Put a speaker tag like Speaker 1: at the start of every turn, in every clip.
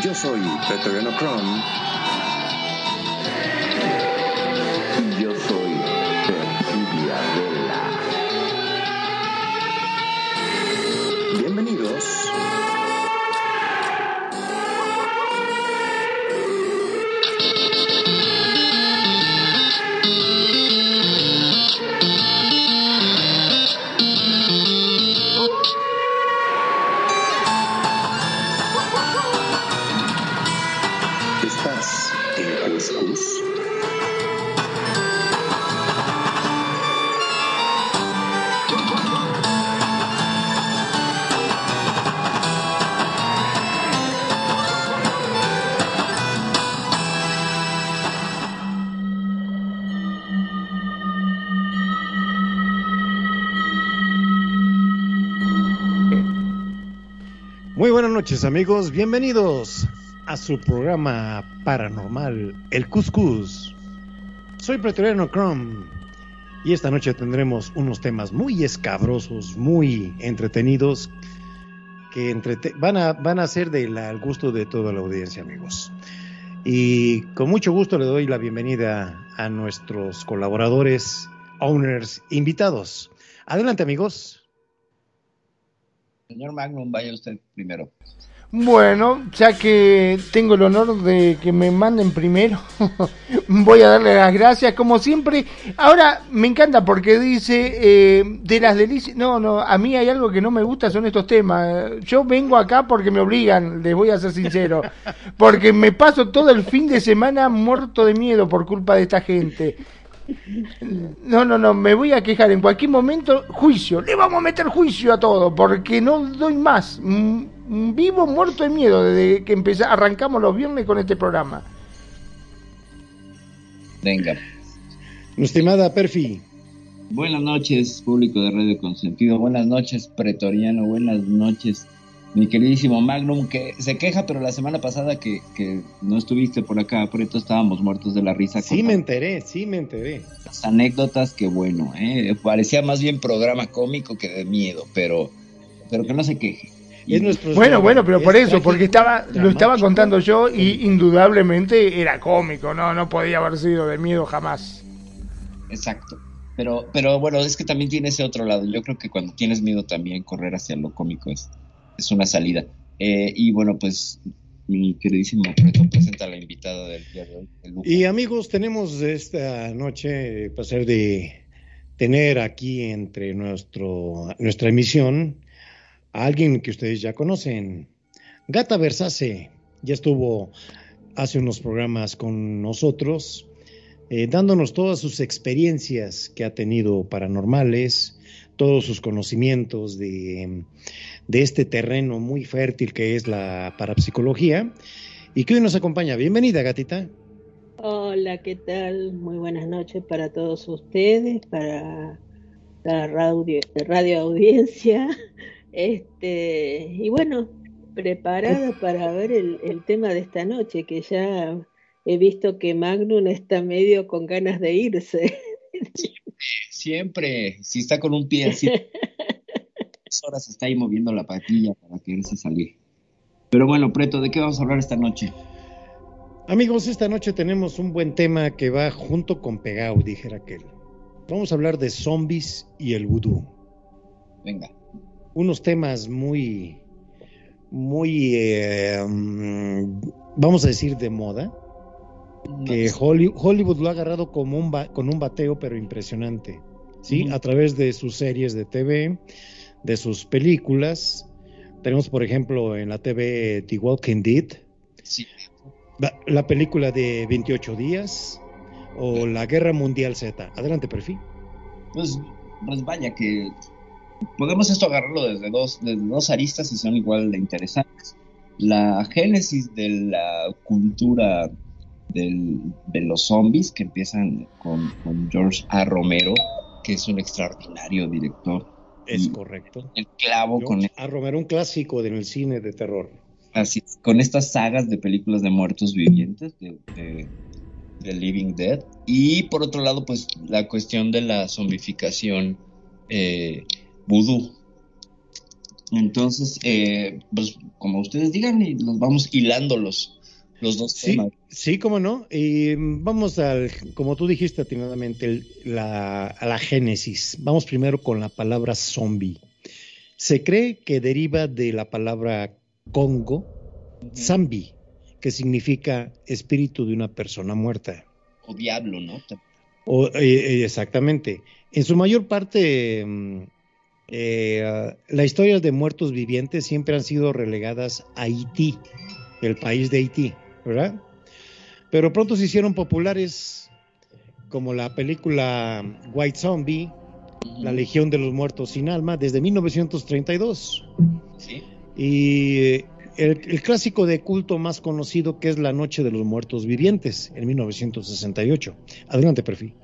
Speaker 1: Yo soy Pretoriano Chrome.
Speaker 2: Noches amigos, bienvenidos a su programa paranormal, El Cuscus. Soy Pretoriano Chrome y esta noche tendremos unos temas muy escabrosos, muy entretenidos, que entrete- van, a, van a ser del gusto de toda la audiencia amigos. Y con mucho gusto le doy la bienvenida a nuestros colaboradores, owners, invitados. Adelante amigos.
Speaker 3: Señor Magnum, vaya usted primero.
Speaker 4: Bueno, ya que tengo el honor de que me manden primero, voy a darle las gracias como siempre. Ahora me encanta porque dice eh, de las delicias. No, no, a mí hay algo que no me gusta son estos temas. Yo vengo acá porque me obligan, les voy a ser sincero, porque me paso todo el fin de semana muerto de miedo por culpa de esta gente. No, no, no, me voy a quejar en cualquier momento. Juicio, le vamos a meter juicio a todo, porque no doy más. Mm, mm, Vivo muerto de miedo desde que empezamos, arrancamos los viernes con este programa.
Speaker 3: Venga.
Speaker 2: Estimada Perfi.
Speaker 3: Buenas noches, público de Radio Consentido. Buenas noches, Pretoriano. Buenas noches, mi queridísimo Magnum, que se queja, pero la semana pasada que, que no estuviste por acá, Preto, estábamos muertos de la risa
Speaker 2: Sí me enteré, sí me enteré.
Speaker 3: las anécdotas. Que bueno, ¿eh? parecía más bien programa cómico que de miedo, pero, pero que no se queje. Y-
Speaker 2: Es nuestro
Speaker 4: Bueno, bueno, pero por
Speaker 2: Es
Speaker 4: eso, porque estaba, lo estaba contando yo y indudablemente era cómico, no, no podía haber sido de miedo jamás.
Speaker 3: Exacto. Pero, pero bueno, es que también tiene ese otro lado. Yo creo que cuando tienes miedo también correr hacia lo cómico es, es una salida. Eh, y bueno, pues mi queridísimo Preto presenta a la invitada del día.
Speaker 2: Y amigos, tenemos esta noche el placer de tener aquí entre nuestro, nuestra emisión a alguien que ustedes ya conocen. Gata Versace ya estuvo hace unos programas con nosotros, eh, dándonos todas sus experiencias que ha tenido paranormales, todos sus conocimientos de, de este terreno muy fértil que es la parapsicología y que hoy nos acompaña. Bienvenida, gatita.
Speaker 5: Hola, ¿qué tal? Muy buenas noches para todos ustedes, para la radio, radio audiencia. Este, y bueno, preparada para ver el, el tema de esta noche, que ya he visto que Magnum está medio con ganas de irse.
Speaker 3: Siempre, si está con un pie así, dos horas está ahí moviendo la patilla para quererse salir. Pero bueno, Preto, ¿de qué vamos a hablar esta noche?
Speaker 2: Amigos, esta noche tenemos un buen tema que va junto con Pegao, dijera aquel. Vamos a hablar de zombies y el vudú.
Speaker 3: Venga.
Speaker 2: Unos temas muy, muy, eh, mm, vamos a decir, de moda, que Holly- Hollywood lo ha agarrado como un ba- con un bateo, pero impresionante. ¿Sí?
Speaker 3: Ujú.
Speaker 2: A través de sus series de TV, de sus películas. Tenemos, por ejemplo, en la TV The Walking Dead,
Speaker 3: Sí,
Speaker 2: la, la película de 28 días o la Guerra Mundial Z. Adelante, perfil.
Speaker 3: Pues, pues vaya que podemos esto agarrarlo desde dos, desde dos aristas y son igual de interesantes. La génesis de la cultura del- de los zombies que empiezan con, con George A. Romero, que es un extraordinario director.
Speaker 2: Es correcto.
Speaker 3: El clavo con,
Speaker 2: A. Romero, un clásico en el cine de terror.
Speaker 3: así, con estas sagas de películas de muertos vivientes, de, de- de Living Dead. Y por otro lado, pues la cuestión de la zombificación eh, vudú. Entonces, eh, pues como ustedes digan, y nos vamos hilando los, dos
Speaker 2: sí,
Speaker 3: temas.
Speaker 2: Sí, cómo no. Y vamos al, como tú dijiste atinadamente, la, a la génesis. Vamos primero con la palabra zombie. Se cree que deriva de la palabra Congo, zambi, que significa espíritu de una persona muerta.
Speaker 3: O diablo, ¿no?
Speaker 2: O, eh, exactamente. En su mayor parte, mm, eh, las historias de muertos vivientes siempre han sido relegadas a Haití, el país de Haití, ¿verdad? Pero pronto se hicieron populares como la película White Zombie, La Legión de los Muertos sin Alma, desde 1932.
Speaker 3: Sí.
Speaker 2: Y eh, el, el, clásico de culto más conocido que es La Noche de los Muertos Vivientes, en 1968. Adelante, perfil.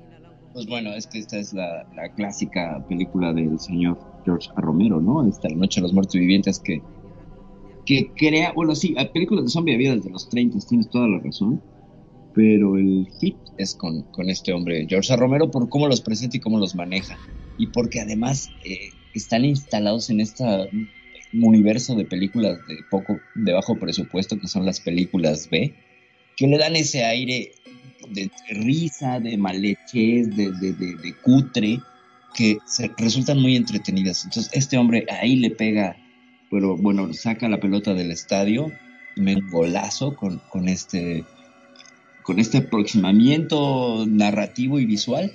Speaker 3: Pues bueno, es que esta es la, la clásica película del señor George A. Romero, ¿no? Esta La Noche de los Muertos Vivientes que, que crea, bueno, sí, películas de zombie había desde los 30, tienes toda la razón, pero el hit es con, con este hombre, George A. Romero, por cómo los presenta y cómo los maneja, y porque además eh, están instalados en este universo de películas de poco, de bajo presupuesto, que son las películas B, que le dan ese aire de risa, de malechez, de, de, de, de cutre, que se, resultan muy entretenidas. Entonces, este hombre ahí le pega, pero bueno, saca la pelota del estadio, me golazo con, con este con este aproximamiento narrativo y visual.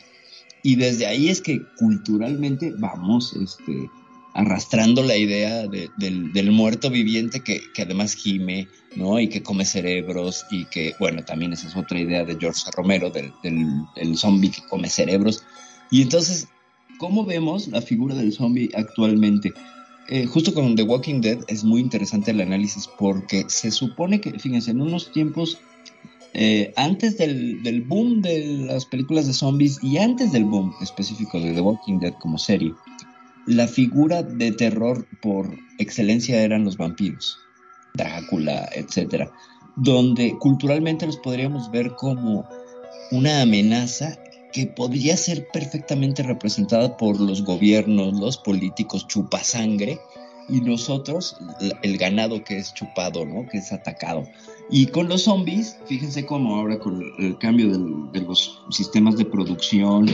Speaker 3: Y desde ahí es que culturalmente vamos este, arrastrando la idea de, del, muerto viviente que, que, además gime, ¿no? Y que come cerebros y que, bueno, también esa es otra idea de George Romero, del, del, del zombie que come cerebros. Y entonces, ¿cómo vemos la figura del zombie actualmente? Eh, justo con The Walking Dead es muy interesante el análisis porque se supone que, fíjense, en unos tiempos eh, antes del, del, boom de las películas de zombies y antes del boom específico de The Walking Dead como serie, la figura de terror por excelencia eran los vampiros, Drácula, etcétera, donde culturalmente los podríamos ver como una amenaza que podría ser perfectamente representada por los gobiernos, los políticos chupasangre y nosotros el ganado que es chupado, ¿no? Que es atacado. Y con los zombies, fíjense cómo ahora con el cambio del, de los sistemas de producción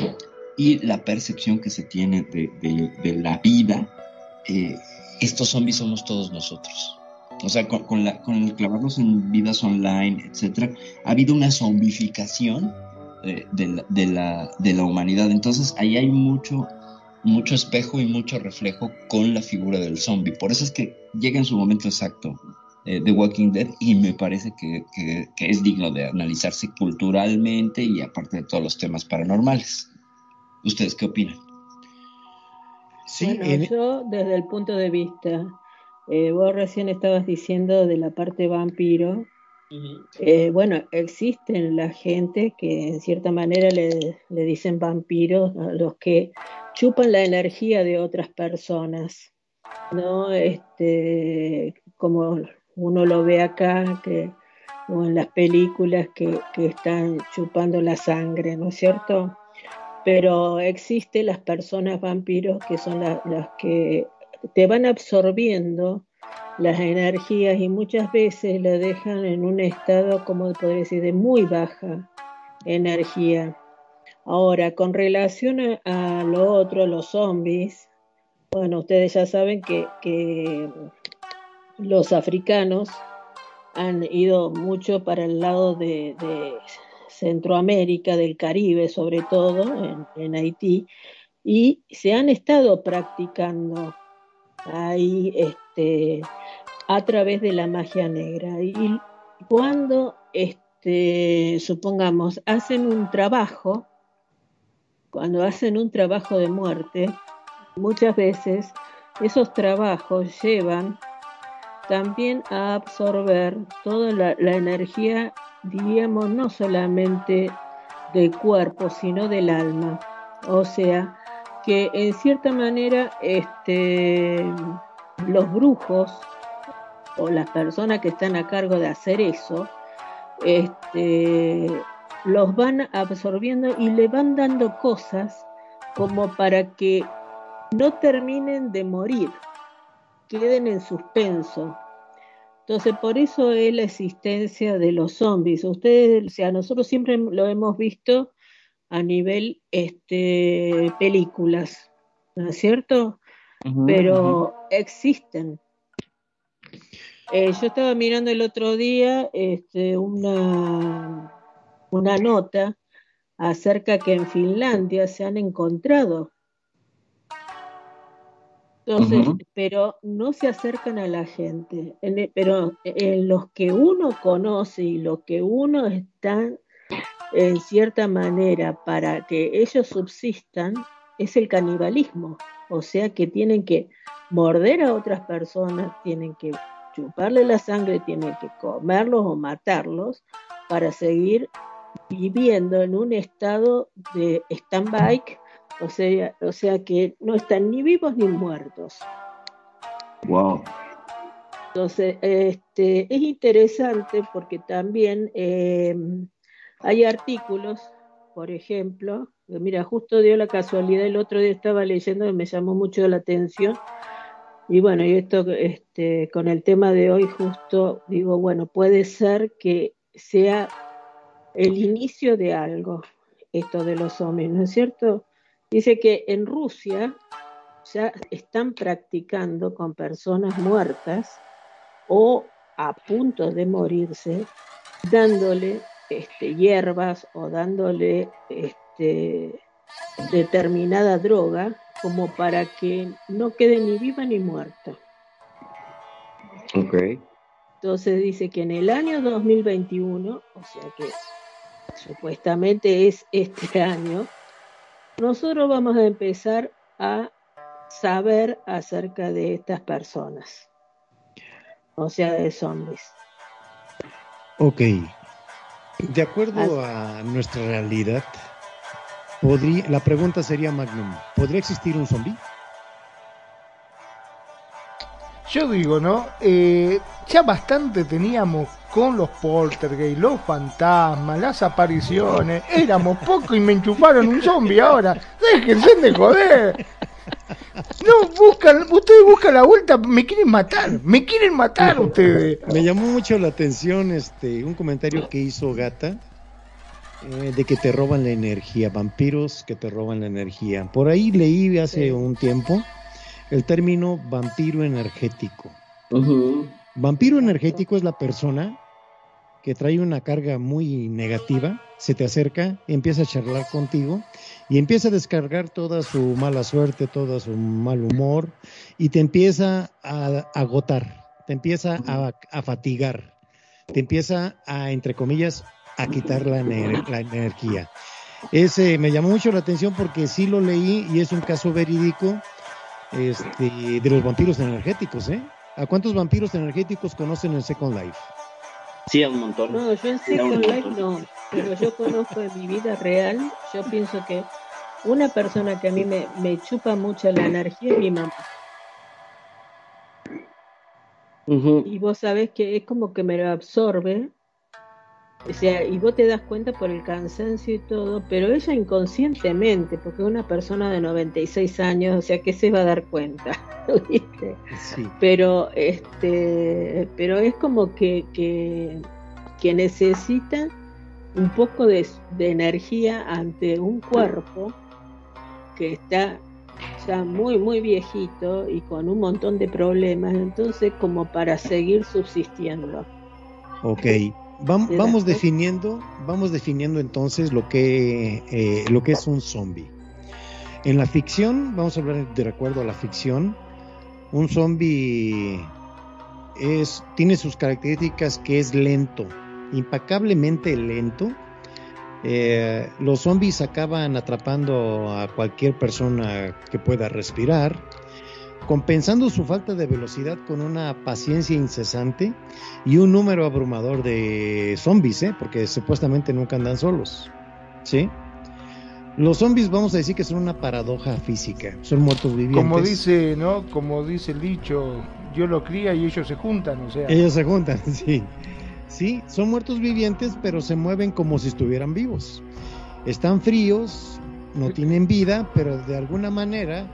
Speaker 3: y la percepción que se tiene de, de, de la vida, eh, estos zombies somos todos nosotros. O sea, con, con, la, con, el clavarnos en vidas online, etcétera, ha habido una zombificación de, de, la, de, la, de la humanidad. Entonces, ahí hay mucho, mucho espejo y mucho reflejo con la figura del zombie. Por eso es que llega en su momento exacto eh, The Walking Dead y me parece que, que, que es digno de analizarse culturalmente y aparte de todos los temas paranormales. ¿Ustedes qué opinan?
Speaker 5: Sí, bueno, en... yo desde el punto de vista, eh, vos recién estabas diciendo de la parte vampiro, eh, bueno, existen la gente que en cierta manera le, le, dicen vampiros los que chupan la energía de otras personas, ¿no? Este, como uno lo ve acá, que, o en las películas que, que están chupando la sangre, ¿no es cierto? pero existen las personas vampiros que son la, las que te van absorbiendo las energías y muchas veces la dejan en un estado, como podría decir, de muy baja energía. Ahora, con relación a, lo otro, los zombies, bueno, ustedes ya saben que, los africanos han ido mucho para el lado de, de Centroamérica, del Caribe sobre todo, en, en, Haití, y se han estado practicando ahí este, a través de la magia negra. Y cuando, este, supongamos, hacen un trabajo, cuando hacen un trabajo de muerte, muchas veces esos trabajos llevan también a absorber toda la, la energía diríamos, no solamente del cuerpo, sino del alma. O sea, que en cierta manera este, los brujos o las personas que están a cargo de hacer eso, este, los van absorbiendo y le van dando cosas como para que no terminen de morir, queden en suspenso. Entonces, por eso es la existencia de los zombies. Ustedes, o sea, nosotros siempre lo hemos visto a nivel este, películas, ¿no es cierto? Pero existen. Eh, yo estaba mirando el otro día este, una, una nota acerca que en Finlandia se han encontrado. Entonces, pero no se acercan a la gente. E, pero en los que uno conoce y los que uno está en cierta manera para que ellos subsistan es el canibalismo. O sea que tienen que morder a otras personas, tienen que chuparle la sangre, tienen que comerlos o matarlos para seguir viviendo en un estado de stand-by, o sea, o sea que no están ni vivos ni muertos.
Speaker 6: Wow.
Speaker 5: Entonces, este, es interesante porque también eh, hay artículos, por ejemplo, mira, justo dio la casualidad, el otro día estaba leyendo y me llamó mucho la atención. Y bueno, y esto este, con el tema de hoy justo digo, bueno, puede ser que sea el inicio de algo, esto de los hombres, ¿no es cierto? Dice que en Rusia ya están practicando con personas muertas o a punto de morirse, dándole este, hierbas o dándole este, determinada droga como para que no quede ni viva ni muerta.
Speaker 6: Ok.
Speaker 5: Entonces dice que en el año 2021, o sea que supuestamente es este año, nosotros vamos a empezar a saber acerca de estas personas, o sea, de zombies.
Speaker 2: Ok, de acuerdo a nuestra realidad, podría, la pregunta sería Magnum, ¿podría existir un zombie?
Speaker 4: Yo digo, ¿no? Eh, ya bastante teníamos con los poltergeist, los fantasmas, las apariciones. Éramos poco y me enchufaron un zombie ahora. Déjense de joder. No, buscan, ustedes buscan la vuelta, me quieren matar, me quieren matar ustedes.
Speaker 2: Me llamó mucho la atención este un comentario que hizo Gata eh, de que te roban la energía, vampiros que te roban la energía. Por ahí leí hace un tiempo el término vampiro energético. Vampiro energético es la persona que trae una carga muy negativa, se te acerca, empieza a charlar contigo y empieza a descargar toda su mala suerte, todo su mal humor y te empieza a agotar, te empieza a, fatigar, te empieza a, entre comillas, a quitar la, la energía. Ese me llamó mucho la atención porque sí lo leí y es un caso verídico este, de los vampiros energéticos, ¿eh? ¿A cuántos vampiros energéticos conocen en Second Life?
Speaker 6: Sí, a un montón.
Speaker 5: No, yo en Second Life no, pero yo conozco en mi vida real, yo pienso que una persona que a mí me, me chupa mucho la energía es mi mamá. Y vos sabés que es como que me lo absorbe o sea, y vos te das cuenta por el cansancio y todo, pero ella inconscientemente, porque es una persona de 96 años, o sea, que se va a dar cuenta, ¿viste? Pero, este, pero es como que, que, que necesita un poco de, de energía ante un cuerpo que está ya muy, muy viejito y con un montón de problemas, entonces como para seguir subsistiendo.
Speaker 2: Ok, Vamos, definiendo, vamos definiendo entonces lo que, eh, lo que es un zombie. En la ficción, vamos a hablar de acuerdo a la ficción, un zombie es, tiene sus características que es lento, impacablemente lento. Eh, los zombies acaban atrapando a cualquier persona que pueda respirar compensando su falta de velocidad con una paciencia incesante y un número abrumador de zombies, ¿eh? porque supuestamente nunca andan solos. ¿Sí? Los zombies vamos a decir que son una paradoja física, son muertos vivientes.
Speaker 4: Como dice, ¿no? Como dice el dicho, yo lo cría y ellos se juntan, o sea.
Speaker 2: Ellos se juntan, sí. Sí, son muertos vivientes, pero se mueven como si estuvieran vivos. Están fríos, no tienen vida, pero de alguna manera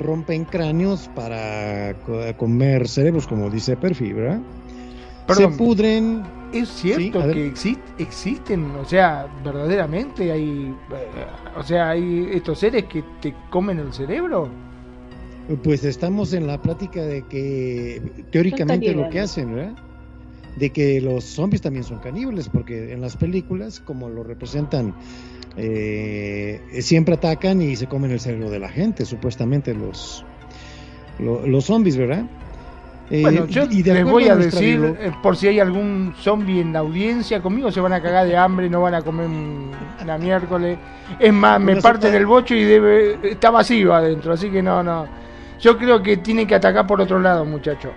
Speaker 2: rompen cráneos para comer cerebros, como dice Perfi, ¿verdad?
Speaker 4: Se
Speaker 2: pudren.
Speaker 4: Es cierto que existen, o sea, verdaderamente hay, eh, o sea, hay estos seres que te comen el cerebro.
Speaker 2: Pues estamos en la plática de que teóricamente lo que hacen, ¿verdad? De que los zombies también son caníbales, porque en las películas, como lo representan, eh, siempre atacan y se comen el cerebro de la gente, supuestamente los, los zombies, ¿verdad?
Speaker 4: Eh, bueno, yo les voy a decir, eh, por si hay algún zombie en la audiencia, conmigo se van a cagar de hambre, no van a comer una miércoles. Es más, me parte del bocho y debe está vacío adentro, así que no, no. Yo creo que tiene que atacar por otro lado, muchacho.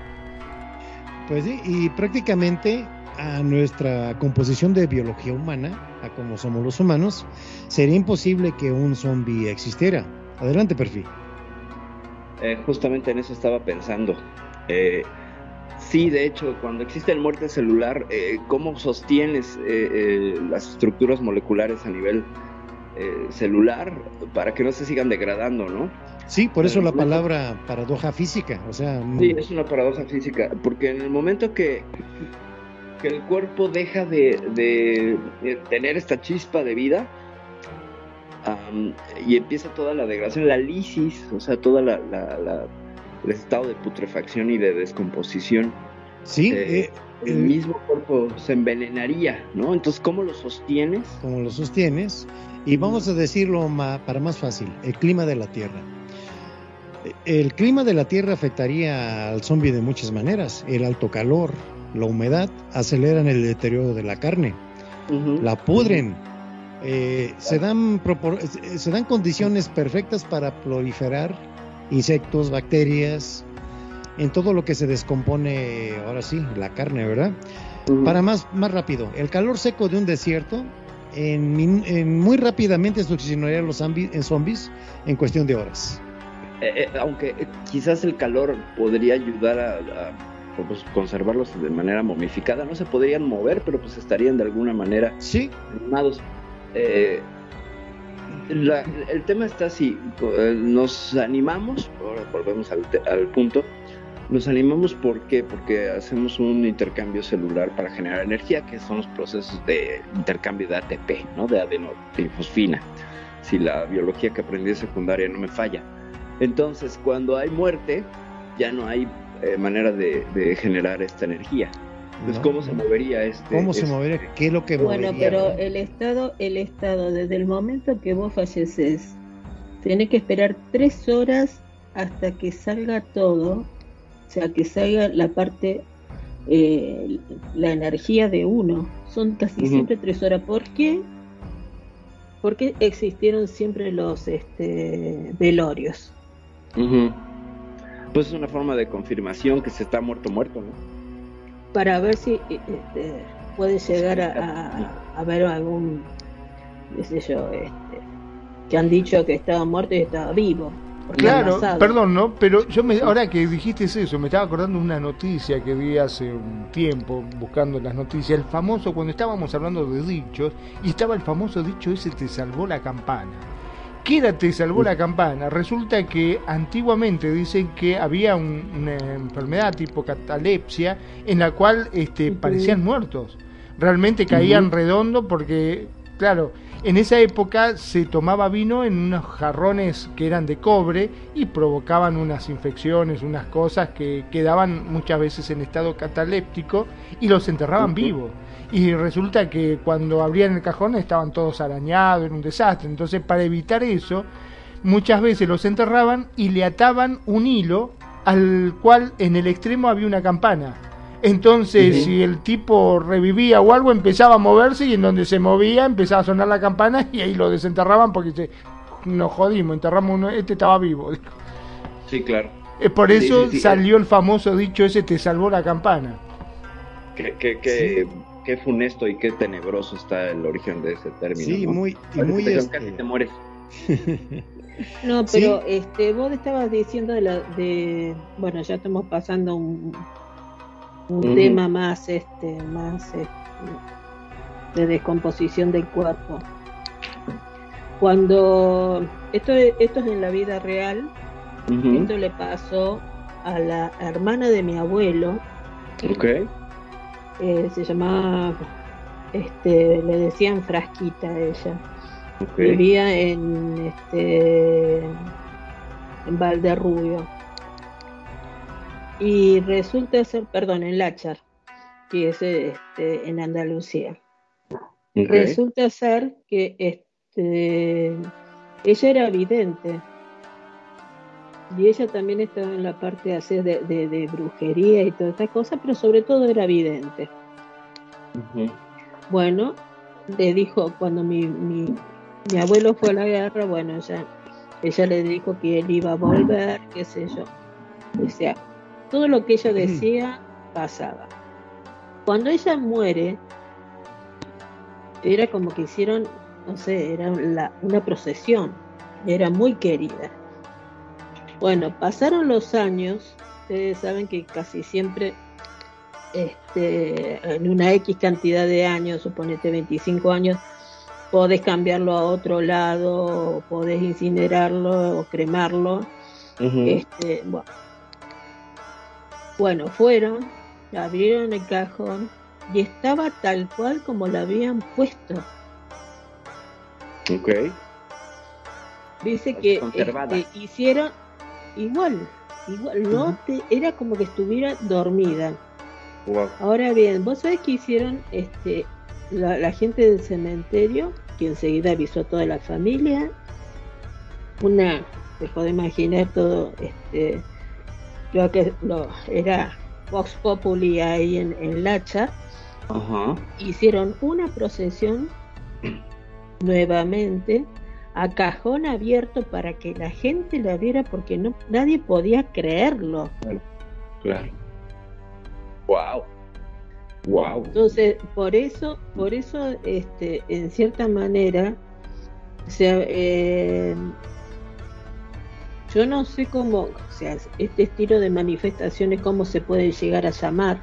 Speaker 2: Pues sí, y prácticamente a nuestra composición de biología humana, a como somos los humanos, sería imposible que un zombie existiera. Adelante, perfil.
Speaker 3: Eh, justamente en eso estaba pensando. Eh, sí, de hecho, cuando existe el muerte celular, eh, ¿cómo sostienes eh, las estructuras moleculares a nivel celular para que no se sigan degradando, no?
Speaker 2: Sí, por eso la palabra paradoja física, o sea...
Speaker 3: Sí, es una paradoja física, porque en el momento que, que el cuerpo deja de, tener esta chispa de vida, y empieza toda la degradación, la lisis, o sea, toda la el estado de putrefacción y de descomposición.
Speaker 2: Sí,
Speaker 3: eh, eh, el mismo cuerpo se envenenaría, ¿no? Entonces, ¿cómo lo sostienes?
Speaker 2: ¿Cómo lo sostienes? Y vamos a decirlo para más fácil, el clima de la Tierra. El clima de la Tierra afectaría al zombie de muchas maneras. El alto calor, la humedad aceleran el deterioro de la carne, la pudren, eh, se, dan se dan condiciones perfectas para proliferar insectos, bacterias, en todo lo que se descompone, ahora sí, la carne, ¿verdad? Para más, más rápido, el calor seco de un desierto en, muy rápidamente succionaría los zombies en cuestión de horas.
Speaker 3: Eh, eh, aunque eh, quizás el calor podría ayudar a, pues, conservarlos de manera momificada, no se podrían mover, pero pues estarían de alguna manera
Speaker 2: sí.
Speaker 3: animados el tema está así, nos animamos, ahora volvemos al, punto, nos animamos ¿por qué? porque hacemos un intercambio celular para generar energía, que son los procesos de intercambio de ATP, ¿no? de adenotrifosfina, si la biología que aprendí en secundaria no me falla. Entonces, cuando hay muerte, ya no hay eh, manera de generar esta energía. Pues, ¿cómo se movería este?
Speaker 2: ¿Cómo se movería? ¿Qué es lo que
Speaker 5: Bueno, pero el Estado, el Estado, desde el momento que vos falleces, tenés que esperar tres horas hasta que salga todo, o sea, que salga la parte, eh, la energía de uno. Son casi siempre tres horas. ¿Por qué? Porque existieron siempre los este, velorios.
Speaker 3: Pues es una forma de confirmación que se está muerto muerto, ¿no?
Speaker 5: para ver si este, puede llegar a, ver algún, qué sé yo, este, que han dicho que estaba muerto y estaba vivo.
Speaker 4: Claro, perdón, ¿no? Pero yo me, ahora que dijiste eso, me estaba acordando de una noticia que vi hace un tiempo, buscando las noticias, el famoso, cuando estábamos hablando de dichos, y estaba el famoso dicho ese, te salvó la campana. Quédate, salvó la campana. Resulta que antiguamente dicen que había una enfermedad tipo catalepsia en la cual este, parecían muertos. Realmente caían redondo porque, claro, en esa época se tomaba vino en unos jarrones que eran de cobre y provocaban unas infecciones, unas cosas que quedaban muchas veces en estado cataléptico y los enterraban vivos y resulta que cuando abrían el cajón estaban todos arañados, era un desastre. Entonces, para evitar eso, muchas veces los enterraban y le ataban un hilo al cual en el extremo había una campana. Entonces, si el tipo revivía o algo, empezaba a moverse y en donde se movía empezaba a sonar la campana y ahí lo desenterraban porque se, nos jodimos, enterramos uno, este estaba vivo.
Speaker 3: Sí, claro.
Speaker 4: Por eso salió el famoso dicho ese, te salvó la campana.
Speaker 3: Que, que, que qué funesto y qué tenebroso está el origen de ese término.
Speaker 2: Sí, muy, y muy
Speaker 3: este... casi te mueres.
Speaker 5: no, pero este, vos estabas diciendo de la, de, bueno, ya estamos pasando un, un tema más, este, más este, de descomposición del cuerpo. Cuando esto, esto es en la vida real. Esto le pasó a la hermana de mi abuelo,
Speaker 3: Ok.
Speaker 5: Eh, se llamaba, este, le decían Frasquita a ella. Vivía en este en Valderrubio. Y resulta ser, perdón, en Láchar, que es este, en Andalucía. Resulta ser que este, ella era vidente. Y ella también estaba en la parte de, hacer de, de- de brujería y toda esta cosa, pero sobre todo era vidente. Bueno, le dijo cuando mi, mi, mi abuelo fue a la guerra, bueno, ella, ella le dijo que él iba a volver, qué sé yo. O sea, todo lo que ella decía pasaba. Cuando ella muere, era como que hicieron, no sé, era la- una procesión, era muy querida. Bueno, pasaron los años, ustedes saben que casi siempre este, en una X cantidad de años, suponete 25 años, podés cambiarlo a otro lado, o podés incinerarlo o cremarlo.
Speaker 3: Ujú.
Speaker 5: Este, bueno. Bueno, fueron, abrieron el cajón y estaba tal cual como la habían puesto.
Speaker 3: Ok.
Speaker 5: Dice que este, hicieron igual, igual, no te, era como que estuviera dormida.
Speaker 3: Wow.
Speaker 5: Ahora bien, vos sabés que hicieron este, la, la gente del cementerio, que enseguida avisó a toda la familia, una, se puede imaginar todo, este, lo que lo, era Vox Populi ahí en, en Lacha,
Speaker 3: Ajá.
Speaker 5: hicieron una procesión nuevamente a cajón abierto para que la gente la viera porque no nadie podía creerlo.
Speaker 3: Claro. Wow. Wow.
Speaker 5: Entonces, por eso, por eso, este, en cierta manera, o sea, eh, yo no sé cómo, o sea, este estilo de manifestaciones, cómo se puede llegar a llamar.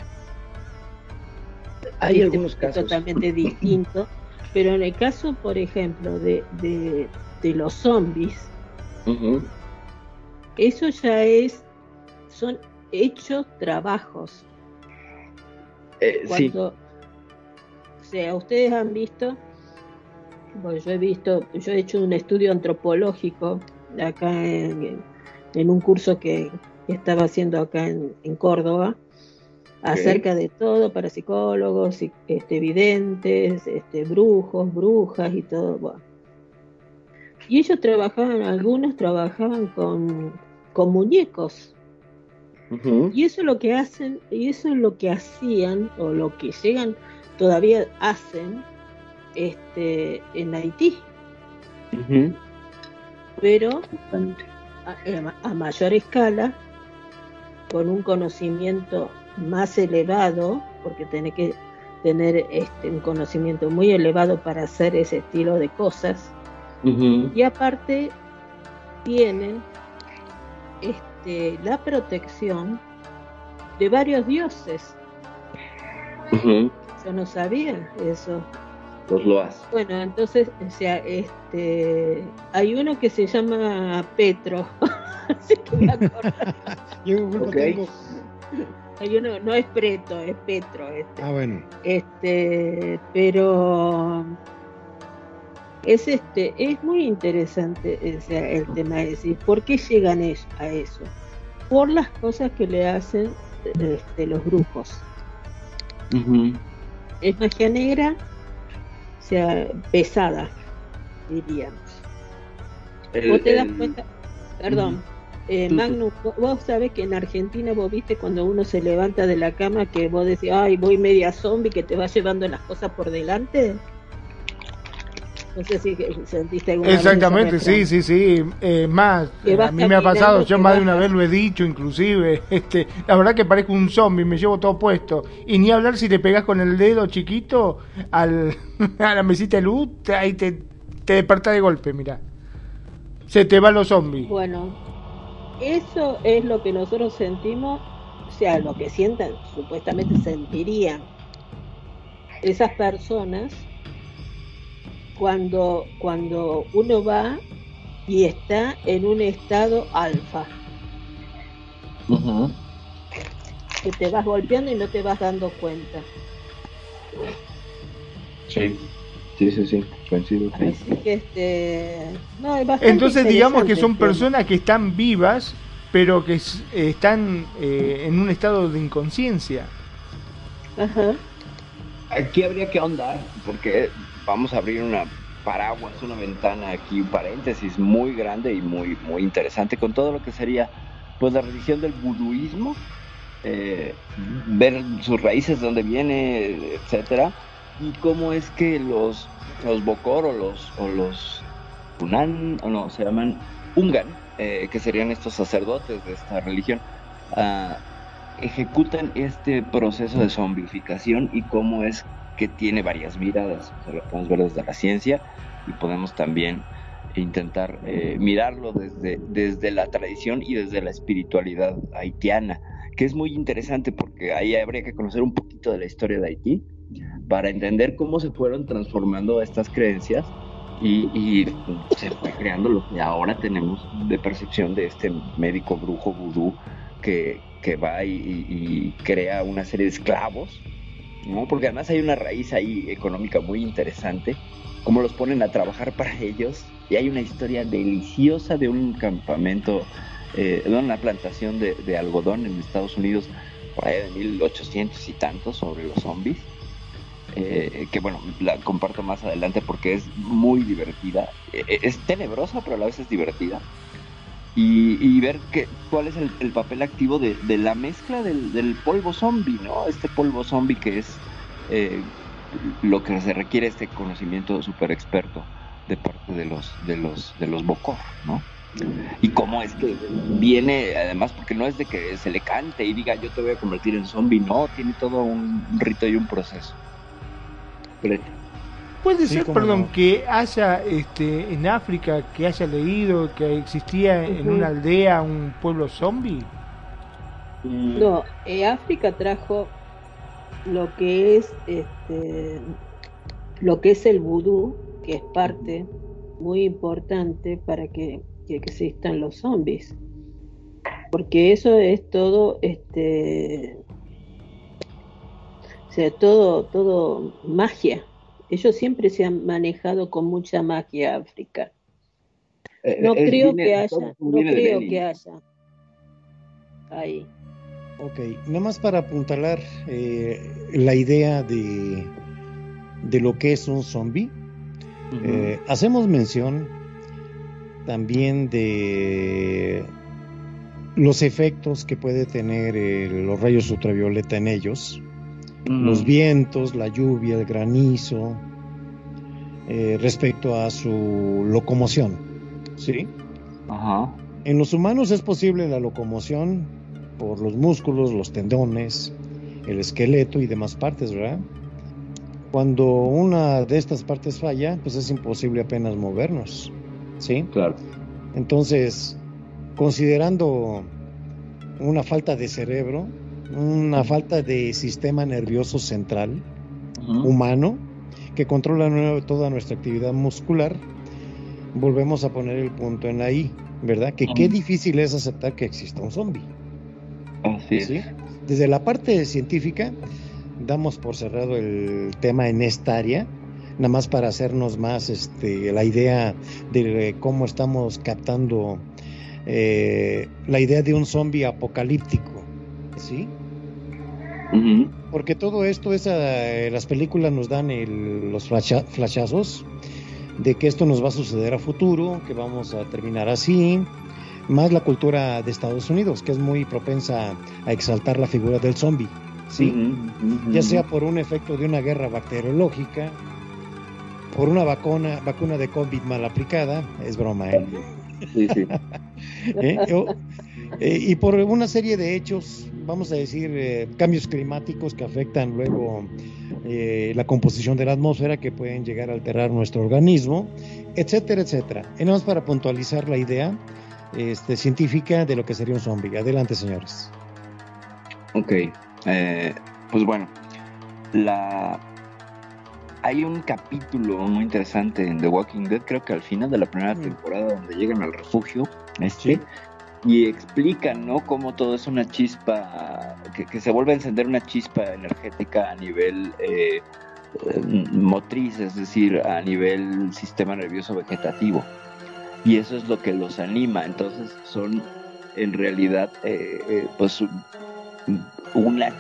Speaker 3: Hay
Speaker 5: Este,
Speaker 3: algunos casos.
Speaker 5: totalmente distinto. Pero en el caso, por ejemplo, de, de, de los zombies, eso ya es, son hechos trabajos.
Speaker 3: Eh, sí.
Speaker 5: cuando o sea ustedes han visto bueno, yo he visto yo he hecho un estudio antropológico acá en, en un curso que, que estaba haciendo acá en, en Córdoba acerca de todo para psicólogos este videntes este brujos brujas y todo bueno. y ellos trabajaban algunos trabajaban con con muñecos. Y eso es lo que hacen, y eso es lo que hacían, o lo que llegan, todavía hacen, este, en Haití, pero a mayor escala, con un conocimiento más elevado, porque tiene que tener este, un conocimiento muy elevado para hacer ese estilo de cosas, y aparte tienen este, la protección de varios dioses.
Speaker 3: Ujú.
Speaker 5: Yo no sabía eso.
Speaker 3: Los loas.
Speaker 5: Bueno, entonces, o sea, este, hay uno que se llama Petro, así que me acuerdo.
Speaker 2: Yo en culpa
Speaker 3: Ok.
Speaker 2: tengo.
Speaker 5: No es Preto, es Petro, este,
Speaker 2: Ah, bueno.
Speaker 5: este, pero es este, es muy interesante o sea, el tema de decir, ¿por qué llegan a eso? Por las cosas que le hacen este, los brujos. Es magia negra, o sea, pesada, diríamos.
Speaker 3: El-
Speaker 5: Vos te das
Speaker 3: el-
Speaker 5: cuenta, perdón. Magnus, vos- vos sabés que en Argentina vos viste cuando uno se levanta de la cama que vos decís, ay, voy media zombie, que te va llevando las cosas por delante. No sé si sentiste alguna vez
Speaker 4: Exactamente, sí, sí, sí. Eh, más, eh, a mí me ha pasado, yo más de una vez lo he dicho, inclusive. Este, la verdad que parezco un zombie, me llevo todo puesto. Y ni hablar si le pegas con el dedo chiquito al, a la mesita de luz, te- ahí te, te despertás de golpe, mira. Se te van los zombies.
Speaker 5: Bueno, eso es lo que nosotros sentimos, o sea, lo que sientan, supuestamente sentirían esas personas cuando, cuando uno va y está en un estado alfa.
Speaker 3: Ujú.
Speaker 5: que te vas golpeando y no te vas dando cuenta.
Speaker 3: Sí, sí, sí, sí, coincido. sí.
Speaker 5: Así que este, no,
Speaker 4: Entonces digamos que son personas que están vivas, pero que eh, están eh, en un estado de inconsciencia.
Speaker 5: Ajá.
Speaker 3: Aquí habría que ahondar, porque vamos a abrir una paraguas, una ventana aquí, un paréntesis muy grande y muy, muy interesante con todo lo que sería pues la religión del buduismo, eh, ver sus raíces, de dónde viene, etcétera, y cómo es que los, los Bokor o los, o los Unan, o no, se llaman Ungan, eh, que serían estos sacerdotes de esta religión, ah, ejecutan este proceso de zombificación y cómo es que tiene varias miradas. O sea, lo podemos ver desde la ciencia y podemos también intentar eh, mirarlo desde, desde la tradición y desde la espiritualidad haitiana, que es muy interesante porque ahí habría que conocer un poquito de la historia de Haití para entender cómo se fueron transformando estas creencias y, se fue creando lo que ahora tenemos de percepción de este médico brujo vudú que, que va y, y- crea una serie de esclavos, ¿no? Porque además hay una raíz ahí económica muy interesante, cómo los ponen a trabajar para ellos, y hay una historia deliciosa de un campamento, eh, una plantación de, de algodón en Estados Unidos, por ahí de 1800 y tantos, sobre los zombies, eh, que bueno, la comparto más adelante porque es muy divertida, Eh, es tenebrosa, pero a la vez es divertida y, ver que, cuál es el, el papel activo de, la mezcla del, polvo zombie, ¿no? Este polvo zombie que es eh, lo que se requiere este conocimiento súper experto de parte de los de los de los Bokor, ¿no? Y cómo es que viene, además, porque no es de que se le cante y diga yo te voy a convertir en zombie, no, tiene todo un rito y un proceso.
Speaker 4: Puede
Speaker 2: Sí,
Speaker 4: ser, perdón,
Speaker 2: no.
Speaker 4: que haya este, en África, que haya leído que existía en una aldea un pueblo zombie.
Speaker 5: No, eh, África trajo lo que es este lo que es el vudú, que es parte muy importante para que, que existan los zombies. Porque eso es todo este o sea, todo todo magia. Ellos siempre se han manejado con mucha magia África. No
Speaker 3: Eh, es-
Speaker 5: creo
Speaker 3: viene-
Speaker 5: que haya, no creo que haya ahí.
Speaker 2: Ok, nada más para apuntalar eh, la idea de, de lo que es un zombie. Eh, hacemos mención también de los efectos que puede tener eh, los rayos ultravioleta en ellos, Los vientos, la lluvia, el granizo, eh, respecto a su locomoción. ¿sí?
Speaker 3: Ajá.
Speaker 2: En los humanos es posible la locomoción por los músculos, los tendones, el esqueleto y demás partes, ¿verdad? Cuando una de estas partes falla, pues es imposible apenas movernos, ¿sí?
Speaker 3: Claro.
Speaker 2: Entonces, considerando una falta de cerebro, una falta de sistema nervioso central humano que controla toda nuestra actividad muscular, volvemos a poner el punto en ahí, ¿verdad? Que qué difícil es aceptar que exista un zombie.
Speaker 3: Así es.
Speaker 2: Desde la parte científica, damos por cerrado el tema en esta área, nada más para hacernos más este, la idea de cómo estamos captando eh, la idea de un zombie apocalíptico, ¿sí? Porque todo esto, es, eh, las películas nos dan el- los flasha- flashazos de que esto nos va a suceder a futuro, que vamos a terminar así, más la cultura de Estados Unidos, que es muy propensa a exaltar la figura del zombie, ¿sí? Ya sea por un efecto de una guerra bacteriológica, por una vacuna, vacuna de COVID mal aplicada, es broma, ¿eh?
Speaker 3: Sí, sí.
Speaker 2: ¿Eh? O- eh, y por una serie de hechos, vamos a decir, eh, cambios climáticos que afectan luego eh, la composición de la atmósfera, que pueden llegar a alterar nuestro organismo, etcétera, etcétera. Y nada más para puntualizar la idea este, científica de lo que sería un zombie. Adelante, señores.
Speaker 3: Ok, eh, pues bueno, la hay un capítulo muy interesante en The Walking Dead, creo que al final de la primera temporada donde llegan al refugio, este,
Speaker 2: Sí.
Speaker 3: Y explican, ¿no? Cómo todo es una chispa, que, se vuelve a encender una chispa energética a nivel eh, motriz, es decir, a nivel sistema nervioso vegetativo. Y eso es lo que los anima. Entonces son en realidad eh, eh, pues una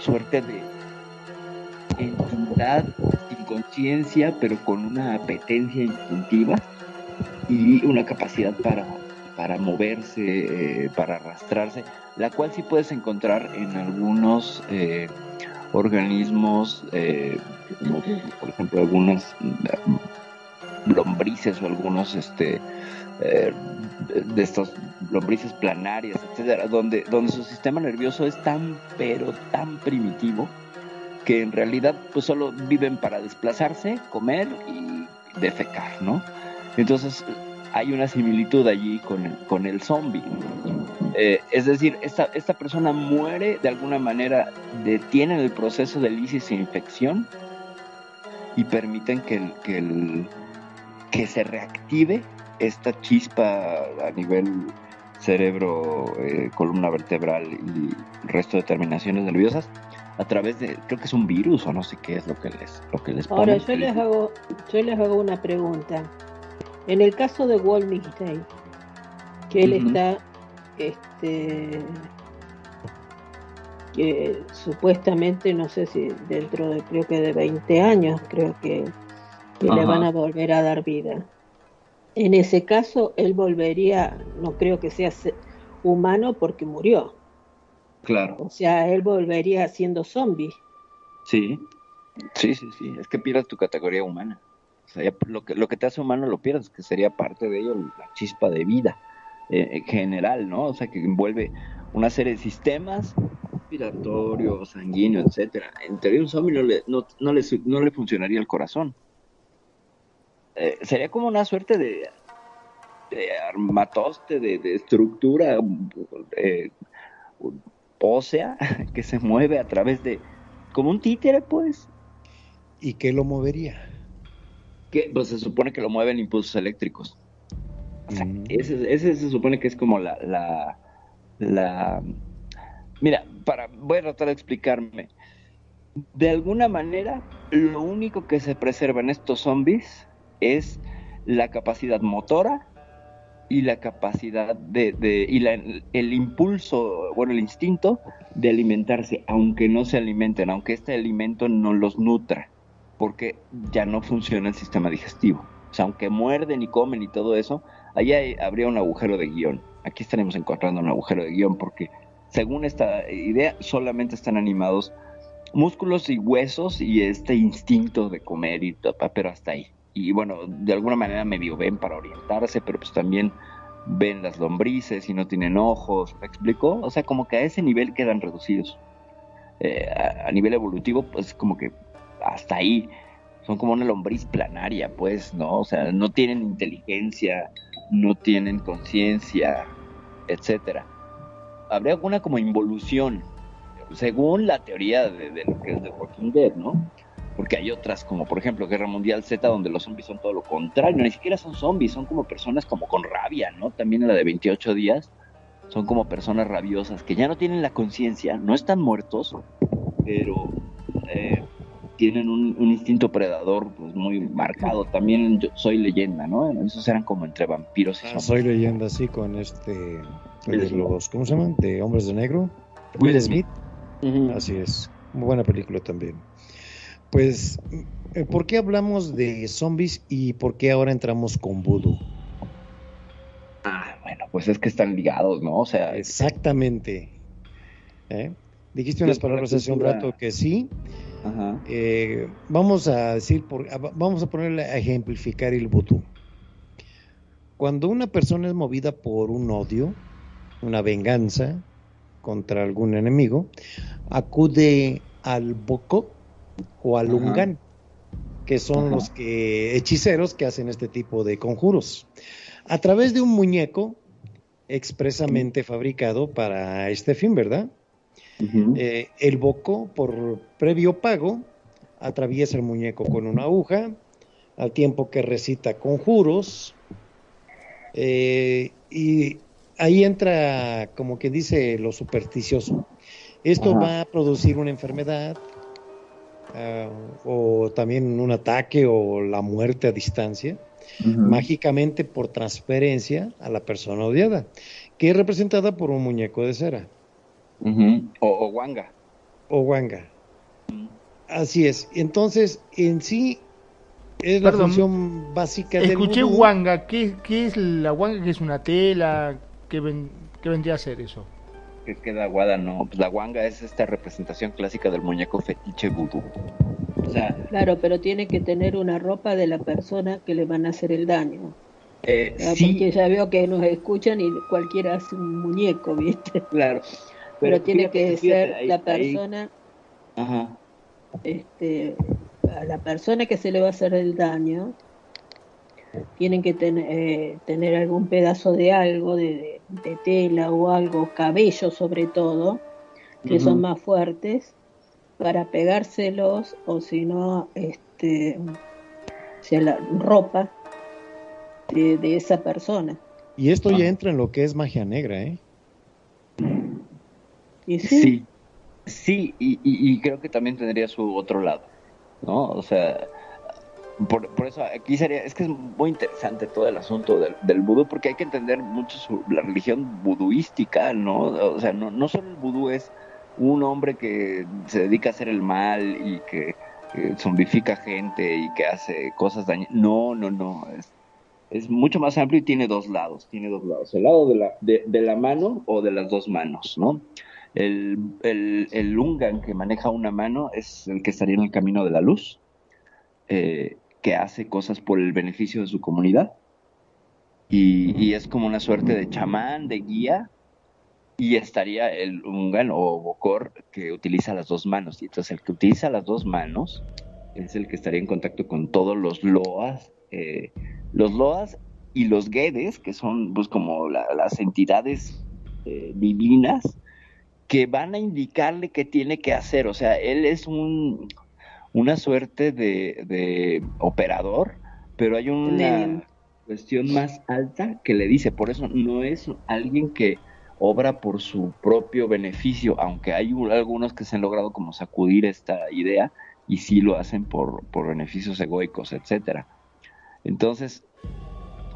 Speaker 3: suerte de entidad sin conciencia, pero con una apetencia instintiva y una capacidad para, para moverse, eh, para arrastrarse, la cual sí puedes encontrar en algunos organismos, como por ejemplo algunas lombrices o algunos este, de estos lombrices planarias, etcétera, donde, donde su sistema nervioso es tan, pero tan primitivo que en realidad pues solo viven para desplazarse, comer y defecar, ¿no? Entonces hay una similitud allí con el, con el zombie. Eh, es decir, esta, esta persona muere de alguna manera, detienen el proceso de lisis e infección y permiten que, que, el, que se reactive esta chispa a nivel cerebro, eh, columna vertebral y resto de terminaciones nerviosas a través de, creo que es un virus o no sé qué es lo que les, lo que les
Speaker 5: Ahora yo les hago, yo les hago una pregunta. En el caso de Wolfenstein, que él está, este, que supuestamente, no sé si dentro de, creo que de 20 años, creo que, le van a volver a dar vida. En ese caso, él volvería, no creo que sea humano porque murió.
Speaker 3: Claro.
Speaker 5: O sea, él volvería siendo zombie.
Speaker 3: Sí, sí, sí, sí. Es que pierdes tu categoría humana. Lo, que, lo que te hace humano lo pierdes, que sería parte de ello la chispa de vida eh, en general, ¿no? O sea, que envuelve una serie de sistemas respiratorio, sanguíneo, etcétera. En teoría un zombie no le, no, no le, no le funcionaría el corazón. Eh, sería como una suerte de, de armatoste, de, estructura eh, ósea que se mueve a través de, como un títere, pues.
Speaker 2: ¿Y qué lo movería?
Speaker 3: Que, pues se supone que lo mueven impulsos eléctricos. Mm. ese, se supone que es como la, la, la... Mira, para, voy a tratar de explicarme. De alguna manera, lo único que se preserva en estos zombies es la capacidad motora y la capacidad de, de y la, el impulso, bueno, el instinto de alimentarse, aunque no se alimenten, aunque este alimento no los nutra, porque ya no funciona el sistema digestivo. O sea, aunque muerden y comen y todo eso, ahí habría un agujero de guion. Aquí estaremos encontrando un agujero de guion porque según esta idea solamente están animados músculos y huesos y este instinto de comer y todo, pero hasta ahí y bueno, de alguna manera medio ven para orientarse, pero pues también ven las lombrices y no tienen ojos, ¿me explico? O sea, como que a ese nivel quedan reducidos. Eh, a, nivel evolutivo, pues como que hasta ahí son como una lombriz planaria, pues, ¿no? O sea, no tienen inteligencia, no tienen conciencia, etcétera. Habría alguna como involución, según la teoría de, lo que es Walking Dead, ¿no? porque hay otras como por ejemplo Guerra Mundial Z donde los zombies son todo lo contrario, ni siquiera son zombies, son como personas como con rabia, ¿no? También en la de 28 días son como personas rabiosas que ya no tienen la conciencia, no están muertos, pero eh, tienen un, instinto predador pues, muy marcado. También Soy Leyenda, ¿no? Esos eran como entre vampiros y
Speaker 2: ah, Soy Leyenda, sí, con este, de los, ¿cómo se llaman? De Hombres de Negro. Will Smith. Así es, muy buena película también. Pues, eh, ¿por qué hablamos de zombies y por qué ahora entramos con voodoo?
Speaker 3: Ah, bueno, pues es que están ligados, ¿no? O sea,
Speaker 2: exactamente. ¿Eh? Dijiste unas palabras hace un rato que sí. Ajá. Eh, vamos a decir, por, vamos a ponerle a ejemplificar el voodoo. Cuando una persona es movida por un odio, una venganza contra algún enemigo, acude al boco o alungan, que son los que hechiceros que hacen este tipo de conjuros. A través de un muñeco expresamente fabricado para este fin, ¿verdad? Eh, el boco, por previo pago, atraviesa el muñeco con una aguja, al tiempo que recita conjuros, eh, y ahí entra como que dice lo supersticioso. Esto
Speaker 3: Ajá.
Speaker 2: va a producir una enfermedad ah, o también un ataque o la muerte a distancia, mágicamente por transferencia a la persona odiada, que es representada por un muñeco de cera
Speaker 3: O, o Wanga.
Speaker 2: o wanga. Así es. Entonces, en sí es la función básica del
Speaker 4: Escuché
Speaker 2: vudú.
Speaker 4: Wanga. ¿Qué, ¿Qué es la Wanga? ¿Qué es una tela? ¿Qué, ven- qué vendría a ser eso?
Speaker 3: Que queda guada, no. Pues la Wanga es esta representación clásica del muñeco fetiche vudú. O sea,
Speaker 5: Claro, pero tiene que tener una ropa de la persona que le van a hacer el daño.
Speaker 3: eh,
Speaker 5: Ah,
Speaker 3: sí,
Speaker 5: Porque ya veo que nos escuchan y cualquiera hace un muñeco, ¿viste?
Speaker 3: claro.
Speaker 5: Pero, tiene
Speaker 3: fíjate,
Speaker 5: que
Speaker 3: fíjate,
Speaker 5: ser
Speaker 3: ahí-
Speaker 5: la
Speaker 3: ahí-
Speaker 5: persona,
Speaker 3: Ajá.
Speaker 5: este, a la persona que se le va a hacer el daño, tienen que ten- eh, tener algún pedazo de algo, de, de- de tela o algo, cabello sobre todo, que son más fuertes, para pegárselos o si no, este, sea la ropa de, de esa persona.
Speaker 2: Y esto ya
Speaker 3: Ah.
Speaker 2: entra en lo que es magia negra, ¿eh?
Speaker 5: Sí,
Speaker 3: Sí, y, creo que también tendría su otro lado, ¿no? O sea, por, por eso aquí sería, es que es muy interesante todo el asunto del, del vudú, porque hay que entender mucho su- la religión vuduística, ¿no? O sea, no, no solo el vudú es un hombre que se dedica a hacer el mal y que zombifica gente y que hace cosas dañinas, no, no, no, es, es mucho más amplio y tiene dos lados, tiene dos lados, el lado de la, de, de la mano o de las dos manos, ¿no? El, el, el Lungan que maneja una mano es el que estaría en el camino de la luz, eh, que hace cosas por el beneficio de su comunidad. Y, y es como una suerte de chamán, de guía. Y estaría el Lungan o Bokor que utiliza las dos manos. Y entonces el que utiliza las dos manos es el que estaría en contacto con todos los Loas. eh, los Loas y los Guedes, que son pues como la- las entidades eh, divinas que van a indicarle qué tiene que hacer. O sea, él es un, una suerte de, de operador, pero hay una cuestión más alta que le dice. Por eso no es alguien que obra por su propio beneficio, aunque hay un- algunos que se han logrado como sacudir esta idea y sí lo hacen por, por beneficios egoicos, etcétera. Entonces,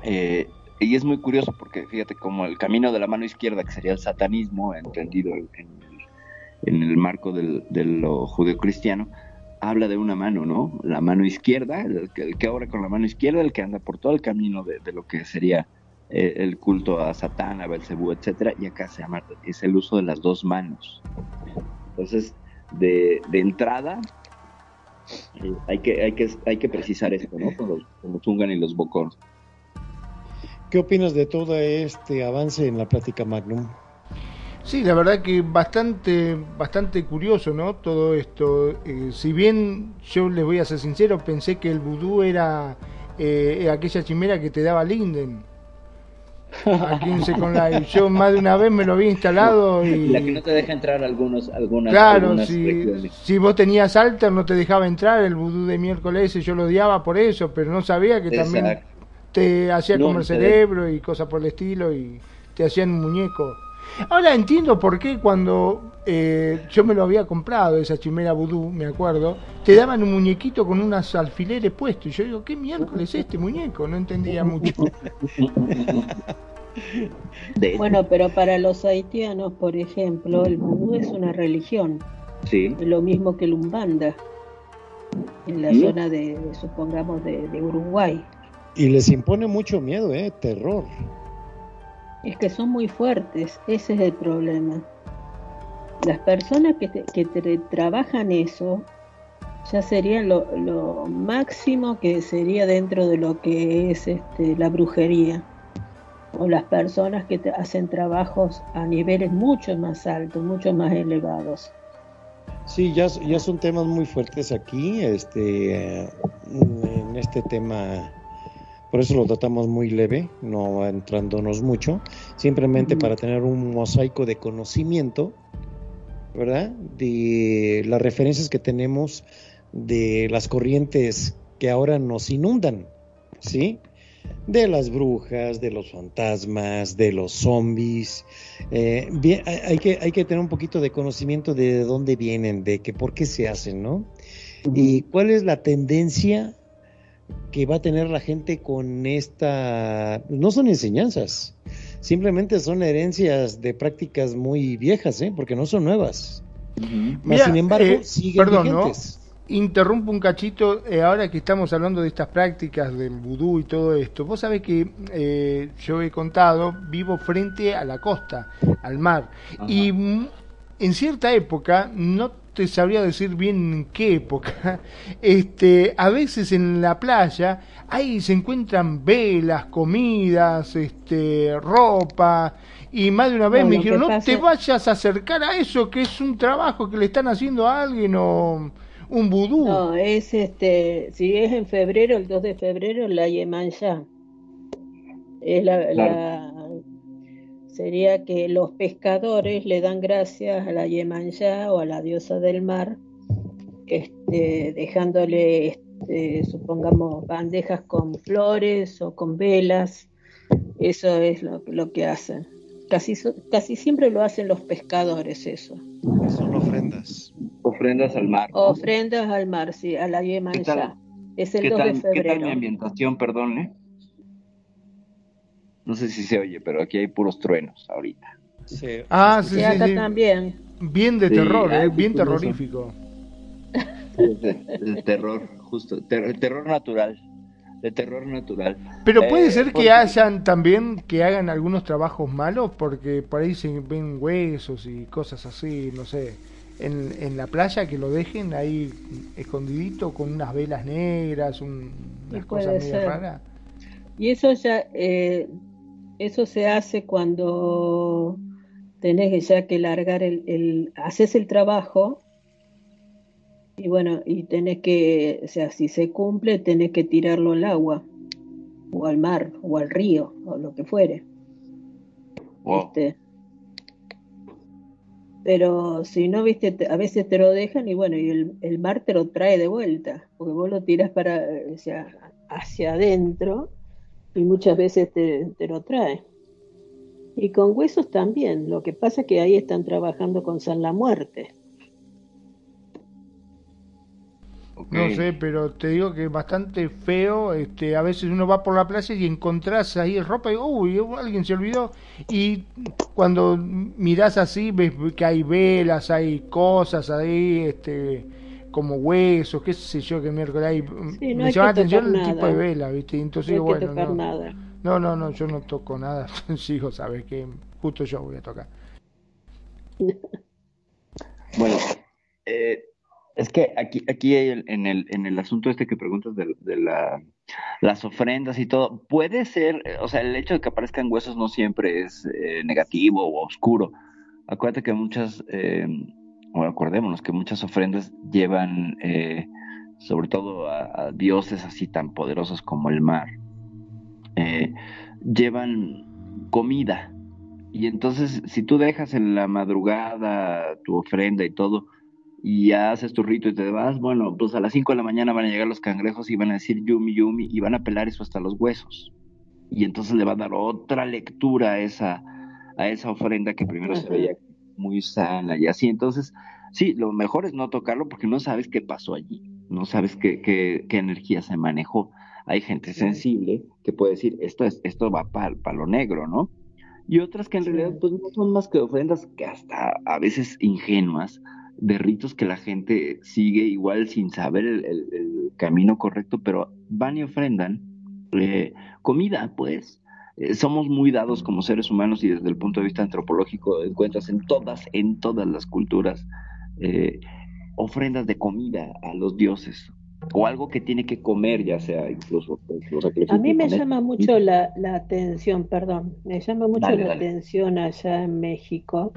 Speaker 3: eh, y es muy curioso porque fíjate como el camino de la mano izquierda, que sería el satanismo, entendido en, el, marco del, de lo judeocristiano, habla de una mano, ¿no? La mano izquierda, el que, el con la mano izquierda, el que anda por todo el camino de, lo que sería eh, el culto a Satán, a Belcebú, etcétera, y acá se llama, es el uso de las dos manos. Entonces, de, de entrada, eh, hay, que, hay, que, hay que precisar esto, ¿no? Con los, con Ungan y los Bokor.
Speaker 2: ¿Qué opinas de todo este avance en la plática Magnum?
Speaker 4: Sí, la verdad que bastante, bastante curioso, ¿no? Todo esto. Eh, si bien yo les voy a ser sincero, pensé que el vudú era eh, aquella chimera que te daba Linden. Aquí en Second Life. Yo más de una vez me lo había instalado y...
Speaker 3: La que no te deja entrar algunos, algunas,
Speaker 4: Claro,
Speaker 3: algunas
Speaker 4: si, vos tenías alter no te dejaba entrar, el vudú de miércoles ese yo lo odiaba por eso, pero no sabía que también
Speaker 3: Exacto.
Speaker 4: Te hacía
Speaker 3: No,
Speaker 4: comer cerebro y cosas por el estilo y te hacían un muñeco. Ahora entiendo por qué cuando eh, yo me lo había comprado, esa chimera vudú, me acuerdo, te daban un muñequito con unos alfileres puestos. Y yo digo, ¿qué miércoles es este muñeco? No entendía mucho.
Speaker 5: Bueno, pero para los haitianos, por ejemplo, el vudú es una religión,
Speaker 3: sí.
Speaker 5: lo mismo que el umbanda, en la
Speaker 3: ¿Sí?
Speaker 5: zona de, de, supongamos, de, de Uruguay.
Speaker 2: Y les impone mucho miedo, ¿eh? Terror.
Speaker 5: Es que son muy fuertes, ese es el problema. Las personas que, te- que te trabajan eso ya sería lo, lo máximo que sería dentro de lo que es este, la brujería. O las personas que te hacen trabajos a niveles mucho más altos, mucho más elevados.
Speaker 2: Sí, ya, ya son temas muy fuertes aquí, este, en este tema, por eso lo tratamos muy leve, no entrándonos mucho, simplemente para tener un mosaico de conocimiento, ¿verdad? De las referencias que tenemos de las corrientes que ahora nos inundan, ¿sí? de las brujas, de los fantasmas, de los zombies. Eh, bien, hay, que, hay que tener un poquito de conocimiento de dónde vienen, de que por qué se hacen, ¿no? Y cuál es la tendencia que va a tener la gente con esta... No son enseñanzas, simplemente son herencias de prácticas muy viejas, ¿eh? porque no son nuevas. sin embargo, eh, siguen vigentes
Speaker 4: interrumpo un cachito, eh, ahora que estamos hablando de estas prácticas del vudú y todo esto, vos sabés que eh, yo he contado, vivo frente a la costa, al mar, y en cierta época, no te sabría decir bien en qué época, este, a veces en la playa, ahí se encuentran velas, comidas, este, ropa, y más de una vez me dijeron, no te vayas a acercar a eso, que es un trabajo que le están haciendo a alguien o un vudú.
Speaker 5: No, es este, si es en febrero, el 2 de febrero, la Yemanjá. Es la, sería que los pescadores le dan gracias a la Yemanjá o a la diosa del mar, este, dejándole, este, supongamos, bandejas con flores o con velas. Eso es lo, lo que hacen. Casi, casi siempre lo hacen los pescadores eso.
Speaker 2: Son ofrendas.
Speaker 3: Ofrendas al mar.
Speaker 5: Ofrendas al mar, sí, a la Yemanjá. Es el 2 de febrero. ¿Qué
Speaker 3: tal mi ambientación, perdón, eh? No sé si se oye, pero aquí hay puros truenos ahorita.
Speaker 4: Sí. Ah, sí, sí,
Speaker 5: acá también.
Speaker 4: Bien de terror, eh, bien terrorífico.
Speaker 3: El terror, justo, el terror natural de terror natural.
Speaker 4: Pero puede eh, ser que hayan también que hagan algunos trabajos malos porque por ahí se ven huesos y cosas así, no sé, en, en la playa que lo dejen ahí escondidito con unas velas negras, un, unas cosas medio raras.
Speaker 5: Y eso ya, eh, eso se hace cuando tenés ya que largar el, el haces el trabajo y bueno, y tenés que, o sea, si se cumple, tenés que tirarlo al agua, o al mar, o al río, o lo que fuere. Este, pero si no, viste, a veces te lo dejan y bueno, y el, el, mar te lo trae de vuelta, porque vos lo tiras para, o sea, hacia adentro y muchas veces te, te lo trae. Y con huesos también, lo que pasa es que ahí están trabajando con San la Muerte.
Speaker 4: No sé, pero te digo que es bastante feo. Este, a veces uno va por la plaza y encontrás ahí ropa y uy, alguien se olvidó. Y cuando mirás así, ves que hay velas, hay cosas ahí, este, como huesos, qué sé yo, que miércoles hay. me llama la atención el tipo de vela, ¿viste? Entonces, no bueno, no, nada. no, no, no, yo no toco nada. Sigo, sabes que justo yo voy a tocar.
Speaker 3: bueno, eh es que aquí, aquí en, el, en el asunto este que preguntas de, la, las ofrendas y todo, puede ser, o sea, el hecho de que aparezcan huesos no siempre es eh, negativo o oscuro. Acuérdate que muchas, eh, o acordémonos que muchas ofrendas llevan, eh, sobre todo a, dioses así tan poderosos como el mar, eh, llevan comida. Y entonces, si tú dejas en la madrugada tu ofrenda y todo, y ya haces tu rito y te vas, bueno, pues a las 5 de la mañana van a llegar los cangrejos y van a decir yumi yumi y van a pelar eso hasta los huesos. Y entonces le va a dar otra lectura a esa, a esa ofrenda que primero se veía muy sana y así. Entonces, sí, lo mejor es no tocarlo porque no sabes qué pasó allí, no sabes qué, qué, qué energía se manejó. Hay gente sensible que puede decir, esto, es, esto va para lo negro, ¿no? Y otras que en realidad pues no son más que ofrendas que hasta a veces ingenuas, de ritos que la gente sigue igual sin saber el, camino correcto, pero van y ofrendan eh, comida, pues. Eh, somos muy dados como seres humanos y desde el punto de vista antropológico encuentras en todas, en todas las culturas eh, ofrendas de comida a los dioses o algo que tiene que comer, ya sea incluso pues,
Speaker 5: A mí me llama mucho la, la, atención, perdón, me llama mucho la atención allá en México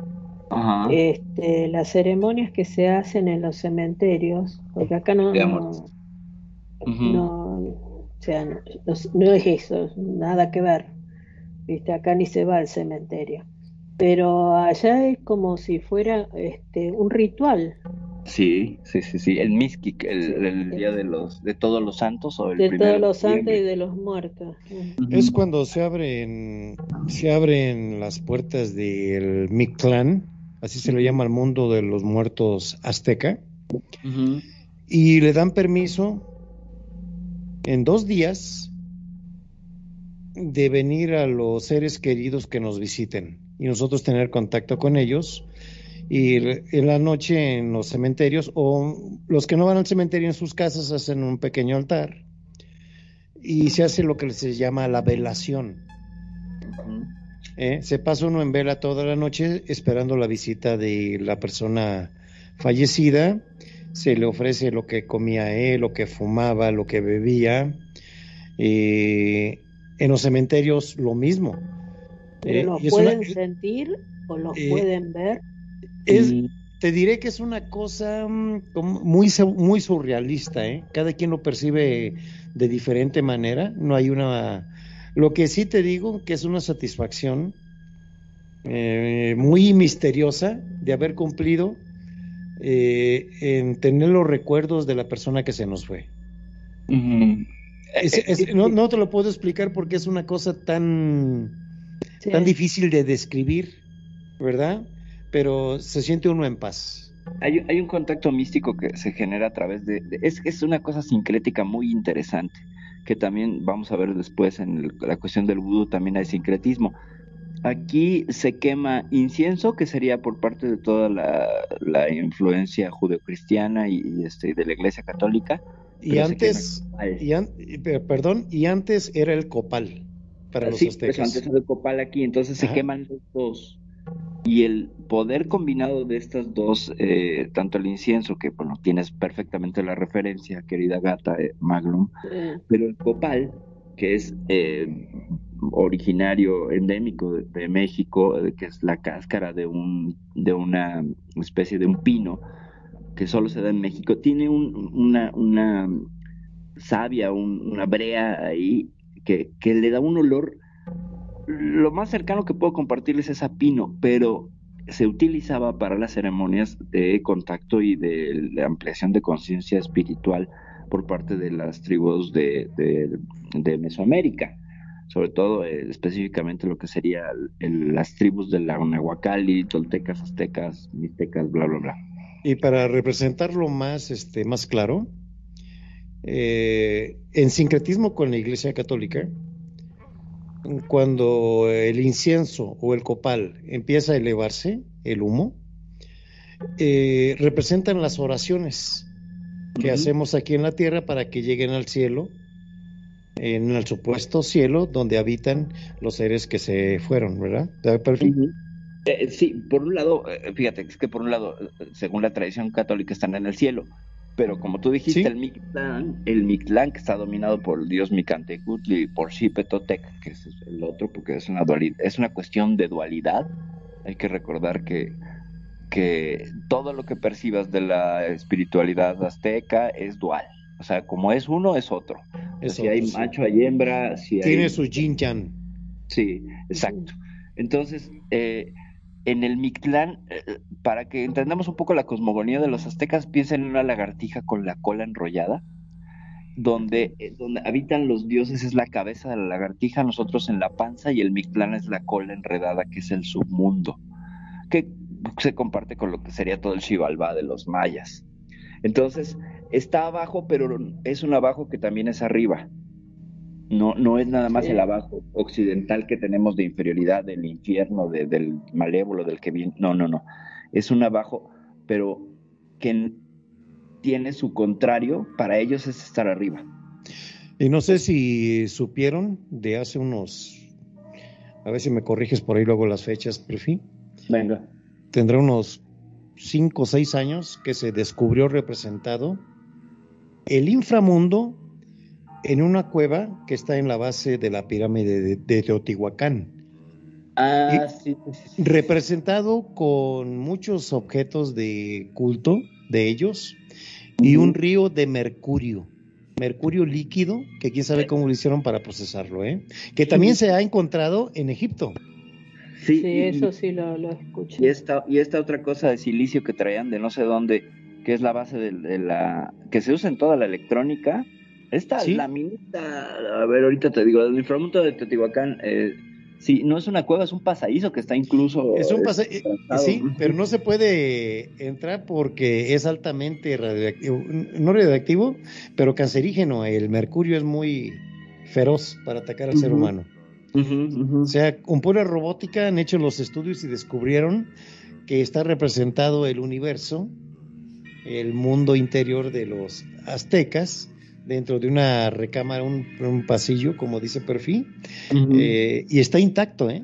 Speaker 5: Este, las ceremonias que se hacen en los cementerios, porque acá no, no, o sea, no, no, es eso, nada que ver, viste, acá ni se va al cementerio, pero allá es como si fuera este, un ritual.
Speaker 3: Sí, sí, sí, sí. El Miskik, el, el día de los de todos los santos o el
Speaker 5: De todos los santos y de los muertos.
Speaker 2: Es cuando se abren, se abren las puertas del Mictlán, así se le llama al mundo de los muertos azteca, y le dan permiso en dos días de venir a los seres queridos que nos visiten y nosotros tener contacto con ellos. Y en la noche en los cementerios, o los que no van al cementerio en sus casas, hacen un pequeño altar y se hace lo que se llama la velación. ¿eh? Se pasa uno en vela toda la noche esperando la visita de la persona fallecida. Se le ofrece lo que comía él, lo que fumaba, lo que bebía. Eh, en los cementerios lo mismo.
Speaker 5: Pero
Speaker 2: Eh, una-
Speaker 5: pueden sentir o los
Speaker 2: eh,
Speaker 5: pueden ver.
Speaker 2: es- te diré que es una cosa mm, muy, muy surrealista, ¿eh? Cada quien lo percibe de diferente manera. No hay una. Lo que sí te digo que es una satisfacción eh, muy misteriosa de haber cumplido eh, en tener los recuerdos de la persona que se nos fue. Es- es-
Speaker 3: sí,
Speaker 2: no, te lo puedo explicar porque es una cosa tan,
Speaker 5: Sí.
Speaker 2: tan difícil de describir, ¿verdad? Pero se siente uno en paz.
Speaker 3: Hay, hay un contacto místico que se genera a través de... de- es, es una cosa sincrética muy interesante, que también vamos a ver después en el- la cuestión del vudú, también hay sincretismo. Aquí se quema incienso, que sería por parte de toda la, la influencia judeocristiana y, y, este, de la Iglesia Católica.
Speaker 2: Y antes, y an- perdón, y antes era el copal para los
Speaker 3: Sí, pues
Speaker 2: aztecas.
Speaker 3: antes de copal aquí, entonces se
Speaker 2: Ajá.
Speaker 3: queman los dos. Y el poder combinado de estas dos, eh, tanto el incienso, que bueno, tienes perfectamente la referencia, querida gata eh, Magnum,
Speaker 5: Sí.
Speaker 3: pero el copal, que es eh, originario, endémico de, de México, eh, que es la cáscara de, un, de una especie de un pino, que solo se da en México, tiene un- una, savia, un- una brea ahí, que, le da un olor, lo más cercano que puedo compartirles es a pino, pero se utilizaba para las ceremonias de contacto y de ampliación de conciencia espiritual por parte de las tribus de, Mesoamérica, sobre todo eh, específicamente lo que sería el- el- las tribus de la Nahuacali, toltecas, aztecas, mixtecas, bla, bla, bla.
Speaker 2: Y para representarlo más, este, más claro, eh, en sincretismo con la Iglesia Católica, cuando el incienso o el copal empieza a elevarse, el humo, eh, representan las oraciones que hacemos aquí en la tierra para que lleguen al cielo, en el supuesto cielo donde habitan los seres que se fueron, ¿verdad?
Speaker 3: Eh, sí, por un lado, eh, fíjate, es que por un lado, eh, según la tradición católica, están en el cielo, pero como tú dijiste,
Speaker 2: Sí.
Speaker 3: el Mictlán, el Mictlán que está dominado por el dios Micantecutli y por Xipetotec, que es el otro, porque es una dualidad, es una cuestión de dualidad. Hay que recordar que, que todo lo que percibas de la espiritualidad azteca es dual. O sea, como es uno, es otro.
Speaker 2: Es
Speaker 3: si
Speaker 2: otro,
Speaker 3: hay
Speaker 2: sí.
Speaker 3: macho, hay hembra, si hay...
Speaker 2: Tiene su yin yang.
Speaker 3: Sí, exacto. Entonces, eh, en el Mictlán, eh, para que entendamos un poco la cosmogonía de los aztecas, piensen en una lagartija con la cola enrollada, donde, eh, donde habitan los dioses es la cabeza de la lagartija, nosotros en la panza, y el Mictlán es la cola enredada, que es el submundo, que se comparte con lo que sería todo el Xibalbá de los mayas. Entonces, está abajo, pero es un abajo que también es arriba. No, no es nada más
Speaker 5: Sí.
Speaker 3: el abajo occidental que tenemos de inferioridad, del infierno, de- del malévolo, del que viene. No, no, no. Es un abajo, pero que tiene su contrario. Para ellos es estar arriba.
Speaker 2: Y no sé si supieron de hace unos, a ver si me corriges por ahí luego las fechas, Perfi,
Speaker 3: Venga.
Speaker 2: tendrá unos cinco o seis años que se descubrió representado el inframundo en una cueva que está en la base de la pirámide de, de Teotihuacán,
Speaker 3: Ah, sí, sí,
Speaker 2: representado con muchos objetos de culto de ellos y un río de mercurio. Mercurio líquido, que quién sabe cómo lo hicieron para procesarlo, ¿eh? Que también se ha encontrado en Egipto.
Speaker 3: Sí,
Speaker 5: Sí,
Speaker 3: y-
Speaker 5: eso sí lo, lo escuché.
Speaker 3: Y esta, y esta otra cosa de silicio que traían de no sé dónde, que es la base de, la que se usa en toda la electrónica. Esta
Speaker 2: Sí.
Speaker 3: laminita, a ver, ahorita te digo, el inframundo de Teotihuacán, eh, sí, no es una cueva, es un pasadizo que está incluso.
Speaker 2: Es un
Speaker 3: eh,
Speaker 2: pasa- eh, sí, pero no se puede entrar porque es altamente radioactivo, no radioactivo, pero cancerígeno. El mercurio es muy feroz para atacar al ser humano. O sea, con pura robótica han hecho los estudios y descubrieron que está representado el universo, el mundo interior de los aztecas, dentro de una recámara, un, un pasillo, como dice Perfil, eh, y está intacto, ¿eh?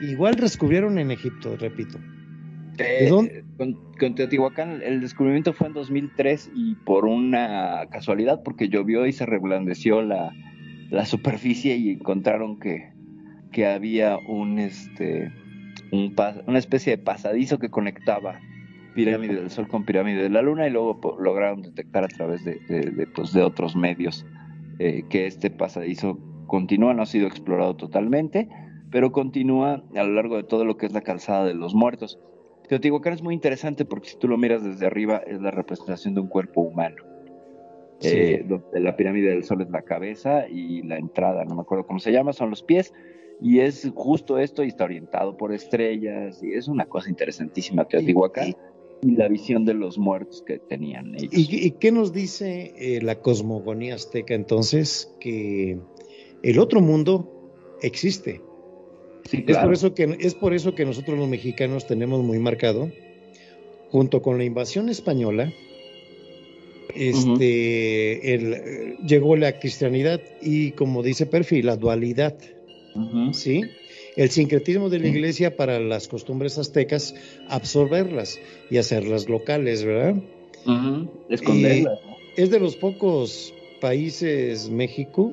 Speaker 2: Igual descubrieron en Egipto, repito.
Speaker 3: Eh,
Speaker 2: dónde?
Speaker 3: Con, con Teotihuacán el descubrimiento fue en 2003 y por una casualidad, porque llovió y se reblandeció la, la superficie y encontraron que, que había un este un una especie de pasadizo que conectaba pirámide del Sol con pirámide de la Luna y luego po- lograron detectar a través de, de- de, pues, de otros medios eh, que este pasadizo continúa, no ha sido explorado totalmente, pero continúa a lo largo de todo lo que es la calzada de los muertos. Teotihuacán es muy interesante porque si tú lo miras desde arriba es la representación de un cuerpo humano.
Speaker 2: Sí.
Speaker 3: Eh, donde la pirámide del sol es la cabeza y la entrada, no me acuerdo cómo se llama, son los pies. Y es justo esto y está orientado por estrellas y es una cosa interesantísima Teotihuacán y, la visión de los muertos que tenían ellos.
Speaker 2: ¿Y, y qué nos dice eh, la cosmogonía azteca entonces? Que el otro mundo existe.
Speaker 3: Sí,
Speaker 2: Es, por eso que, es por eso que nosotros los mexicanos tenemos muy marcado, junto con la invasión española, este, el, llegó la cristianidad y, como dice Perfil, la dualidad. ¿sí? El sincretismo de la iglesia para las costumbres aztecas, absorberlas y hacerlas locales, ¿verdad?
Speaker 3: Esconderlas.
Speaker 2: Es de los pocos países, México,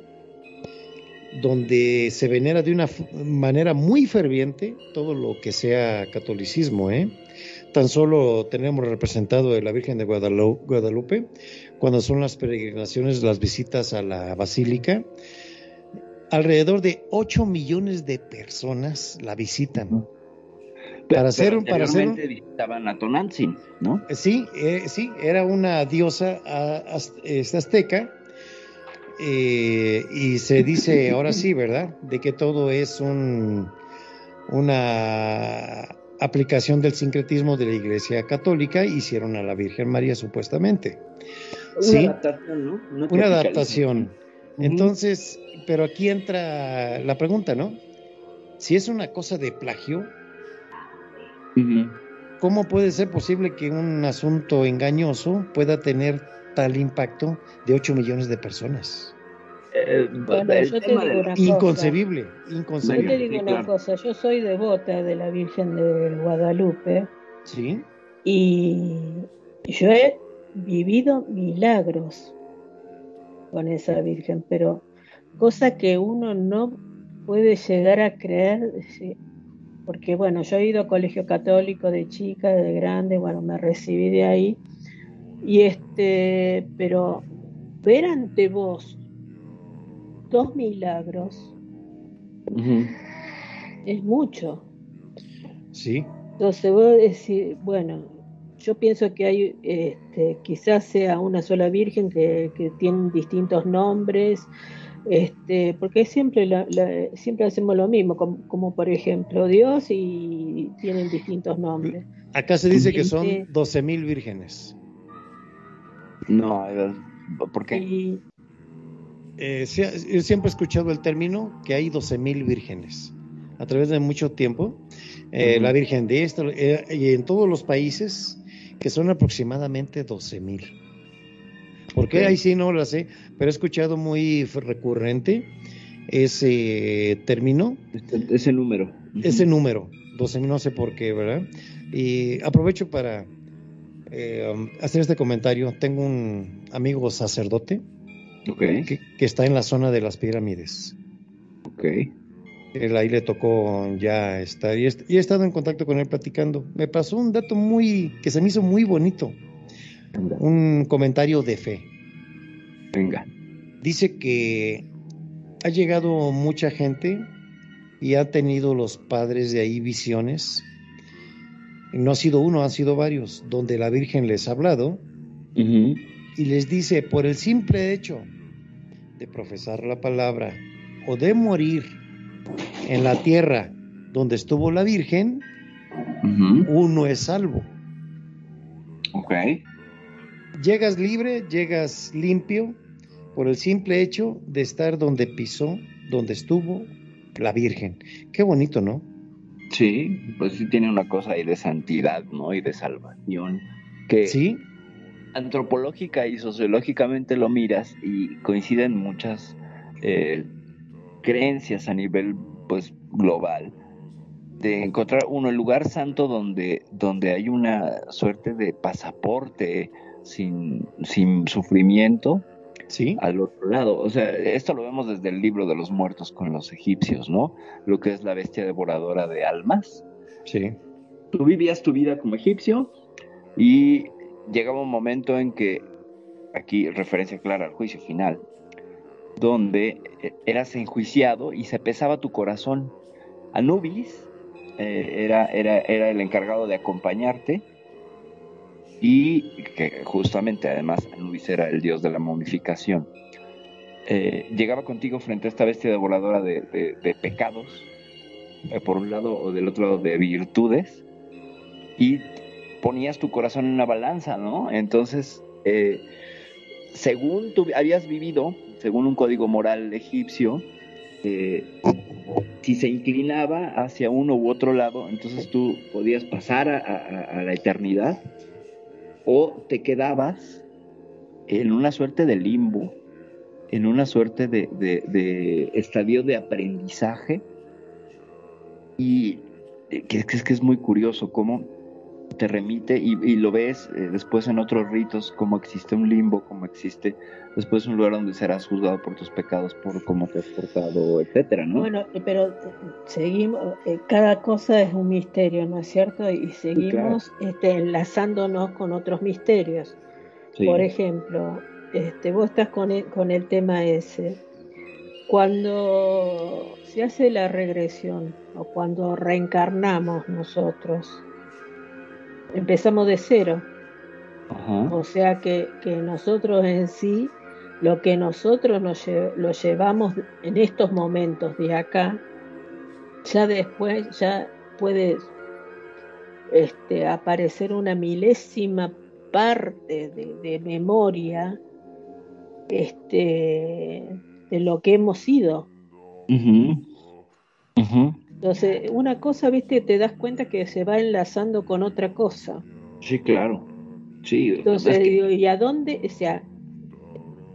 Speaker 2: donde se venera de una manera muy ferviente todo lo que sea catolicismo, ¿eh? Tan solo tenemos representado de la Virgen de Guadalu- Guadalupe, cuando son las peregrinaciones, las visitas a la basílica, alrededor de 8 millones de personas la visitan. Para hacer un- para un-
Speaker 3: visitaban a Tonantzin, ¿no?
Speaker 2: Eh, Sí, eh, sí, era una diosa a- az- es azteca eh, y se dice ahora sí, ¿verdad? De que todo es un, una aplicación del sincretismo de la Iglesia Católica, hicieron a la Virgen María supuestamente.
Speaker 3: Una
Speaker 2: Sí.
Speaker 3: adaptación, ¿no? Una
Speaker 2: Una
Speaker 3: tropicalización.
Speaker 2: Entonces, pero aquí entra la pregunta, ¿no? Si es una cosa de plagio. ¿Cómo puede ser posible que un asunto engañoso pueda tener tal impacto de 8 millones de personas?
Speaker 3: Eh,
Speaker 5: Bueno,
Speaker 3: el
Speaker 5: yo te
Speaker 3: tema
Speaker 5: digo
Speaker 3: de-
Speaker 5: una cosa.
Speaker 2: Inconcebible,
Speaker 5: Yo te
Speaker 2: inconcebible.
Speaker 5: digo una
Speaker 3: claro.
Speaker 5: cosa, yo soy devota de la Virgen de Guadalupe
Speaker 2: Sí,
Speaker 5: y yo he vivido milagros con esa Virgen, pero cosa que uno no puede llegar a creer, porque bueno, yo he ido a colegio católico de chica, de grande, bueno, me recibí de ahí, y este, pero ver ante vos dos milagros es mucho.
Speaker 2: sí,
Speaker 5: Entonces vos decís, bueno, yo pienso que hay, este, quizás sea una sola virgen que, que tiene distintos nombres, este, porque siempre, la- la- siempre hacemos lo mismo, como, como por ejemplo Dios y tienen distintos nombres.
Speaker 2: acá se dice que son
Speaker 5: Sí.
Speaker 2: 12 mil vírgenes.
Speaker 3: No, ¿por qué?
Speaker 5: Y
Speaker 2: Eh, yo siempre he escuchado el término que hay 12 mil vírgenes. A través de mucho tiempo, eh, la Virgen de esto, eh, y en todos los países, que son aproximadamente 12 mil. ¿Por qué? Ahí sí no lo sé, pero he escuchado muy recurrente ese término,
Speaker 3: Este- ese número.
Speaker 2: Ese número, 12 mil, no sé por qué, ¿verdad? Y aprovecho para eh, um, hacer este comentario. Tengo un amigo sacerdote
Speaker 3: Ok,
Speaker 2: que, que está en la zona de las pirámides.
Speaker 3: ok.
Speaker 2: Él ahí le tocó ya estar y, he estado en contacto con él platicando. Me pasó un dato muy que se me hizo muy bonito,
Speaker 3: Venga.
Speaker 2: un comentario de fe.
Speaker 3: Venga.
Speaker 2: Dice que ha llegado mucha gente y ha tenido los padres de ahí visiones. No ha sido uno, han sido varios, donde la Virgen les ha hablado y les dice, por el simple hecho de profesar la palabra o de morir en la tierra donde estuvo la Virgen, uno es salvo.
Speaker 3: Ok.
Speaker 2: Llegas libre, llegas limpio por el simple hecho de estar donde pisó, donde estuvo la Virgen. Qué bonito, ¿no?
Speaker 3: Sí, pues sí tiene una cosa ahí de santidad, ¿no? Y de salvación. Que
Speaker 2: Sí,
Speaker 3: antropológica y sociológicamente lo miras y coinciden muchas eh, creencias a nivel pues global de encontrar uno el lugar santo donde donde hay una suerte de pasaporte sin, sin sufrimiento
Speaker 2: sí,
Speaker 3: al otro lado. O sea, esto lo vemos desde el libro de los muertos con los egipcios, ¿no? Lo que es la bestia devoradora de almas.
Speaker 2: sí,
Speaker 3: Tú vivías tu vida como egipcio y llegaba un momento en que, aquí referencia clara al juicio final, donde eh, eras enjuiciado y se pesaba tu corazón. Anubis eh, era, era, era el encargado de acompañarte y que justamente además Anubis era el dios de la momificación. Eh, llegaba contigo frente a esta bestia devoradora de, de- pecados, por un lado o del otro lado de virtudes, y ponías tu corazón en una balanza, ¿no? Entonces, según tú habías vivido, según un código moral egipcio, eh, si se inclinaba hacia uno u otro lado, entonces tú podías pasar a, la eternidad o te quedabas en una suerte de limbo, en una suerte de, estadio de aprendizaje. Y eh, que, que es que es muy curioso cómo te remite y, y lo ves eh, después en otros ritos como existe un limbo, como existe después un lugar donde serás juzgado por tus pecados, por cómo te has portado, etcétera, ¿no?
Speaker 5: Bueno, eh, pero eh, seguimos, eh, cada cosa es un misterio, ¿no es cierto? Y seguimos este, enlazándonos con otros misterios.
Speaker 3: Sí.
Speaker 5: Por ejemplo, este, vos estás con el, con el tema ese. Cuando se hace la regresión o cuando reencarnamos nosotros, empezamos de cero.
Speaker 3: Ajá.
Speaker 5: O sea que, que nosotros en sí, lo que nosotros nos lle- lo llevamos en estos momentos de acá, ya después ya puede este, aparecer una milésima parte de, de memoria este, de lo que hemos sido.
Speaker 3: Ujú. Ujú.
Speaker 5: Entonces, una cosa, viste, te das cuenta que se va enlazando con otra cosa.
Speaker 3: Sí, claro. Sí,
Speaker 5: Entonces,
Speaker 3: es que-
Speaker 5: digo, ¿y a dónde? O sea,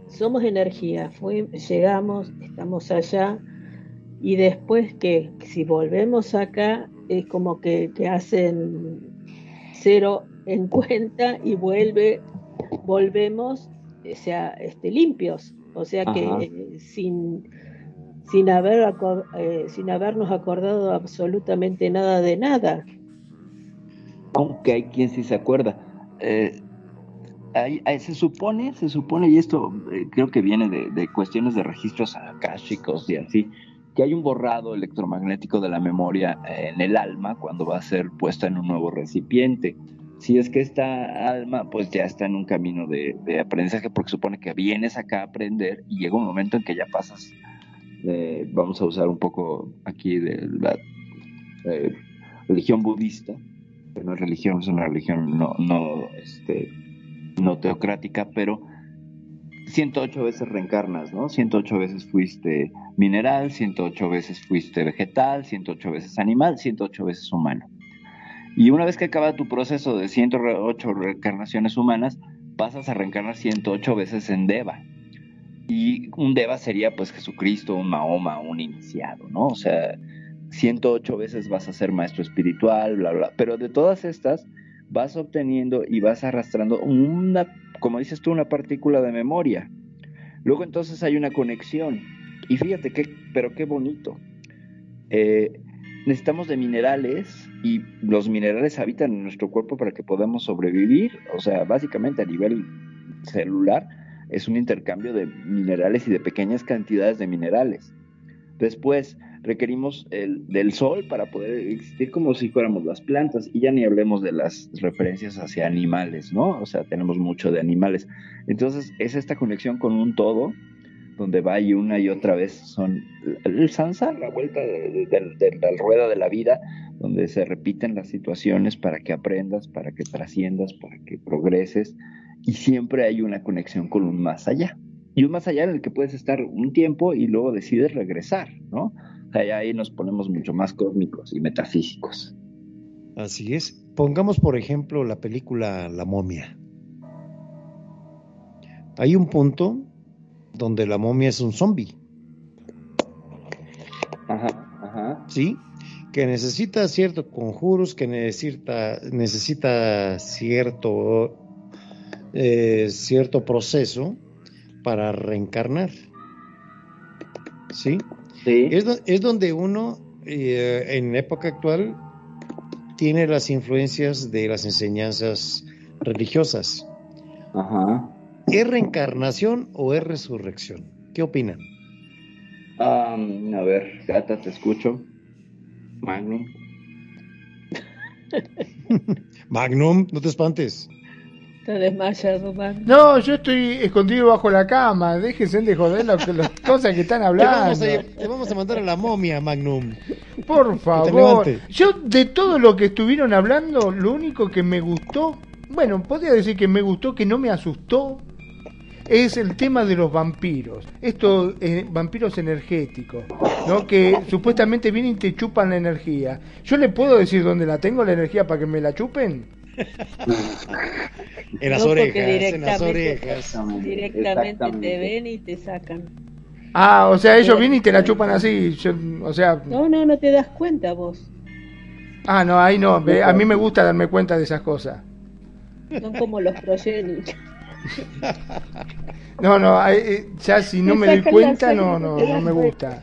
Speaker 5: somos energía, fue, llegamos, estamos allá, y después que si volvemos acá, es como que, que hacen cero en cuenta y vuelve, volvemos, o sea, este, limpios, o sea que
Speaker 3: Ajá.
Speaker 5: eh, sin, sin, haber, eh, sin habernos acordado absolutamente nada de nada.
Speaker 3: aunque hay quien sí se acuerda. Eh, se supone, se supone, y esto eh, creo que viene de, cuestiones de registros akáshicos y así, que hay un borrado electromagnético de la memoria en el alma cuando va a ser puesta en un nuevo recipiente. Si es que esta alma pues ya está en un camino de, de aprendizaje porque supone que vienes acá a aprender y llega un momento en que ya pasas, eh, vamos a usar un poco aquí de la eh, religión budista, que no es religión, es una religión no, no, este, no teocrática, pero 108 veces reencarnas, ¿no? 108 veces fuiste mineral, 108 veces fuiste vegetal, 108 veces animal, 108 veces humano. Y una vez que acaba tu proceso de 108 reencarnaciones humanas, pasas a reencarnar 108 veces en Deva. Y un Deva sería pues Jesucristo, un Mahoma, un iniciado, ¿no? O sea, 108 veces vas a ser maestro espiritual, bla, bla. Pero de todas estas, vas obteniendo y vas arrastrando una, como dices tú, una partícula de memoria. Luego entonces hay una conexión. Y fíjate qué, pero qué bonito. Eh, necesitamos de minerales y los minerales habitan en nuestro cuerpo para que podamos sobrevivir. O sea, básicamente a nivel celular es un intercambio de minerales y de pequeñas cantidades de minerales. Después, requerimos el, del sol para poder existir como si fuéramos las plantas. Y ya ni hablemos de las referencias hacia animales, ¿no? O sea, tenemos mucho de animales. Entonces, es esta conexión con un todo donde va y una y otra vez son el sansar, la vuelta de, la rueda de la vida, donde se repiten las situaciones para que aprendas, para que trasciendas, para que progreses, y siempre hay una conexión con un más allá. Y un más allá en el que puedes estar un tiempo y luego decides regresar, ¿no? ahí nos ponemos mucho más cósmicos y metafísicos.
Speaker 2: Así es. Pongamos, por ejemplo, la película La momia. Hay un punto donde la momia es un zombie.
Speaker 3: Ajá, ajá.
Speaker 2: ¿Sí? Que necesita ciertos conjuros, que necesita, necesita cierto, eh, cierto proceso para reencarnar. ¿Sí?
Speaker 3: Sí.
Speaker 2: Es, donde uno, eh, en época actual, tiene las influencias de las enseñanzas religiosas.
Speaker 3: Ajá.
Speaker 2: ¿Es reencarnación o es resurrección? ¿Qué opinan?
Speaker 3: a ver, Gata, te escucho. Magnum.
Speaker 2: Magnum, no te espantes.
Speaker 5: Está desmayado, Magnum.
Speaker 4: No, yo estoy escondido bajo la cama. Déjense de joder las, cosas que están hablando.
Speaker 2: Te vamos, a, mandar a la momia, Magnum.
Speaker 4: Por favor. Yo, de todo lo que estuvieron hablando, lo único que me gustó, bueno, podría decir que me gustó, que no me asustó, es el tema de los vampiros, estos eh, vampiros energéticos, ¿no? que supuestamente vienen y te chupan la energía. ¿Yo le puedo decir dónde la tengo la energía para que me la chupen?
Speaker 2: En las orejas, en las orejas.
Speaker 5: Directamente te ven y te sacan.
Speaker 4: Ah, o sea, ellos vienen y te la chupan así, o sea...
Speaker 5: No, no, no te das cuenta vos.
Speaker 4: Ah, no, ahí no, a mí me gusta darme cuenta de esas cosas.
Speaker 5: Son como los progénitos.
Speaker 4: No, no, eh, ya si no me doy cuenta, no, no, no me gusta.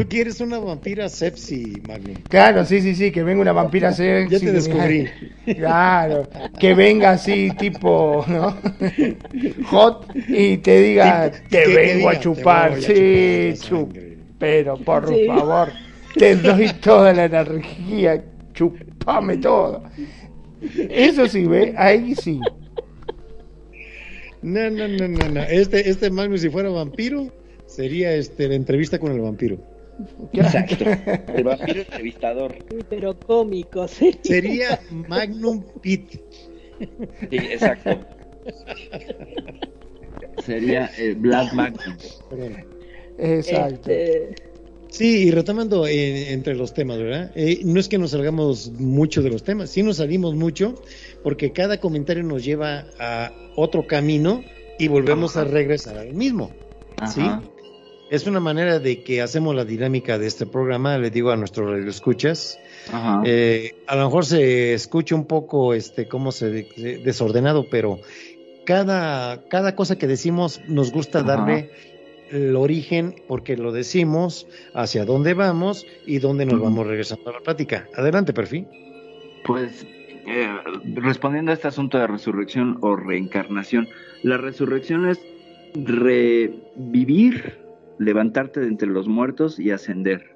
Speaker 2: Tú quieres una vampira sepsi, Magnum.
Speaker 4: Claro, sí, sí, sí, que venga una vampira sepsi.
Speaker 2: Ya te descubrí.
Speaker 4: Claro, que venga así, tipo, ¿no? Hot y te diga, te vengo a chupar. sí, chup, pero por favor, te doy toda la energía, chupame todo. Eso sí, ¿ve? Ahí sí.
Speaker 2: No, no, no, no, no. Este, este Magnus, si fuera vampiro, sería este, la entrevista con el vampiro.
Speaker 3: Exacto. El vampiro entrevistador.
Speaker 5: pero cómico, ¿sí?
Speaker 2: Sería Magnum Pit.
Speaker 3: Sí, exacto. Sería el Black Magnum.
Speaker 4: Exacto. Este,
Speaker 2: Sí, y retomando eh, entre los temas, ¿verdad? Eh, no es que nos salgamos mucho de los temas, sí nos salimos mucho porque cada comentario nos lleva a otro camino y volvemos a regresar al mismo. ¿Sí? Es una manera de que hacemos la dinámica de este programa, le digo a nuestros radioescuchas. Eh, a lo mejor se escucha un poco, este, cómo se desordenado, pero cada, cada cosa que decimos nos gusta darle el origen, porque lo decimos, hacia dónde vamos y dónde nos vamos regresando a la plática. Adelante, perfil.
Speaker 3: Pues eh, respondiendo a este asunto de resurrección o reencarnación, la resurrección es revivir, levantarte de entre los muertos y ascender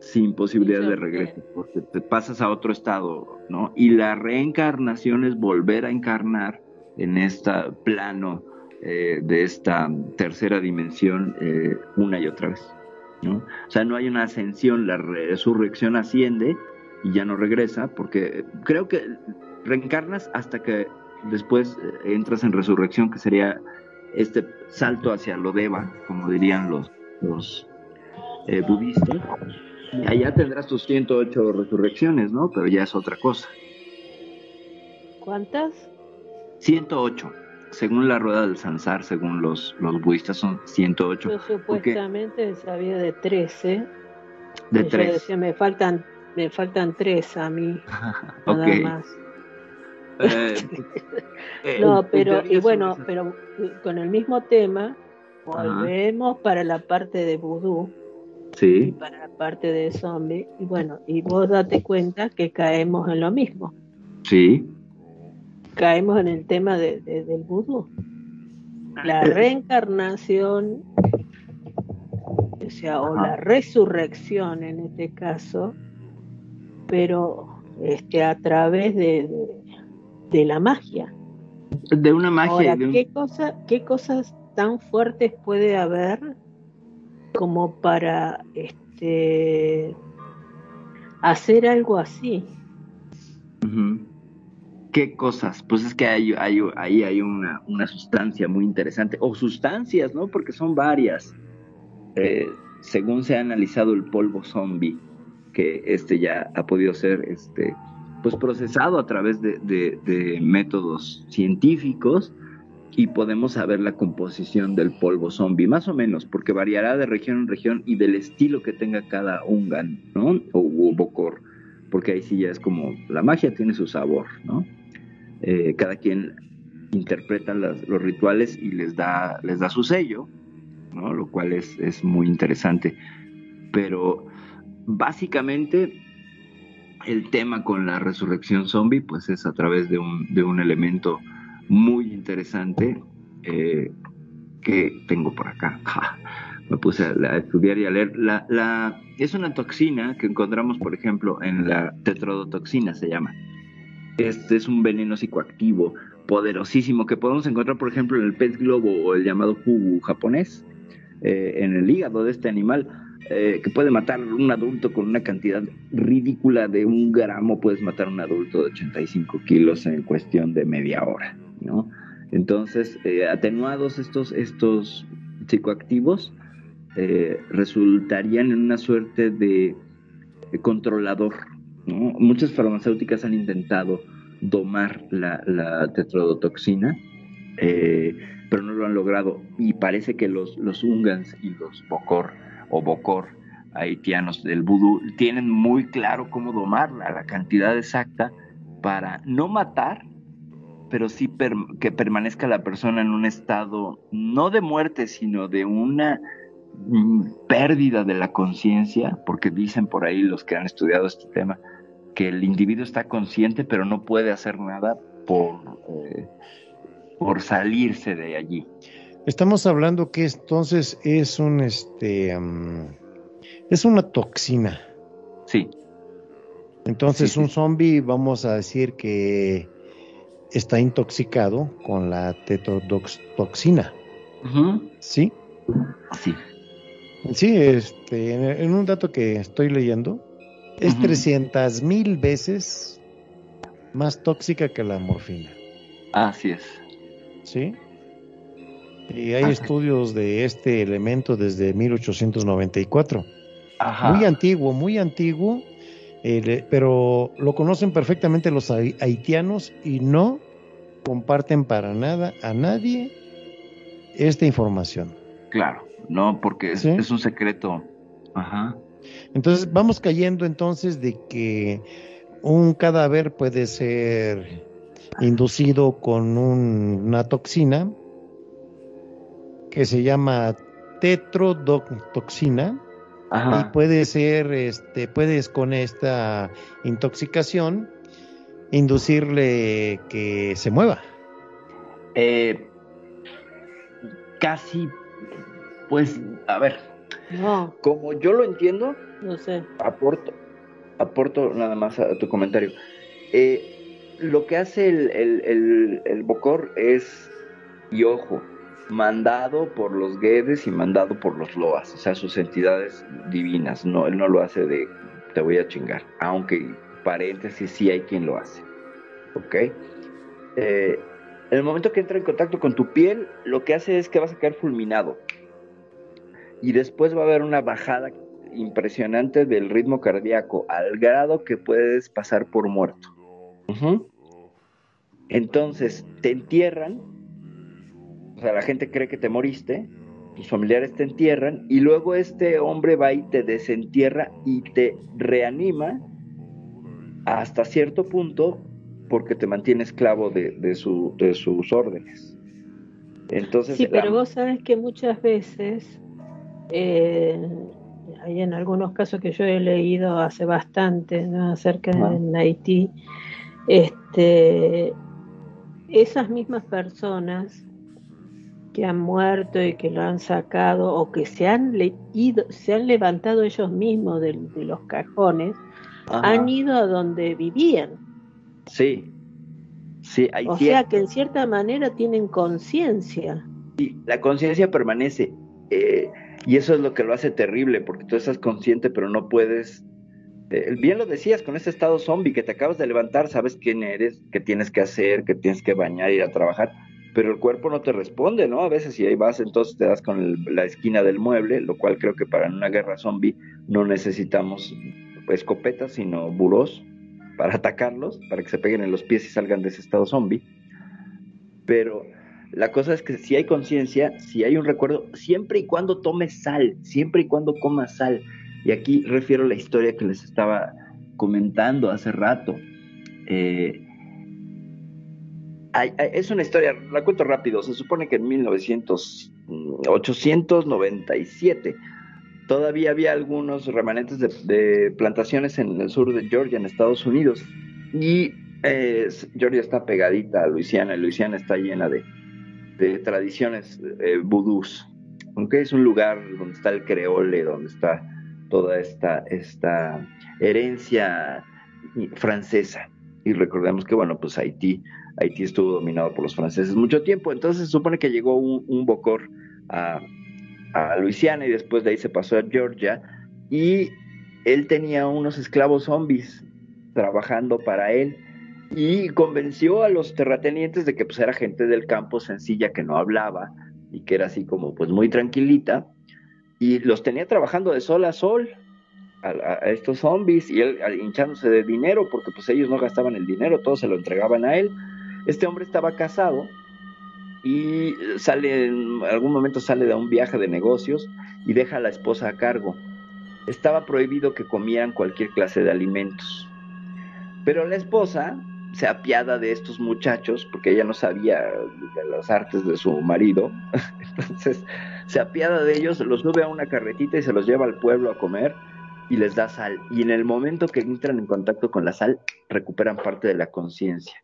Speaker 3: sin posibilidad de regreso, porque te pasas a otro estado, ¿no? Y la reencarnación es volver a encarnar en este plano eh, de esta tercera dimensión eh, una y otra vez. ¿no? O sea, no hay una ascensión, la resurrección asciende y ya no regresa, porque creo que reencarnas hasta que después eh, entras en resurrección, que sería este salto hacia lo deva, como dirían los, los budistas. Y allá tendrás tus 108 resurrecciones, ¿no? Pero ya es otra cosa.
Speaker 5: ¿Cuántas?
Speaker 3: 108 según la rueda del Sansar, según los, los budistas, son 108.
Speaker 5: Yo supuestamente sabía de 13.
Speaker 3: De 3.
Speaker 5: decía, me faltan, me faltan 3 a mí, nada más. Eh, eh, no, pero, y bueno, pero con el mismo tema, volvemos para la parte de vudú.
Speaker 3: Sí.
Speaker 5: Para la parte de zombie. Y bueno, y vos date cuenta que caemos en lo mismo.
Speaker 3: Sí
Speaker 5: caemos en el tema de, del vudú. La reencarnación o sea, o la resurrección en este caso, pero este, a través de, de, la magia.
Speaker 3: De una magia.
Speaker 5: Ahora, ¿qué, cosa, ¿qué cosas tan fuertes puede haber como para este, hacer algo así?
Speaker 3: ¿Qué cosas? Pues es que hay, hay, ahí hay una, una, sustancia muy interesante, o sustancias, ¿no? Porque son varias. Eh, según se ha analizado el polvo zombie, que este ya ha podido ser este, pues procesado a través de, de, métodos científicos y podemos saber la composición del polvo zombie, más o menos, porque variará de región en región y del estilo que tenga cada ungan, ¿no? O, bocor, porque ahí sí ya es como la magia tiene su sabor, ¿no? Eh, cada quien interpreta los rituales y les da, les da su sello, ¿no? Lo cual es, es muy interesante. Pero básicamente el tema con la resurrección zombie, pues es a través de un, de un elemento muy interesante eh, que tengo por acá. Me puse a, estudiar y a leer. La, es una toxina que encontramos, por ejemplo, en la tetrodotoxina, se llama. Este es un veneno psicoactivo poderosísimo que podemos encontrar, por ejemplo, en el pez globo o el llamado fugu japonés, eh, en el hígado de este animal. Eh, que puede matar un adulto con una cantidad ridícula de un gramo, puedes matar a un adulto de 85 kilos en cuestión de media hora, ¿no? Entonces, eh, atenuados estos, estos psicoactivos, eh, resultarían en una suerte de, controlador, ¿no? Muchas farmacéuticas han intentado domar la, tetrodotoxina, pero no lo han logrado. Y parece que los, Ungans y los Bokor o Bokor haitianos del vudú tienen muy claro cómo domarla, la cantidad exacta para no matar, pero sí que permanezca la persona en un estado no de muerte, sino de una mm, pérdida de la conciencia, porque dicen por ahí los que han estudiado este tema que el individuo está consciente pero no puede hacer nada por, eh, por salirse de allí.
Speaker 2: Estamos hablando que entonces es un este es una toxina.
Speaker 3: Sí.
Speaker 2: Entonces un zombie vamos a decir que está intoxicado con la tetrodotoxina. ¿Sí?
Speaker 3: Sí.
Speaker 2: Sí, este, en, un dato que estoy leyendo, es 300 mil veces más tóxica que la morfina.
Speaker 3: Así es.
Speaker 2: ¿Sí? Y hay estudios de este elemento desde 1894. Muy antiguo, muy antiguo, pero lo conocen perfectamente los haitianos y no comparten para nada a nadie esta información.
Speaker 3: Claro, no, porque es, es un secreto. Ajá.
Speaker 2: Entonces vamos cayendo entonces de que un cadáver puede ser inducido con una toxina que se llama tetrodotoxina y puede ser, este, puedes con esta intoxicación inducirle que se mueva.
Speaker 3: Eh, casi, pues, a ver, no. como yo lo entiendo,
Speaker 5: no sé.
Speaker 3: Aporto, aporto nada más a, tu comentario. Eh, lo que hace el, el, el Bocor es, y ojo, mandado por los Guedes y mandado por los Loas, o sea, sus entidades divinas. No, él no lo hace de te voy a chingar, aunque paréntesis sí hay quien lo hace. ¿Ok? Eh, en el momento que entra en contacto con tu piel, lo que hace es que vas a caer fulminado. Y después va a haber una bajada impresionante del ritmo cardíaco, al grado que puedes pasar por muerto. Entonces, te entierran sea, la gente cree que te moriste, tus familiares te entierran y luego este hombre va y te desentierra y te reanima hasta cierto punto porque te mantiene esclavo de, de, su, de sus órdenes. Entonces,
Speaker 5: sí, pero vos sabes que muchas veces, eh, hay en algunos casos que yo he leído hace bastante acerca de Haití, este, esas mismas personas que han muerto y que lo han sacado o que se han ido, se han levantado ellos mismos de, los cajones, han ido a donde vivían.
Speaker 3: Sí, sí, hay
Speaker 5: O sea que en cierta manera tienen conciencia.
Speaker 3: Sí, la conciencia permanece. Eh, y eso es lo que lo hace terrible, porque tú estás consciente, pero no puedes. Eh, bien lo decías, con ese estado zombie que te acabas de levantar, sabes quién eres, qué tienes que hacer, que tienes que bañar, ir a trabajar, pero el cuerpo no te responde, ¿no? A veces si ahí vas, entonces te das con la esquina del mueble, lo cual creo que para una guerra zombie no necesitamos escopetas, sino burós para atacarlos, para que se peguen en los pies y salgan de ese estado zombie. Pero la cosa es que si hay conciencia, si hay un recuerdo, siempre y cuando tomes sal, siempre y cuando comas sal. Y aquí refiero a la historia que les estaba comentando hace rato. Eh, es una historia, la cuento rápido, se supone que en 1897 todavía había algunos remanentes de, plantaciones en el sur de Georgia, en Estados Unidos, y eh, Georgia está pegadita a Luisiana, Luisiana está llena de, tradiciones eh, vudús, aunque es un lugar donde está el creole, donde está toda esta, esta herencia francesa. Y recordemos que, bueno, pues Haití, Haití estuvo dominado por los franceses mucho tiempo, entonces se supone que llegó un, bocor a, a Luisiana y después de ahí se pasó a Georgia y él tenía unos esclavos zombies trabajando para él y convenció a los terratenientes de que pues era gente del campo sencilla que no hablaba y que era así como pues muy tranquilita y los tenía trabajando de sol a sol a, estos zombies y él hinchándose de dinero porque pues ellos no gastaban el dinero, todo se lo entregaban a él. Este hombre estaba casado y sale en algún momento sale de un viaje de negocios y deja a la esposa a cargo. Estaba prohibido que comieran cualquier clase de alimentos. Pero la esposa se apiada de estos muchachos, porque ella no sabía de las artes de su marido, entonces se apiada de ellos, los sube a una carretita y se los lleva al pueblo a comer y les da sal. Y en el momento que entran en contacto con la sal, recuperan parte de la conciencia.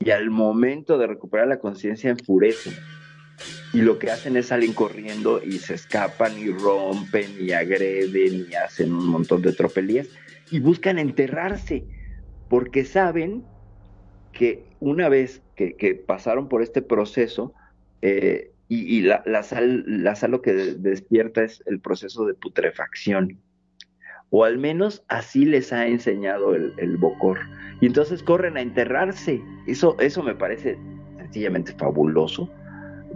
Speaker 3: Y al momento de recuperar la conciencia, enfurecen. Y lo que hacen es salen corriendo y se escapan y rompen y agreden y hacen un montón de tropelías y buscan enterrarse porque saben que una vez que, pasaron por este proceso, eh, y, la, sal, la sal lo que despierta es el proceso de putrefacción. O al menos así les ha enseñado el, el Bocor. Y entonces corren a enterrarse. Eso, eso me parece sencillamente fabuloso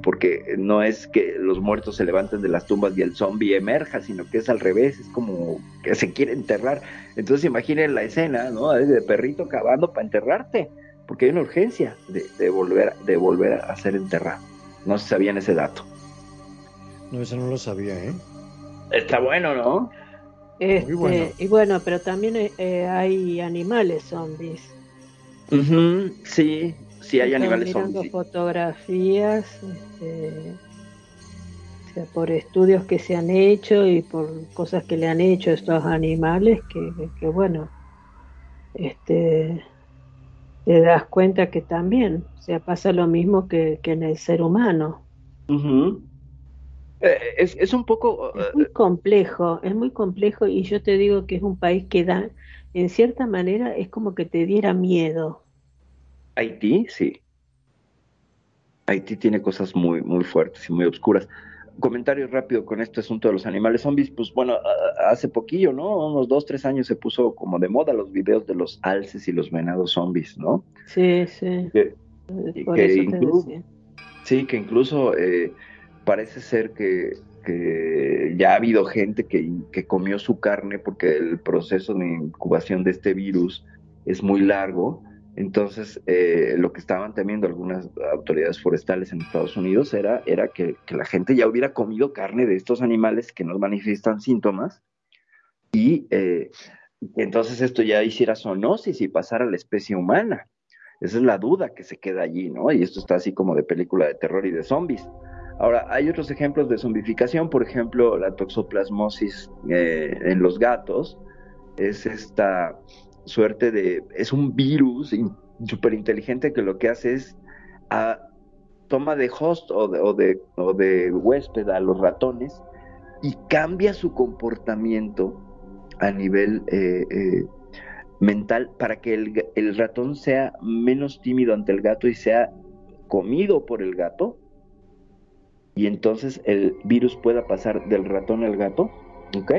Speaker 3: porque no es que los muertos se levanten de las tumbas y el zombie emerja, sino que es al revés, es como que se quiere enterrar. Entonces imaginen la escena, ¿no? De perrito cavando para enterrarte porque hay una urgencia de, volver, de volver a ser enterrado. No se sabían ese dato.
Speaker 2: No, eso no lo sabía, ¿eh?
Speaker 3: Está bueno, ¿no?
Speaker 5: Este, bueno. Y bueno, pero también eh, hay animales zombies.
Speaker 3: sí, sí hay animales
Speaker 5: zombies. fotografías, este, o sea, por estudios que se han hecho y por cosas que le han hecho a estos animales, que, que bueno, este te das cuenta que también, o sea, pasa lo mismo que, en el ser humano.
Speaker 3: Eh, es, un poco...
Speaker 5: Es muy complejo, es muy complejo y yo te digo que es un país que da, en cierta manera, es como que te diera miedo.
Speaker 3: Haití, sí. Haití tiene cosas muy, muy fuertes y muy oscuras comentario rápido con este asunto de los animales zombies, pues bueno, hace poquillo, ¿no? Unos dos, tres años se puso como de moda los videos de los alces y los venados zombies, ¿no?
Speaker 5: Sí, sí. Que,
Speaker 3: incluso, sí, que incluso eh, parece ser que, ya ha habido gente que, comió su carne porque el proceso de incubación de este virus es muy largo entonces, eh, lo que estaban temiendo algunas autoridades forestales en Estados Unidos era, era que, la gente ya hubiera comido carne de estos animales que nos manifiestan síntomas y eh, entonces esto ya hiciera zoonosis y pasara a la especie humana. Esa es la duda que se queda allí, ¿no? Y esto está así como de película de terror y de zombies. Ahora, hay otros ejemplos de zombificación, por ejemplo, la toxoplasmosis eh, en los gatos, es esta suerte de, es un virus súper inteligente que lo que hace es toma de host o de, o de, o de huésped a los ratones y cambia su comportamiento a nivel eh, eh, mental para que el, el, ratón sea menos tímido ante el gato y sea comido por el gato y entonces el virus pueda pasar del ratón al gato, ¿ok?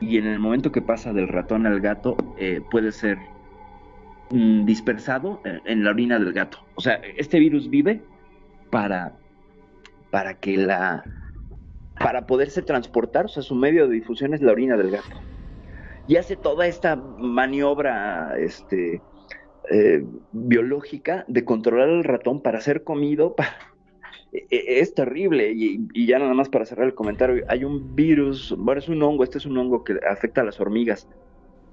Speaker 3: Y en el momento que pasa del ratón al gato eh, puede ser mm, dispersado en la orina del gato. O sea, este virus vive para, para que la para poderse transportar, o sea, su medio de difusión es la orina del gato. Y hace toda esta maniobra este, eh, biológica de controlar al ratón para ser comido. E, es terrible. Y, y, ya nada más para cerrar el comentario, hay un virus, bueno, es un hongo, este es un hongo que afecta a las hormigas.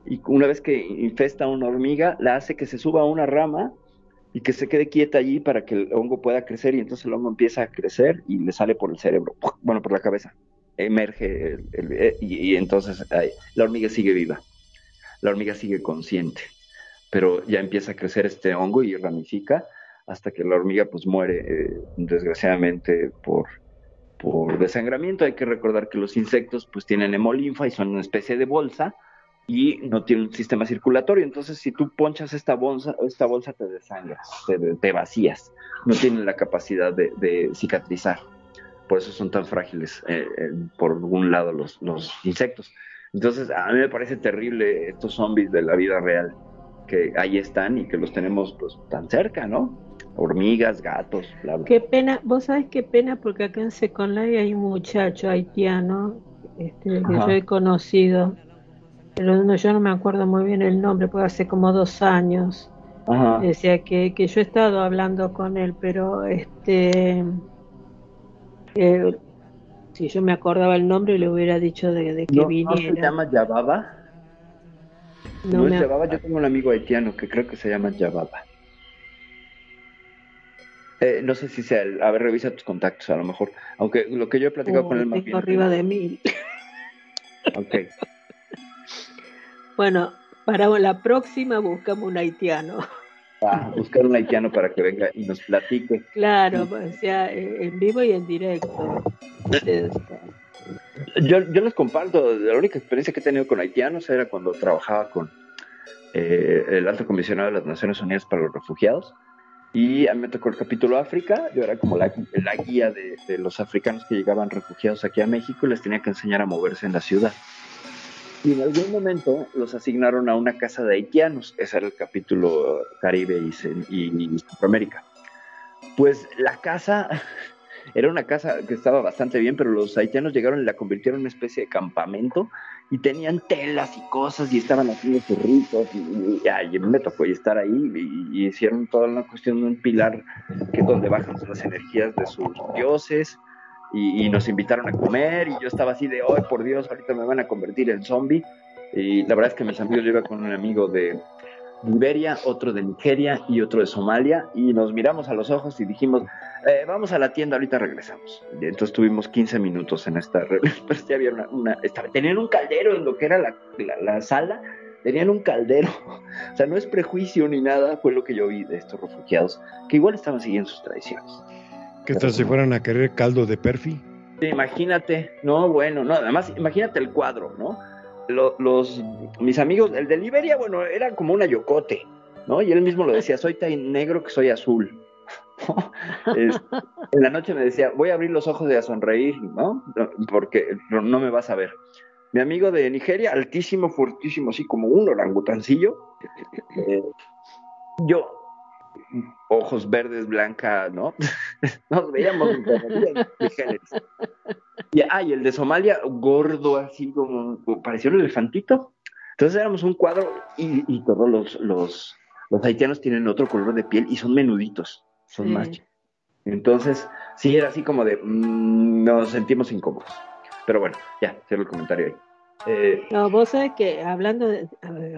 Speaker 3: Y una vez que infesta a una hormiga, la hace que se suba a una rama y que se quede quieta allí para que el hongo pueda crecer y entonces el hongo empieza a crecer y le sale por el cerebro, bueno, por la cabeza, emerge el, y, entonces la hormiga sigue viva, la hormiga sigue consciente, pero ya empieza a crecer este hongo y ramifica hasta que la hormiga pues muere eh, desgraciadamente por, por desangramiento. Hay que recordar que los insectos pues tienen hemolinfa y son una especie de bolsa y no tiene un sistema circulatorio. Entonces, si tú ponchas esta bolsa, esta bolsa te desangras, te, vacías, no tiene la capacidad de, cicatrizar. Por eso son tan frágiles, eh, eh, por un lado, los, los insectos. Entonces, a mí me parece terrible estos zombies de la vida real, que ahí están y que los tenemos pues tan cerca, ¿no? Hormigas, gatos, bla, bla.
Speaker 5: Qué pena, vos sabés qué pena, porque acá en Second Life hay un muchacho haitiano este, que yo he conocido, pero no, yo no me acuerdo muy bien el nombre, porque hace como dos años. Decía que, que yo he estado hablando con él, pero este eh, si yo me acordaba el nombre le hubiera dicho de, que viniera.
Speaker 3: ¿No se llama Yababa? No, es Yababa, yo tengo un amigo haitiano que creo que se llama Yababa. Eh, no sé si sea el, a ver, revisa tus contactos a lo mejor, aunque lo que yo he platicado con él
Speaker 5: más bien, arriba de mil.
Speaker 3: Ok.
Speaker 5: Bueno, para la próxima buscamos un haitiano.
Speaker 3: Ah, buscar un haitiano para que venga y nos platique.
Speaker 5: Claro, o sea, eh, en vivo y en directo.
Speaker 3: Yo, yo les comparto, la única experiencia que he tenido con haitianos era cuando trabajaba con eh, el alto comisionado de las Naciones Unidas para los Refugiados. Y a mí me tocó el capítulo África, yo era como la, la guía de, de, los africanos que llegaban refugiados aquí a México y les tenía que enseñar a moverse en la ciudad. Y en algún momento los asignaron a una casa de haitianos, ese era el capítulo Caribe y, y Centroamérica. Pues la casa era una casa que estaba bastante bien, pero los haitianos llegaron y la convirtieron en una especie de campamento y tenían telas y cosas y estaban haciendo cerritos y, y, me tocó estar ahí y, hicieron toda una cuestión de un pilar que es donde bajan las energías de sus dioses y, nos invitaron a comer y yo estaba así de, hoy por Dios, ahorita me van a convertir en zombie. Y la verdad es que mis amigos, yo iba con un amigo de Liberia, otro de Nigeria y otro de Somalia y nos miramos a los ojos y dijimos, eh, vamos a la tienda, ahorita regresamos. Y entonces tuvimos 15 minutos en esta pero ya había una, estaba, tenían un caldero en lo que era la, la sala, tenían un caldero. O sea, no es prejuicio ni nada, fue lo que yo vi de estos refugiados, que igual estaban siguiendo sus tradiciones.
Speaker 2: ¿Qué tal si fueran a querer caldo de perfi?
Speaker 3: imagínate, no, bueno, no, además imagínate el cuadro, ¿no? Los, mis amigos, el de Liberia, bueno, era como una yocote, ¿no? Y él mismo lo decía, soy tan negro que soy azul. en la noche me decía, voy a abrir los ojos y a sonreír, ¿no? Porque no me vas a ver. Mi amigo de Nigeria, altísimo, fortísimo, así como un orangutancillo. Eh, yo, ojos verdes, blanca, ¿no? Nos veíamos y, ah, y el de Somalia, gordo, así como, parecía un elefantito. Entonces éramos un cuadro y, todos los, los, los, haitianos tienen otro color de piel y son menuditos, son más Entonces, sí, era así como de, mm, nos sentimos incómodos. Pero bueno, ya, cierro el comentario ahí.
Speaker 5: Eh, no, vos sabés que hablando, de,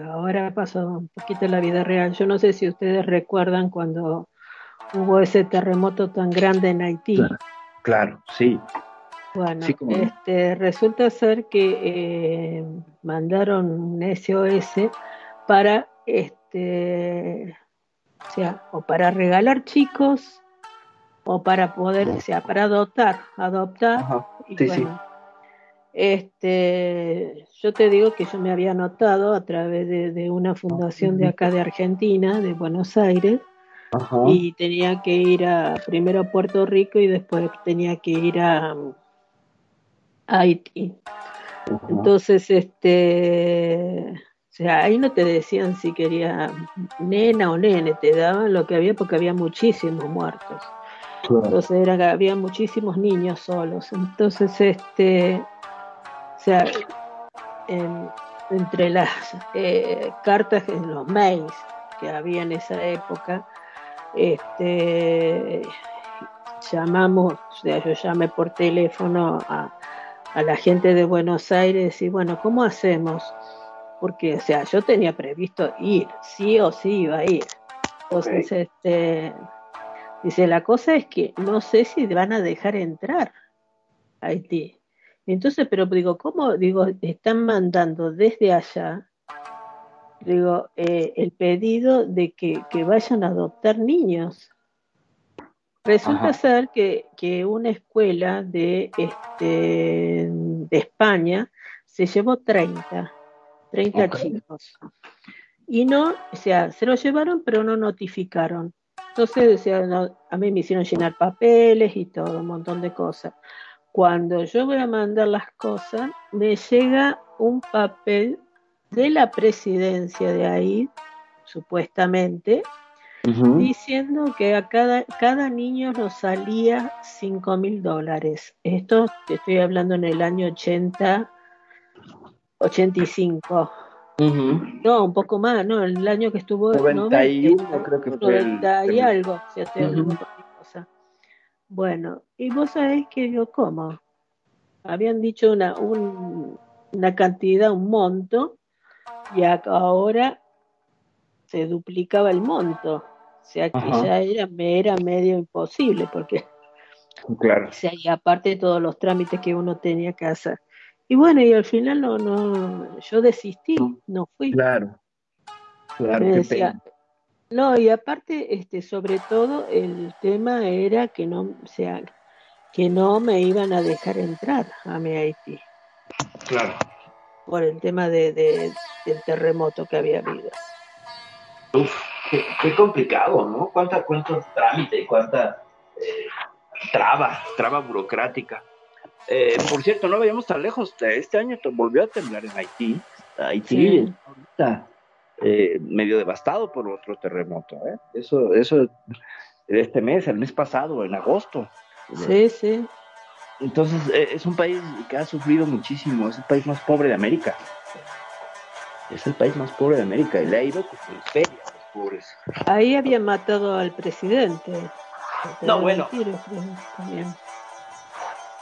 Speaker 5: ahora pasó un poquito la vida real, yo no sé si ustedes recuerdan cuando hubo ese terremoto tan grande en Haití.
Speaker 3: Claro, sí.
Speaker 5: Bueno, este, resulta ser que eh, mandaron un SOS para, este, o sea, o para regalar chicos o para poder, o sea, para adoptar, adoptar.
Speaker 3: Ajá,
Speaker 5: y
Speaker 3: sí, sí.
Speaker 5: Este, yo te digo que yo me había anotado a través de, de una fundación de acá de Argentina, de Buenos Aires,
Speaker 3: Ajá.
Speaker 5: y tenía que ir a primero a Puerto Rico y después tenía que ir a, a Haití.
Speaker 3: Ajá.
Speaker 5: Entonces, este, o sea, ahí no te decían si quería nena o nene, te daban lo que había porque había muchísimos muertos.
Speaker 3: Claro.
Speaker 5: Entonces era, había muchísimos niños solos. Entonces, este, sea, en- entre las eh, cartas en los mails que había en esa época, este, llamamos, o sea, yo llamé por teléfono a, a la gente de Buenos Aires y bueno, ¿cómo hacemos? Porque, o sea, yo tenía previsto ir, sí o sí iba a ir. Entonces, este, dice, la cosa es que no sé si van a dejar entrar a Haití. Entonces, pero digo, ¿cómo? Digo, están mandando desde allá, digo, eh, el pedido de que, que vayan a adoptar niños. Resulta
Speaker 3: Ajá.
Speaker 5: ser que, que una escuela de, este, de España se llevó 30, 30
Speaker 3: Ok.
Speaker 5: chicos. Y no, o sea, se los llevaron, pero no notificaron. Entonces, o sea, no- a mí me hicieron llenar papeles y todo, un montón de cosas. Cuando yo voy a mandar las cosas, me llega un papel de la presidencia de ahí, supuestamente,
Speaker 3: Ujú.
Speaker 5: diciendo que a cada, cada niño nos salía 5 mil dólares. Esto te estoy hablando en el año 80, 85.
Speaker 3: Ujú.
Speaker 5: No, un poco más, ¿no? El año que estuvo
Speaker 3: 91
Speaker 5: 90,
Speaker 3: creo que fue el-
Speaker 5: 90 y
Speaker 3: el-
Speaker 5: algo, o sea, estoy hablando Bueno, y vos sabés que yo, ¿cómo? Habían dicho una, un- una cantidad, un monto, y ahora se duplicaba el monto. O sea que
Speaker 3: Ajá.
Speaker 5: ya era, me era medio imposible, porque
Speaker 3: Claro.
Speaker 5: o sea, y aparte de todos los trámites que uno tenía que hacer. Y bueno, y al final no, no, yo desistí,
Speaker 3: No.
Speaker 5: fui.
Speaker 3: Claro. Claro,
Speaker 5: Me decía. No, y aparte, este, sobre todo, el tema era que no, o sea, que no me iban a dejar entrar a mi Haití
Speaker 3: Claro.
Speaker 5: por el tema de, de- del terremoto que había habido.
Speaker 3: Uf, qué, qué complicado, ¿no? Cuánta, cuánto trámite y cuánta eh, traba, traba burocrática. Eh, por cierto, no veíamos tan lejos. Este año te- volvió a temblar en Haití. Haití
Speaker 5: Sí.
Speaker 3: ahorita eh, medio devastado por otro terremoto. ¿eh? Eso, eso este mes, el mes pasado, en agosto.
Speaker 5: Sí, sí,
Speaker 3: Entonces, eh, es un país que ha sufrido muchísimo. Es el país más pobre de América. Es el país más pobre de América y le ha ido como en feria a los pobres.
Speaker 5: ahí habían matado al presidente.
Speaker 3: No, bueno.
Speaker 5: tiros, creo, también.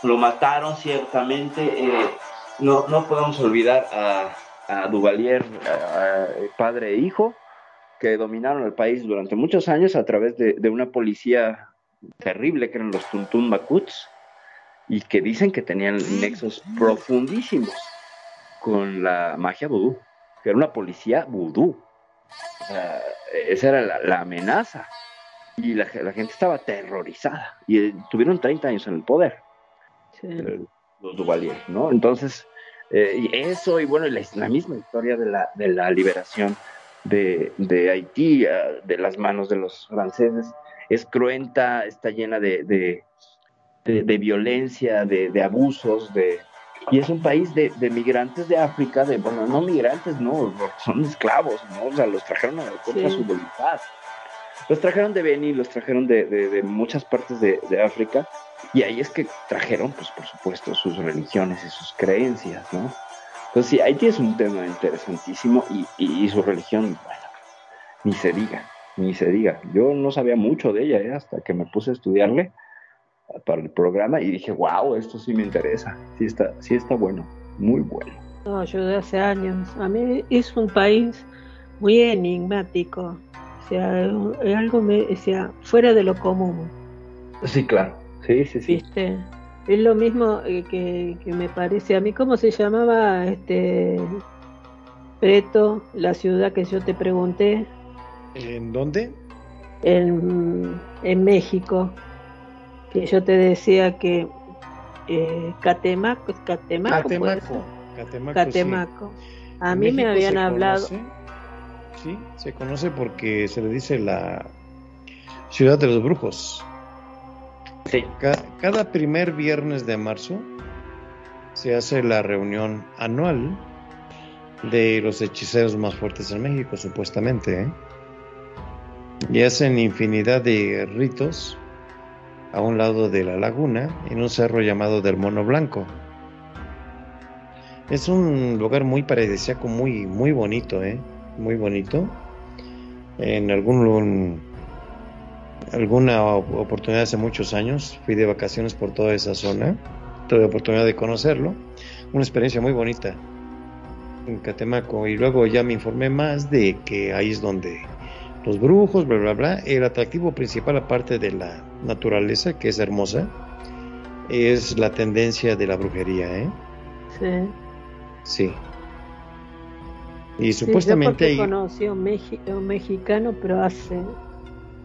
Speaker 3: lo mataron ciertamente. eh, no, no podemos olvidar a, a Duvalier, a- a- padre e hijo, que dominaron el país durante muchos años a través de, de una policía terrible que eran los Tuntun Makuts y que dicen que tenían nexos profundísimos con la magia vudú, que era una policía vudú. O sea, esa era la, la amenaza. Y la, la gente estaba aterrorizada. Y eh, tuvieron 30 años en el poder
Speaker 5: Sí.
Speaker 3: eh, los Duvalier, ¿no? Entonces, eh, y eso, y bueno, y la, la misma historia de la, de la liberación de, de Haití eh, de las manos de los franceses es cruenta, está llena de, de, de- de violencia, de, abusos, de, y es un país de, de migrantes de África, de, bueno, no migrantes, no, son esclavos, ¿no? O sea, los trajeron a- contra
Speaker 5: Sí.
Speaker 3: su voluntad. Los trajeron de Benin, los trajeron de, de- de muchas partes de, de África, y ahí es que trajeron, pues por supuesto, sus religiones y sus creencias, ¿no? Entonces, sí, Haití es un tema interesantísimo y, y- y su religión, bueno, ni se diga, ni se diga. Yo no sabía mucho de ella ¿eh? hasta que me puse a estudiarle para el programa y dije, wow, esto sí me interesa, sí está, sí está bueno, muy bueno.
Speaker 5: No, yo de hace años. A mí es un país muy enigmático. O sea, algo me, o sea, fuera de lo común,
Speaker 3: Sí, claro, sí, sí, sí.
Speaker 5: ¿viste? Es lo mismo eh, que, que me parece a mí. ¿Cómo se llamaba este Preto, la ciudad que yo te pregunté
Speaker 2: ¿En dónde?
Speaker 5: en, en México? que yo te decía que eh, Catemaco, Catemaco.
Speaker 2: Catemaco, Catemaco,
Speaker 5: Catemaco.
Speaker 2: sí.
Speaker 5: A mí me habían
Speaker 2: se
Speaker 5: hablado,
Speaker 2: conoce- sí, se conoce porque se le dice la ciudad de los brujos. Cada primer viernes de marzo se hace la reunión anual de los hechiceros más fuertes en México, supuestamente. ¿eh? Y hacen infinidad de ritos a un lado de la laguna, en un cerro llamado del Mono Blanco. Es un lugar muy paradisíaco, muy, muy bonito, ¿eh? Muy bonito. En algún alguna op- oportunidad hace muchos años fui de vacaciones por toda esa zona. Tuve oportunidad de conocerlo. Una experiencia muy bonita en Catemaco. Y luego ya me informé más de que ahí es donde los brujos, bla, bla, bla. El atractivo principal, aparte de la naturaleza, que es hermosa, es la tendencia de la brujería, ¿eh?
Speaker 5: sí.
Speaker 2: Sí. Y
Speaker 5: Sí,
Speaker 2: supuestamente
Speaker 5: yo conocí a un, un mexicano, pero hace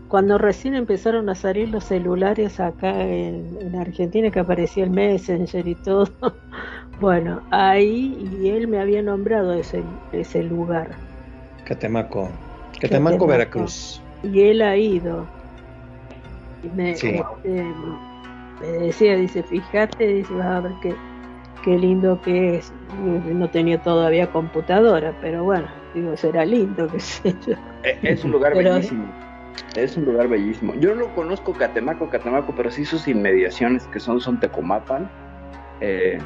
Speaker 5: cuando recién empezaron a salir los celulares acá en, en Argentina, que aparecía el Messenger y todo. Bueno, ahí y él me había nombrado ese, ese lugar.
Speaker 2: Catemaco. Catemaco,
Speaker 5: Catemaco.
Speaker 2: Veracruz.
Speaker 5: Y él ha ido. Y me,
Speaker 2: Sí.
Speaker 5: este, me decía, dice, fíjate, dice, vas a ver qué, qué lindo que es. No tenía todavía computadora, pero bueno, digo, será lindo, qué sé yo.
Speaker 3: Es un lugar
Speaker 5: Pero-
Speaker 3: bellísimo. Es un lugar bellísimo. Yo no conozco Catemaco, Catemaco, pero sí sus inmediaciones que son Sontecomapan eh,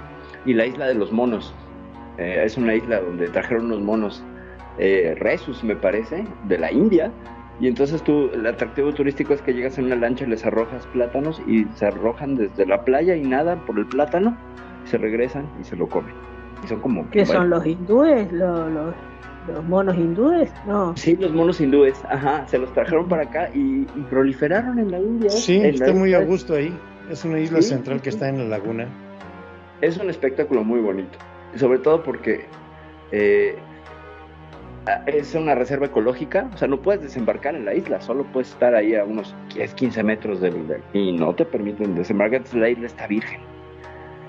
Speaker 3: y la isla de los monos. Eh, es una isla donde trajeron unos monos eh, resus, me parece, de la India. Y entonces tú, el atractivo turístico es que llegas en una lancha, les arrojas plátanos y se arrojan desde la playa y nadan por el plátano, se regresan y se lo comen. Y son como...
Speaker 5: ¿Qué
Speaker 3: bueno,
Speaker 5: son los hindúes? ¿Los, los, los monos hindúes? No.
Speaker 3: Sí, los monos hindúes, ajá, se los trajeron para acá y, y proliferaron en la India.
Speaker 2: Sí,
Speaker 3: En
Speaker 2: está muy a gusto ahí. Es una isla
Speaker 3: Sí,
Speaker 2: central que está en la laguna.
Speaker 3: Es un espectáculo muy bonito, y sobre todo porque eh, es una reserva ecológica, o sea, no puedes desembarcar en la isla, solo puedes estar ahí a unos 10, 15 metros del, del- y no te permiten desembarcar, entonces la isla está virgen.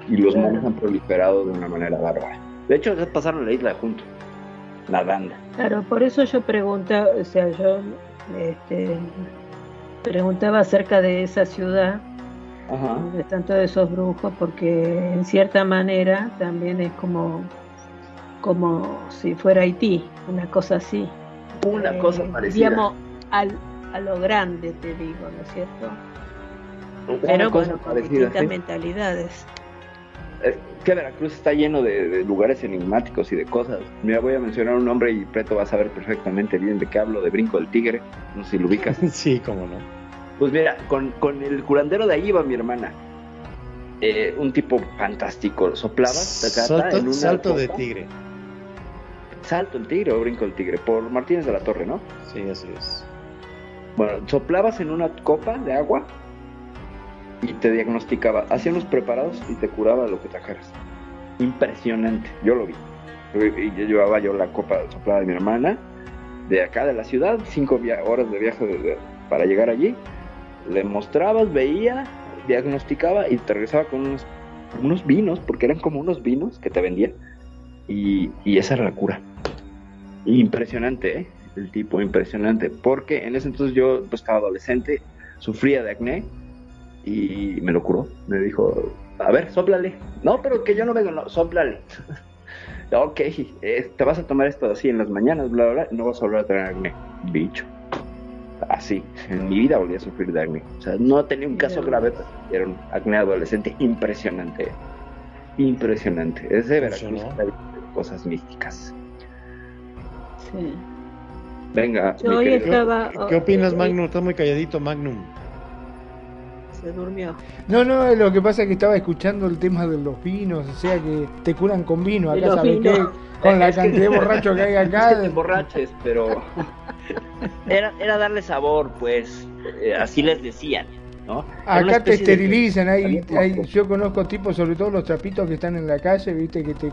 Speaker 3: Y los
Speaker 5: Claro.
Speaker 3: monos han proliferado de una manera bárbara. De hecho, ya pasaron la isla juntos, nadando.
Speaker 5: Claro, por eso yo preguntaba, o sea, yo este, preguntaba acerca de esa ciudad
Speaker 3: Ajá.
Speaker 5: donde están todos esos brujos, porque en cierta manera también es como, como si fuera Haití, una cosa así.
Speaker 3: Una
Speaker 5: Eh,
Speaker 3: cosa parecida.
Speaker 5: Digamos, al, a lo grande, te digo, ¿no es cierto?
Speaker 3: Una
Speaker 5: Pero
Speaker 3: cosa
Speaker 5: bueno, con distintas
Speaker 3: sí.
Speaker 5: mentalidades.
Speaker 3: Es que Veracruz está lleno de, de lugares enigmáticos y de cosas. Mira, voy a mencionar un nombre y Preto va a saber perfectamente bien de qué hablo, de Brinco del Tigre, no sé si lo ubicas.
Speaker 2: sí, cómo no.
Speaker 3: Pues mira, con, con el curandero de ahí iba mi hermana. Eh, un tipo fantástico. Soplabas, tacata,
Speaker 2: Salto,
Speaker 3: en una
Speaker 2: salto de tigre.
Speaker 3: Salto el tigre o brinco del tigre, por Martínez de la Torre, ¿no?
Speaker 2: Sí, así es.
Speaker 3: Bueno, soplabas en una copa de agua y te diagnosticaba. Hacía unos preparados y te curaba lo que trajeras. Impresionante, yo lo vi. Y yo llevaba yo la copa soplada de mi hermana, de acá de la ciudad, cinco horas de viaje para llegar allí. Le mostrabas, veía, diagnosticaba y te regresaba con unos, unos vinos, porque eran como unos vinos que te vendía. Y, y esa era la cura. Impresionante, ¿eh? El tipo, impresionante. Porque en ese entonces yo pues, estaba adolescente, sufría de acné y me lo curó. Me dijo, a ver, sóplale. No, pero que yo no vengo, no, sóplale. ok, eh, te vas a tomar esto así en las mañanas, bla, bla, bla, y no vas a volver a tener acné. Bicho. Así, en mi vida volví a sufrir de acné. O sea, no tenía un caso grave, pero era un acné adolescente impresionante. Impresionante. Veracruz lleno de cosas místicas.
Speaker 5: Sí.
Speaker 3: Venga,
Speaker 5: Yo
Speaker 3: mi
Speaker 5: hoy
Speaker 3: querido.
Speaker 5: estaba.
Speaker 2: ¿Qué, qué opinas, Magnum? Está muy calladito, Magnum.
Speaker 5: Se durmió.
Speaker 4: No, no, lo que pasa es que estaba escuchando el tema de los vinos, o sea que te curan con vino. Acá sabes qué, con la cantidad de borrachos que hay
Speaker 3: Es que
Speaker 4: acá.
Speaker 3: te emborraches, pero era, era darle sabor, pues, eh, así les decían, ¿no?
Speaker 4: Acá te
Speaker 3: especie de-
Speaker 4: esterilizan, hay, hay- yo conozco tipos, sobre todo los trapitos que están en la calle, viste, que te,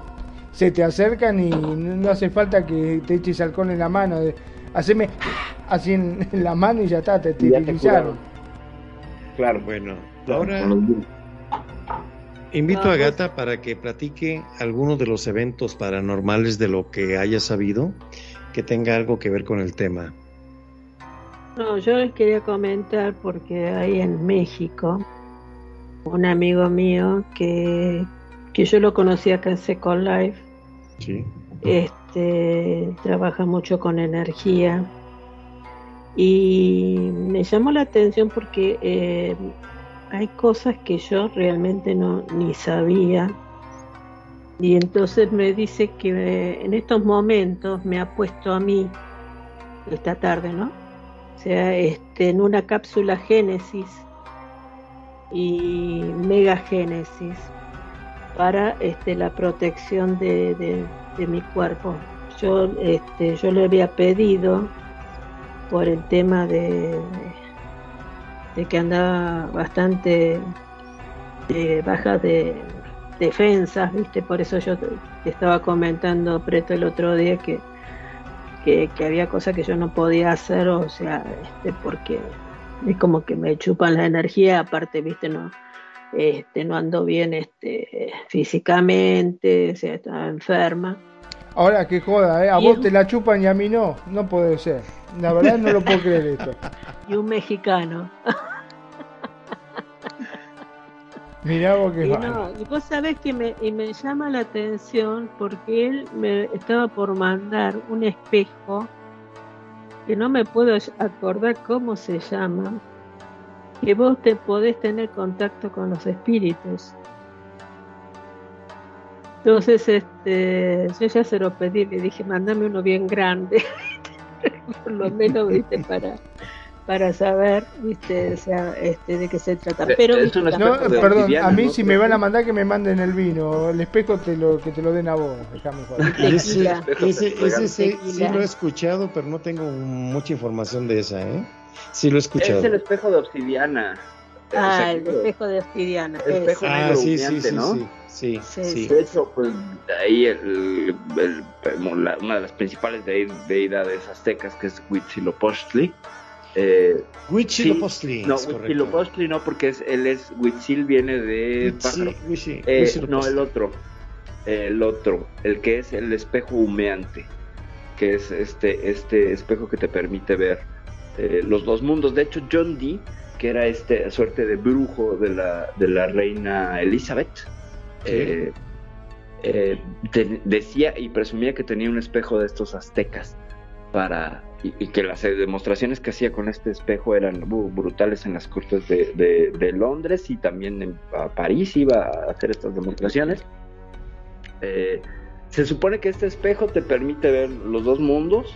Speaker 4: se te acercan y no, no hace falta que te eches alcohol en la mano, de, haceme así en, en la mano y ya está, te
Speaker 3: Y ya te
Speaker 4: esterilizaron.
Speaker 3: Claro.
Speaker 2: Bueno, ahora invito a Gata para que platique algunos de los eventos paranormales de lo que haya sabido que tenga algo que ver con el tema.
Speaker 5: No, yo les quería comentar porque hay en México un amigo mío que, que yo lo conocí acá en Second Life,
Speaker 2: Sí.
Speaker 5: este, trabaja mucho con energía y me llamó la atención porque eh, hay cosas que yo realmente no ni sabía y entonces me dice que eh, en estos momentos me ha puesto a mí esta tarde, ¿no? O sea, este, en una cápsula Génesis y Megagénesis para este, la protección de, de- de mi cuerpo. Yo, este, yo le había pedido por el tema de, de que andaba bastante eh, baja de defensas, ¿viste? Por eso yo te estaba comentando, Preto, el otro día que, que, que había cosas que yo no podía hacer, o sea, este, porque es como que me chupan la energía, aparte, ¿viste? No, este, no ando bien este, físicamente, o sea, estaba enferma.
Speaker 4: Ahora que joda, ¿eh? A
Speaker 5: Y
Speaker 4: vos te la chupan y a mí no. No puede ser. La verdad no lo puedo creer esto.
Speaker 5: Y un mexicano.
Speaker 4: Mirá vos que
Speaker 5: Y, no, y vos sabés que me, y me llama la atención porque él me estaba por mandar un espejo que no me puedo acordar cómo se llama, que vos te podés tener contacto con los espíritus. Entonces, este, yo ya se lo pedí, le dije, mandame uno bien grande, por lo menos, viste, para, para saber, viste, o sea, este, de qué se trata.
Speaker 3: Eh,
Speaker 5: Pero,
Speaker 3: es
Speaker 5: viste,
Speaker 3: un
Speaker 4: No, perdón, a mí
Speaker 3: ¿no?
Speaker 4: si me van a mandar que me manden el vino, el espejo te lo, que te lo den a vos.
Speaker 2: Y ese, ese, ese sí, lo he escuchado, pero no tengo mucha información de esa, ¿eh? Sí lo he escuchado.
Speaker 3: Es el espejo de obsidiana. O
Speaker 5: Ah,
Speaker 3: sea,
Speaker 5: el espejo de obsidiana.
Speaker 3: El espejo
Speaker 2: Ah,
Speaker 3: negro
Speaker 2: sí, sí, sí,
Speaker 3: ¿no?
Speaker 2: sí, sí,
Speaker 5: Sí,
Speaker 2: sí.
Speaker 3: De hecho, pues ahí el, el- como la- una de las principales de- deidades aztecas, que es Huitzilopochtli. Eh,
Speaker 2: Huitzilopochtli,
Speaker 3: no. Huitzilopochtli no, porque es, él es Huitzil, viene de
Speaker 2: Huitzi-
Speaker 3: pájaro.
Speaker 2: Huitzi-
Speaker 3: Eh, no, el otro. El otro, el que es el espejo humeante, que es este, este espejo que te permite ver eh, los dos mundos. De hecho, John Dee, que era este suerte de brujo de la, de la reina Elizabeth. Eh, eh, te- decía y presumía que tenía un espejo de estos aztecas para y, y que las eh, demostraciones que hacía con este espejo eran uh, brutales en las cortes de, de- de Londres y también en a París iba a hacer estas demostraciones. Eh, se supone que este espejo te permite ver los dos mundos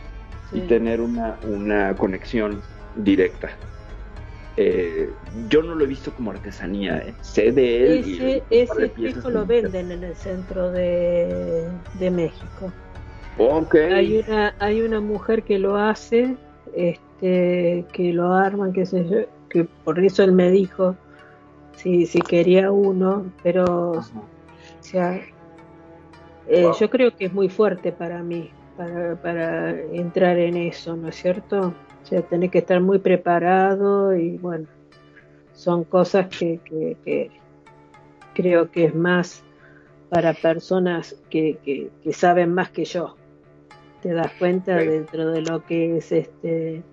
Speaker 3: y tener una, una conexión directa. Eh, yo no lo he visto como artesanía, ¿eh? sé de él. y
Speaker 5: Ese,
Speaker 3: par
Speaker 5: ese espejo lo
Speaker 3: que
Speaker 5: venden en el centro de, de México.
Speaker 3: Ok.
Speaker 5: Hay una, hay una mujer que lo hace, este, que lo arman, qué sé yo, que por eso él me dijo si, si quería uno, pero o sea, eh,
Speaker 3: Wow.
Speaker 5: yo creo que es muy fuerte para mí, para, para entrar en eso, ¿no es cierto? O sea, tenés que estar muy preparado y bueno, son cosas que, que, que creo que es más para personas que, que, que saben más que yo. Te das cuenta dentro de lo que es este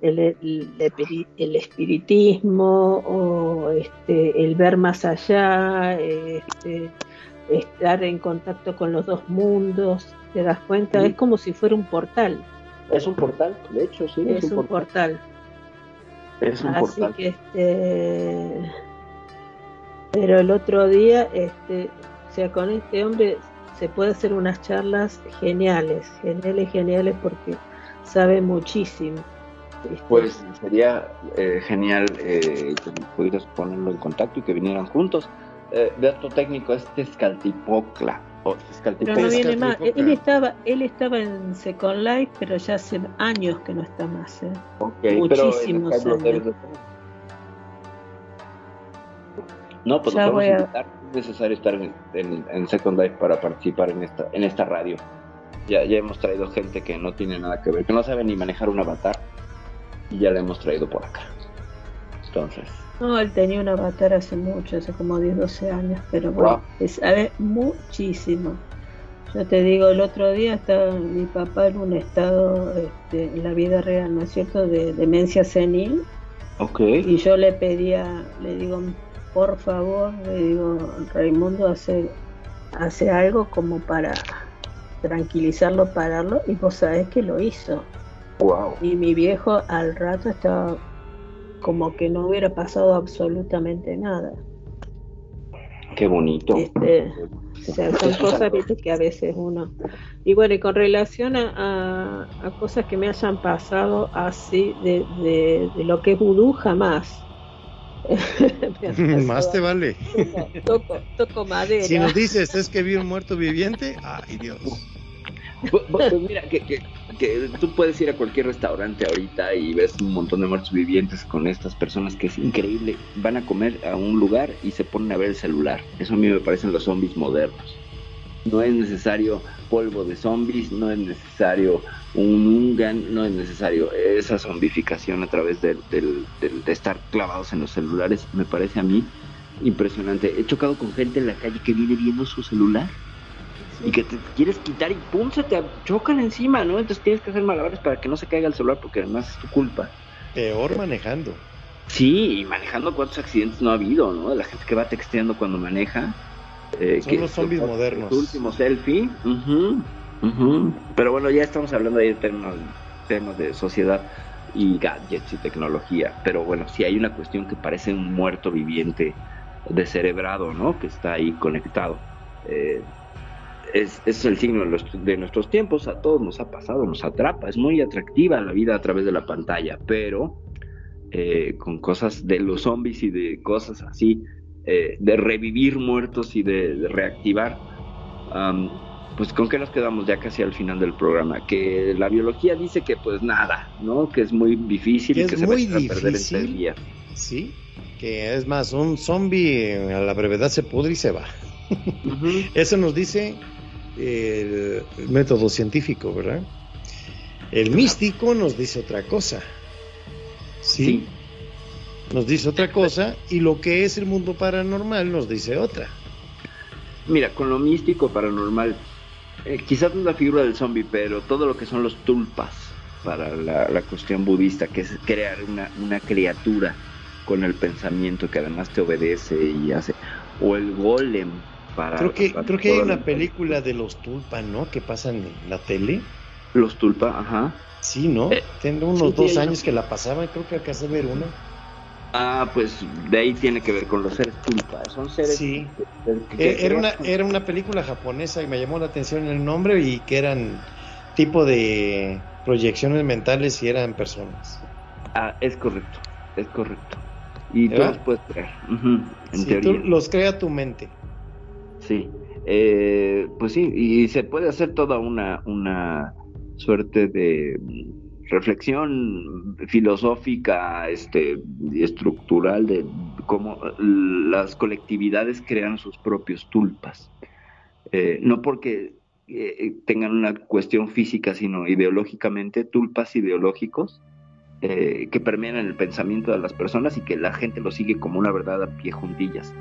Speaker 5: el, el, espiri- el espiritismo o este el ver más allá, este, estar en contacto con los dos mundos, te das cuenta,
Speaker 3: Sí.
Speaker 5: es como si fuera un portal,
Speaker 3: Es un portal, de hecho, sí.
Speaker 5: es un portal.
Speaker 3: Es un
Speaker 5: Así
Speaker 3: portal.
Speaker 5: que este pero el otro día este o sea con este hombre se puede hacer unas charlas geniales geniales geniales porque sabe muchísimo ¿viste?
Speaker 3: Pues sería eh, genial eh, que pudieras ponerlo en contacto y que vinieran juntos. Eh, dato técnico es Tezcaltipocla. O
Speaker 5: pero no viene más él estaba él estaba en Second Life pero ya hace años que no está más ¿eh? Muchísimos años.
Speaker 3: de. No, pues
Speaker 5: Ya
Speaker 3: lo podemos
Speaker 5: a-
Speaker 3: invitar. Es necesario estar en, en- en Second Life para participar en esta, en esta radio. Ya, ya hemos traído gente que no tiene nada que ver, que no sabe ni manejar un avatar. Y ya la hemos traído por acá. Entonces.
Speaker 5: No, él tenía un avatar hace mucho, hace como 10, 12 años, pero bueno,
Speaker 3: Wow.
Speaker 5: sabe muchísimo. Yo te digo, el otro día estaba mi papá en un estado, este, en la vida real, ¿no es cierto?, de demencia senil,
Speaker 3: Ok.
Speaker 5: y yo le pedía, le digo, por favor, le digo, Raimundo hace, hace algo como para tranquilizarlo, pararlo, y vos sabés que lo hizo.
Speaker 3: Wow.
Speaker 5: Y mi viejo al rato estaba como que no hubiera pasado absolutamente nada.
Speaker 3: Qué bonito.
Speaker 5: Este, o sea, son cosas viste, que a veces uno... Y bueno, y con relación a, a- a cosas que me hayan pasado así de, de, de lo que es vudú, jamás.
Speaker 2: Más te vale.
Speaker 5: toco, toco, toco madera.
Speaker 2: Si nos dices, es que vi un muerto viviente, ay Dios.
Speaker 3: Pues mira, que, que, tú puedes ir a cualquier restaurante ahorita y ves un montón de muertos vivientes con estas personas que es increíble. Van a comer a un lugar y se ponen a ver el celular. Eso a mí me parecen los zombies modernos. No es necesario polvo de zombies, no es necesario un Ungan, no es necesario esa zombificación a través del, del- del- de estar clavados en los celulares. Me parece a mí impresionante. He chocado con gente en la calle que viene viendo su celular y que te quieres quitar y pum, se te chocan encima, ¿no? Entonces tienes que hacer malabares para que no se caiga el celular porque además es tu culpa.
Speaker 2: Peor manejando.
Speaker 3: Sí, y manejando cuántos accidentes no ha habido, ¿no? De la gente que va texteando cuando maneja. eh,
Speaker 2: Son
Speaker 3: que-
Speaker 2: los zombies
Speaker 3: que-
Speaker 2: modernos.
Speaker 3: Tu último selfie. ujú, ujú. Pero bueno, ya estamos hablando ahí de temas, temas de sociedad y gadgets y tecnología. Pero bueno, sí hay una cuestión que parece un muerto viviente descerebrado, ¿no? Que está ahí conectado. Eh, es, es el signo de, los- de nuestros tiempos, a todos nos ha pasado, nos atrapa, es muy atractiva la vida a través de la pantalla, pero eh, con cosas de los zombies y de cosas así, eh, de revivir muertos y de, de reactivar, am, pues con qué nos quedamos ya casi al final del programa, que la biología dice que pues nada, ¿no? Que es muy difícil
Speaker 2: Que
Speaker 3: y que se va a perder tres días.
Speaker 2: Sí. Que es más, un zombie a la brevedad se pudre y se va. Eso nos dice el, el método científico, ¿verdad? El místico nos dice otra cosa. ¿sí?
Speaker 3: Sí.
Speaker 2: Nos dice otra cosa y lo que es el mundo paranormal nos dice otra.
Speaker 3: Mira, con lo místico paranormal, eh, quizás no es la figura del zombie, pero todo lo que son los tulpas para la, la cuestión budista, que es crear una, una criatura con el pensamiento que además te obedece y hace, o el golem para...
Speaker 2: Creo que,
Speaker 3: para
Speaker 2: creo que hay una
Speaker 3: la-
Speaker 2: película de los tulpa, ¿no? Que pasan en la tele.
Speaker 3: Los tulpa, ajá.
Speaker 2: Sí, ¿no?
Speaker 3: Eh,
Speaker 2: Tengo unos
Speaker 3: sí,
Speaker 2: dos años que la pasaban, creo que acá de ver una.
Speaker 3: Ah, pues de ahí tiene que ver con los seres tulpa. Son seres...
Speaker 2: Sí.
Speaker 3: que- que
Speaker 2: Eh, Era una, era una película japonesa y me llamó la atención el nombre y que eran tipo de proyecciones mentales y eran personas.
Speaker 3: Ah, es correcto, es correcto. Y tú
Speaker 2: ¿Verdad?
Speaker 3: los puedes crear, en
Speaker 2: Sí,
Speaker 3: teoría.
Speaker 2: tú los crea tu mente.
Speaker 3: Sí, eh, pues sí, y se puede hacer toda una, una suerte de mm, reflexión filosófica, este, estructural de cómo las colectividades crean sus propios tulpas. Eh, no porque eh, tengan una cuestión física, sino ideológicamente, tulpas ideológicos eh, que permean el pensamiento de las personas y que la gente lo sigue como una verdad a pie juntillas.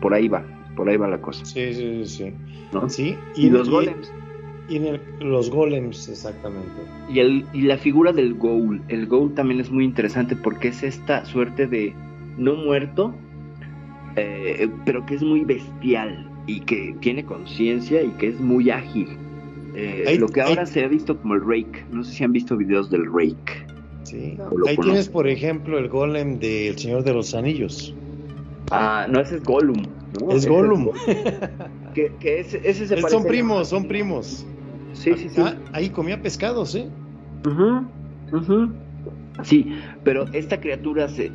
Speaker 3: Por ahí va, por ahí va la cosa.
Speaker 2: Sí, sí, sí.
Speaker 3: ¿no?
Speaker 2: Sí,
Speaker 3: Y, los
Speaker 2: y-
Speaker 3: golems.
Speaker 2: Y en el- los golems, exactamente.
Speaker 3: Y, el, y la figura del ghoul. El ghoul también es muy interesante porque es esta suerte de no muerto, eh, pero que es muy bestial y que tiene conciencia y que es muy ágil. Eh,
Speaker 2: Ahí-
Speaker 3: lo que ahora
Speaker 2: ahí-
Speaker 3: se ha visto como el rake. No sé si han visto videos del rake.
Speaker 2: Sí. Ahí
Speaker 3: conozco.
Speaker 2: tienes, por ejemplo, el golem del Señor de los Anillos.
Speaker 3: Ah, no, ese es Gollum. ¿no?
Speaker 2: es
Speaker 3: Ese
Speaker 2: Gollum.
Speaker 3: Que, que ese, ese se
Speaker 2: son primos, son primos.
Speaker 3: Sí, sí, sí.
Speaker 2: Ah, ahí comía pescados, ¿eh?
Speaker 3: Sí, pero esta criatura se eh,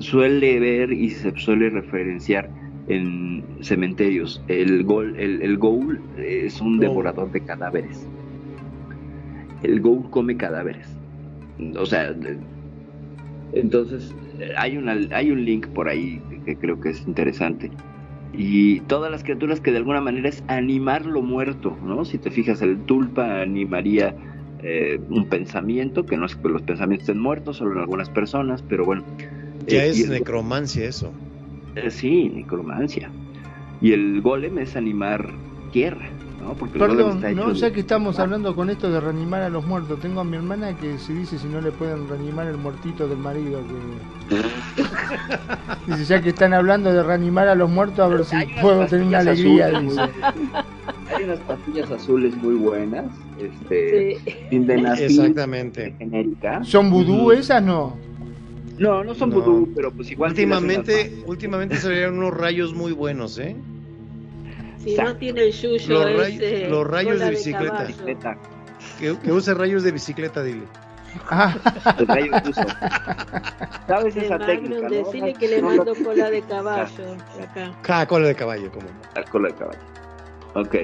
Speaker 3: suele ver y se suele referenciar en cementerios. El gol, el, el ghoul es un devorador de cadáveres. El ghoul come cadáveres. O sea, entonces hay una hay un link por ahí que creo que es interesante. Y todas las criaturas que de alguna manera es animar lo muerto, ¿no? Si te fijas, el tulpa animaría eh, un pensamiento, que no es que los pensamientos estén muertos, solo en algunas personas, pero bueno,
Speaker 2: Ya
Speaker 3: Y-
Speaker 2: es
Speaker 3: el-
Speaker 2: necromancia eso.
Speaker 3: eh, sí, necromancia. Y el golem es animar tierra,
Speaker 4: Perdón,
Speaker 3: está hecho
Speaker 4: no, ya que estamos hablando con esto de reanimar a los muertos, tengo a mi hermana que se dice si no le pueden reanimar el muertito del marido. Que... Dice, ya que están hablando de reanimar a los muertos, a ver si puedo tener una alegría.
Speaker 3: azules Hay unas pastillas azules muy buenas, este,
Speaker 5: Sí.
Speaker 2: Exactamente.
Speaker 3: genérica.
Speaker 4: ¿Son vudú esas? No.
Speaker 3: No, no son
Speaker 2: No.
Speaker 3: vudú, pero pues igual.
Speaker 2: Últimamente, últimamente salieron unos rayos muy buenos, ¿eh?
Speaker 5: Si no tiene el yuyo
Speaker 2: Los ray-
Speaker 5: ese,
Speaker 2: los rayos de bicicleta. Que, que use rayos de bicicleta, dile.
Speaker 4: Ah,
Speaker 3: el rayo. ¿Sabes esa
Speaker 5: Magnum,
Speaker 3: técnica? no?
Speaker 5: decirle que le mando
Speaker 3: no-
Speaker 5: cola de caballo acá.
Speaker 2: Ah, cola de caballo, como.
Speaker 3: La cola de caballo. Ok.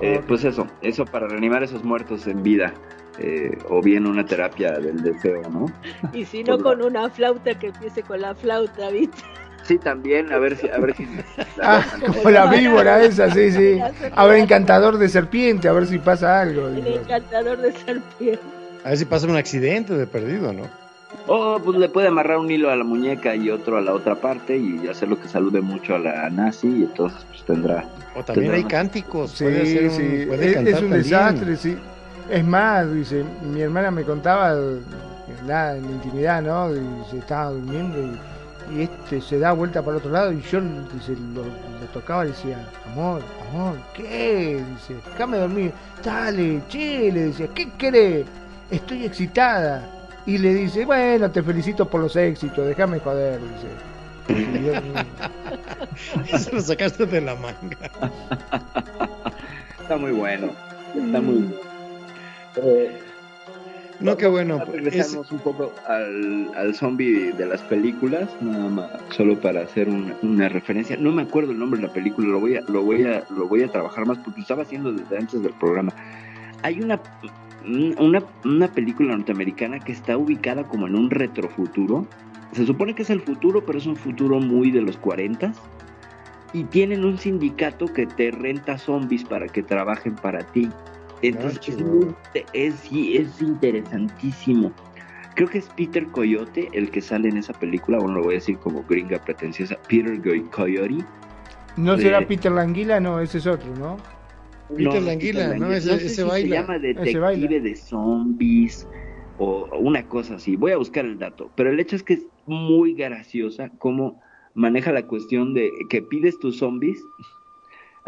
Speaker 3: Eh, Pues eso, eso para reanimar esos muertos en vida. eh, o bien una terapia del deseo, ¿no?
Speaker 5: Y si no con una flauta que empiece con la flauta, ¿viste?
Speaker 3: Sí, también, a ver si. A ver si
Speaker 4: ah, como la víbora esa, sí, sí. A ver, encantador de serpiente, a ver si pasa algo.
Speaker 5: El encantador de serpiente.
Speaker 2: A ver si pasa un accidente de perdido, ¿no?
Speaker 3: O pues le puede amarrar un hilo a la muñeca y otro a la otra parte y hacer lo que salude mucho a la nazi y entonces pues tendrá.
Speaker 2: O también hay
Speaker 3: Tendrá-
Speaker 2: cánticos.
Speaker 4: Sí,
Speaker 2: puede hacer un-
Speaker 4: sí,
Speaker 2: puede
Speaker 4: es, es un
Speaker 2: también.
Speaker 4: desastre, sí. Es más, dice, mi hermana me contaba, nada, en la intimidad, ¿no? Y se estaba durmiendo y, y este se da vuelta para el otro lado y yo dice, lo, lo tocaba y decía, amor, amor, ¿qué? Dice, déjame dormir, dale, che, le decía, ¿qué querés? Estoy excitada. Y le dice, bueno, te felicito por los éxitos, déjame joder, dice. Y yo,
Speaker 2: Se lo sacaste de la manga.
Speaker 3: Está muy bueno. Está muy. Eh,
Speaker 2: No, qué bueno.
Speaker 3: Vamos a regresarnos un poco al, al zombie de las películas, nada más, solo para hacer una, una referencia. No me acuerdo el nombre de la película, lo voy a, lo voy a, lo voy a trabajar más porque lo estaba haciendo desde antes del programa. Hay una, una, una película norteamericana que está ubicada como en un retrofuturo. Se supone que es el futuro, pero es un futuro muy de los 40 y tienen un sindicato que te renta zombies para que trabajen para ti. Entonces es, es, sí, es interesantísimo. Creo que es Peter Coyote el que sale en esa película, bueno, lo voy a decir como gringa pretenciosa, Peter Coyote.
Speaker 4: ¿No será Peter Languila? No, ese es otro, ¿no?
Speaker 2: Peter
Speaker 3: No,
Speaker 2: Languila,
Speaker 3: Peter
Speaker 2: ¿no? Ese-
Speaker 3: sé
Speaker 2: ese
Speaker 3: si
Speaker 2: baila.
Speaker 3: Se llama Detective
Speaker 4: baila.
Speaker 3: de Zombies o o una cosa así. Voy a buscar el dato, pero el hecho es que es muy graciosa cómo maneja la cuestión de que pides tus zombies.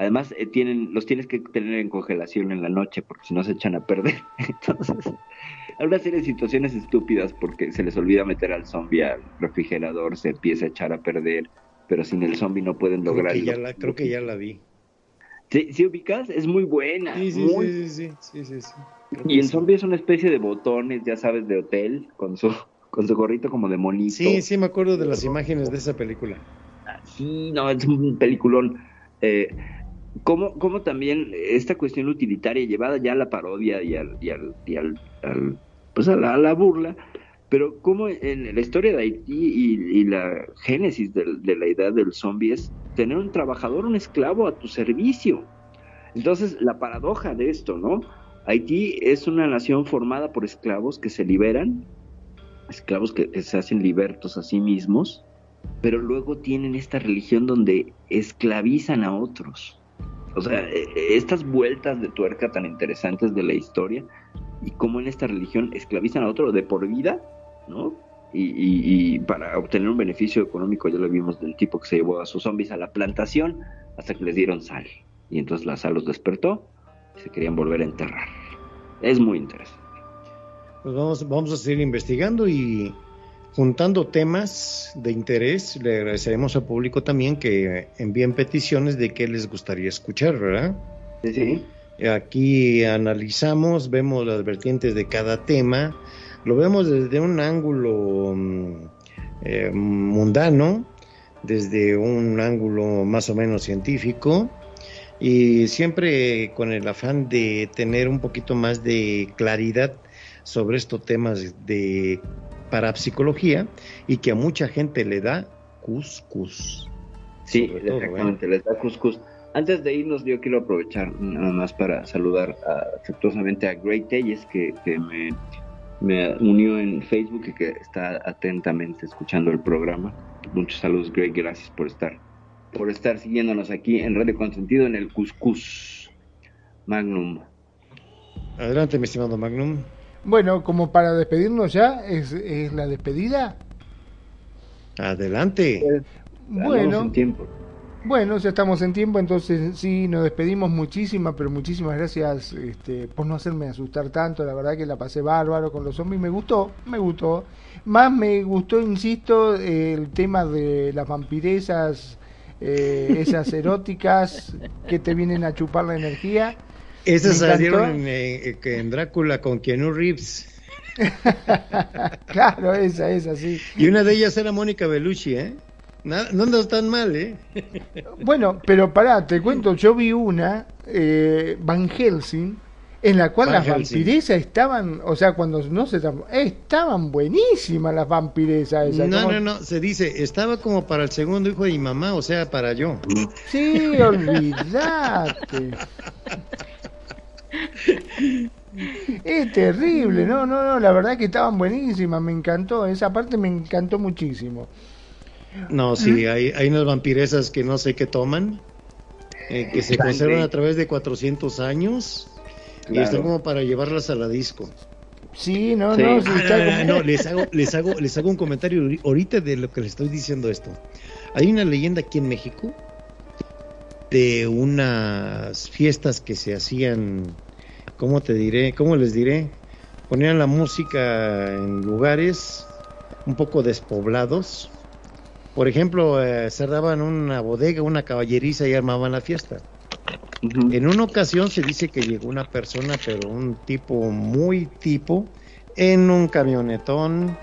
Speaker 3: Además, eh, tienen, los tienes que tener en congelación en la noche porque si no se echan a perder. Entonces, hay una serie de situaciones estúpidas porque se les olvida meter al zombie al refrigerador, se empieza a echar a perder, pero sin el zombie no pueden
Speaker 2: Creo
Speaker 3: lograr
Speaker 2: que, ya la, creo que ya la vi.
Speaker 3: ¿Sí, sí ubicas? Es muy buena.
Speaker 2: Sí, sí,
Speaker 3: muy
Speaker 2: sí, sí, sí, sí, sí. Creo
Speaker 3: y el zombie es una especie de botones, ya sabes, de hotel, con su, con su gorrito como de monito.
Speaker 2: Sí, sí, me acuerdo de las imágenes de esa película.
Speaker 3: Ah, Sí, no, es un peliculón. Eh, como, como también esta cuestión utilitaria llevada ya a la parodia y al, y al, y al, pues a la, a la burla, pero como en la historia de Haití y, la génesis de, la idea del zombie es tener un trabajador, un esclavo a tu servicio. Entonces, la paradoja de esto, ¿no? Haití es una nación formada por esclavos que se liberan, esclavos que se hacen libertos a sí mismos, pero luego tienen esta religión donde esclavizan a otros. O sea, eh, estas vueltas de tuerca tan interesantes de la historia y cómo en esta religión esclavizan a otro de por vida, ¿no? Y, y- y para obtener un beneficio económico, ya lo vimos del tipo que se llevó a sus zombies a la plantación hasta que les dieron sal. Y entonces la sal los despertó y se querían volver a enterrar. Es muy interesante.
Speaker 2: Pues vamos, vamos a seguir investigando y juntando temas de interés. Le agradeceremos al público también que envíen peticiones de qué les gustaría escuchar, ¿verdad?
Speaker 3: Sí.
Speaker 2: Aquí analizamos, vemos las vertientes de cada tema, lo vemos desde un ángulo mm, eh, mundano, desde un ángulo más o menos científico y siempre con el afán de tener un poquito más de claridad sobre estos temas de parapsicología y que a mucha gente le da cuscus.
Speaker 3: Sí,
Speaker 2: ¿eh?
Speaker 3: exactamente, les da cuscús. Antes de irnos, yo quiero aprovechar nada más para saludar afectuosamente a Great Telles, que, que me me unió en Facebook y que está atentamente escuchando el programa. Muchos saludos, Greg, gracias por estar, por estar siguiéndonos aquí en Radio Consentido en el Cuscus Magnum.
Speaker 2: Adelante, mi estimado Magnum.
Speaker 4: Bueno, como para despedirnos ya, es, es la despedida.
Speaker 2: Adelante.
Speaker 3: Andamos
Speaker 4: Bueno,
Speaker 3: en tiempo.
Speaker 4: bueno, ya estamos en tiempo, entonces sí, nos despedimos muchísimas, pero muchísimas gracias este, por no hacerme asustar tanto. La verdad que la pasé bárbaro con los zombies, me gustó, me gustó. Más me gustó, insisto, el tema de las vampiresas, eh, esas eróticas que te vienen a chupar la energía.
Speaker 2: Esas salieron en, eh, que en Drácula con Keanu Reeves.
Speaker 4: claro, esa, esa, sí.
Speaker 2: Y una de ellas era Mónica Bellucci, ¿eh? Nada- no andas tan mal, ¿eh?
Speaker 4: Bueno, pero pará, te cuento, yo vi una, eh, Van Helsing, en la cual
Speaker 2: Van
Speaker 4: las
Speaker 2: Helsing.
Speaker 4: vampiresas estaban, o sea, cuando no se... estaban buenísimas las vampiresas esas.
Speaker 2: No, no, no, se dice, estaba como para el segundo hijo de mi mamá, o sea, para yo.
Speaker 4: Sí, olvídate. Es terrible, no, no, no, la verdad que estaban buenísimas, me encantó, esa parte me encantó muchísimo.
Speaker 2: No, sí, hay, hay unas vampiresas que no sé qué toman, eh, que se
Speaker 3: Sangre.
Speaker 2: conservan a través de 400 años y están como para llevarlas a la disco.
Speaker 4: Sí, no,
Speaker 3: Sí.
Speaker 4: no, sí,
Speaker 2: Ah,
Speaker 4: está
Speaker 2: no,
Speaker 4: como-
Speaker 2: no, no, les hago, les hago, les hago un comentario ahori- ahorita de lo que les estoy diciendo esto. Hay una leyenda aquí en México de unas fiestas que se hacían, ¿cómo te diré? ¿Cómo les diré? Ponían la música en lugares un poco despoblados. Por ejemplo, eh, cerraban una bodega, una caballeriza y armaban la fiesta. En una ocasión se dice que llegó una persona, pero un tipo muy tipo, en un camionetón,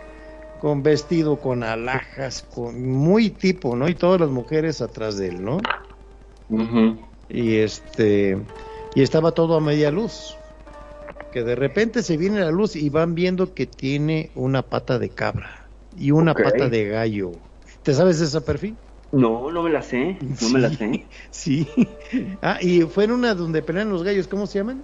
Speaker 2: con vestido con alhajas, con muy tipo, ¿no? Y todas las mujeres atrás de él, ¿no? Y este, y estaba todo a media luz. Que de repente se viene la luz y van viendo que tiene una pata de cabra y una pata de gallo. ¿Te sabes esa perfil?
Speaker 3: No, no me la sé, no me la sé.
Speaker 2: Sí. Ah, y fue en una donde pelean los gallos, ¿cómo se llaman?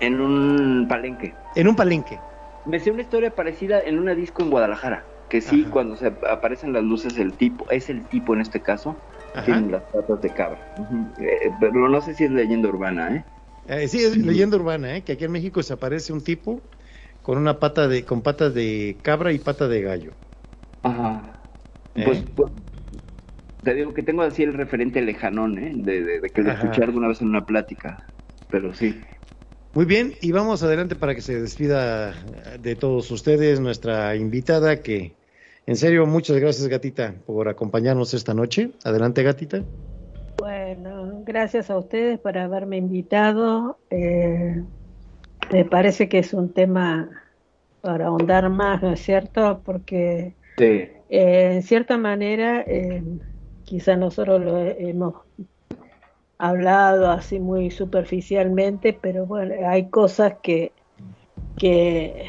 Speaker 3: En un palenque.
Speaker 2: En un palenque.
Speaker 3: Me sé una historia parecida en una disco en Guadalajara, que sí,
Speaker 2: Ajá.
Speaker 3: cuando se ap- aparecen las luces, el tipo, es el tipo en este caso,
Speaker 2: Ajá.
Speaker 3: tiene las patas de cabra. Eh, pero no sé si es leyenda urbana, ¿eh?
Speaker 2: Eh, sí, es leyenda urbana, ¿eh? que aquí en México se aparece un tipo con una pata de, con patas de cabra y pata de gallo.
Speaker 3: Ajá.
Speaker 2: ¿Eh?
Speaker 3: Pues, pues, te digo que tengo así el referente lejanón, ¿eh? De, de- de que lo escuché alguna vez en una plática, pero sí.
Speaker 2: Muy bien, y vamos adelante para que se despida de todos ustedes nuestra invitada, que en serio, muchas gracias gatita por acompañarnos esta noche. Adelante gatita.
Speaker 5: Bueno, gracias a ustedes por haberme invitado. Eh, me parece que es un tema para ahondar más, ¿no es cierto? Porque
Speaker 3: Sí.
Speaker 5: eh, en cierta manera, eh, quizá nosotros lo he- hemos hablado así muy superficialmente, pero bueno, hay cosas que, que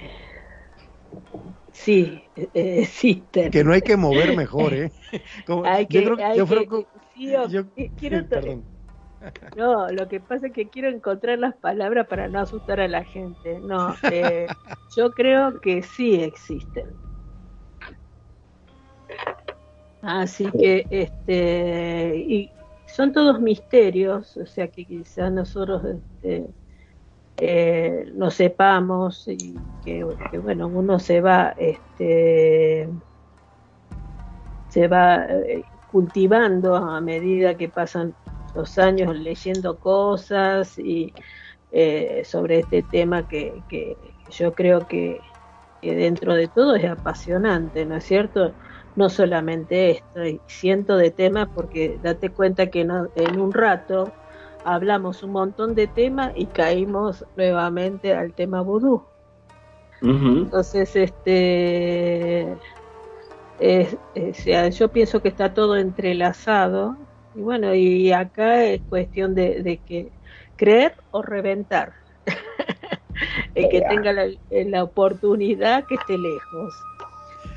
Speaker 5: sí eh, existen.
Speaker 2: Que no hay que mover mejor, ¿eh? Como-
Speaker 5: Hay
Speaker 2: yo
Speaker 5: que,
Speaker 2: creo-
Speaker 5: hay
Speaker 2: yo
Speaker 5: que-
Speaker 2: creo
Speaker 5: sí,
Speaker 2: yo-
Speaker 5: quiero
Speaker 2: perdón.
Speaker 5: No, lo que pasa es que quiero encontrar las palabras para no asustar a la gente. No, eh, yo creo que sí existen. Así que, este, y son todos misterios, o sea que quizás nosotros este, eh, sepamos y que, bueno, uno se va, este, se va eh, cultivando a medida que pasan los años leyendo cosas y eh, sobre este tema que, yo creo que, dentro de todo es apasionante, ¿no es cierto? No solamente esto, hay cientos de temas porque date cuenta que en un rato hablamos un montón de temas y caímos nuevamente al tema vudú. Entonces, este, es- o sea, yo pienso que está todo entrelazado y bueno, y acá es cuestión de, de que creer o reventar. El que tenga la, la oportunidad que esté lejos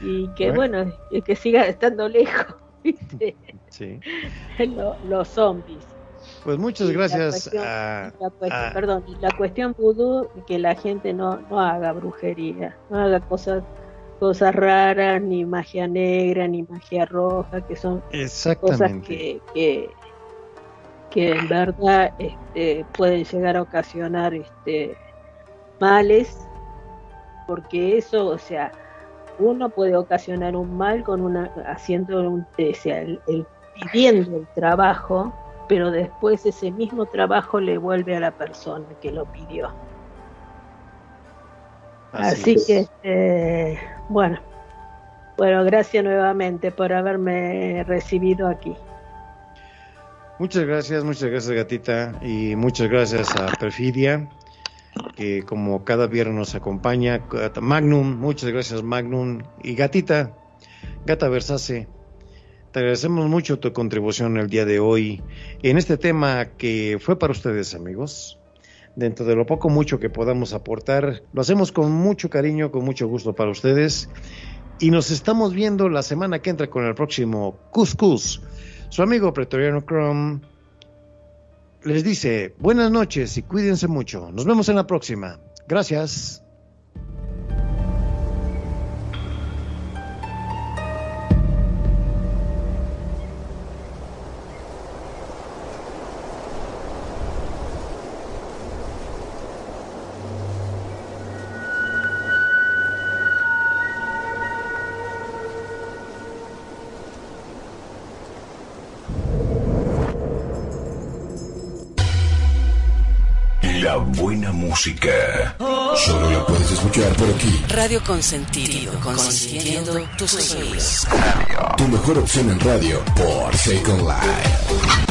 Speaker 5: y que
Speaker 2: Bueno.
Speaker 5: bueno, el que siga estando lejos, ¿viste?
Speaker 2: Sí.
Speaker 5: Lo- los zombies.
Speaker 2: Pues muchas
Speaker 5: la
Speaker 2: gracias
Speaker 5: cuestión-
Speaker 2: a,
Speaker 5: la cuestión-
Speaker 2: a-
Speaker 5: perdón, la cuestión vudú, que la gente no, no haga brujería, no haga cosas cosas raras, ni magia negra, ni magia roja, que son cosas que, que, que en verdad este, pueden llegar a ocasionar este, males, porque eso, o sea, uno puede ocasionar un mal con una haciendo un, o sea, el, el- pidiendo el trabajo, pero después ese mismo trabajo le vuelve a la persona que lo pidió. Así,
Speaker 2: es.
Speaker 5: que, eh, bueno, bueno, gracias nuevamente por haberme recibido aquí.
Speaker 2: Muchas gracias, muchas gracias Gatita y muchas gracias a Perfidia que como cada viernes nos acompaña, Magnum, muchas gracias Magnum y Gatita, Gata Versace, te agradecemos mucho tu contribución el día de hoy en este tema que fue para ustedes amigos. Dentro de lo poco mucho que podamos aportar, lo hacemos con mucho cariño, con mucho gusto para ustedes y nos estamos viendo la semana que entra con el próximo Cuscus. Su amigo Pretoriano Chrome les dice buenas noches y cuídense mucho. Nos vemos en la próxima. Gracias.
Speaker 7: Música. Solo la puedes escuchar por aquí.
Speaker 8: Radio Consentido, consintiendo tus oídos.
Speaker 7: Tu mejor opción en radio por Second Life.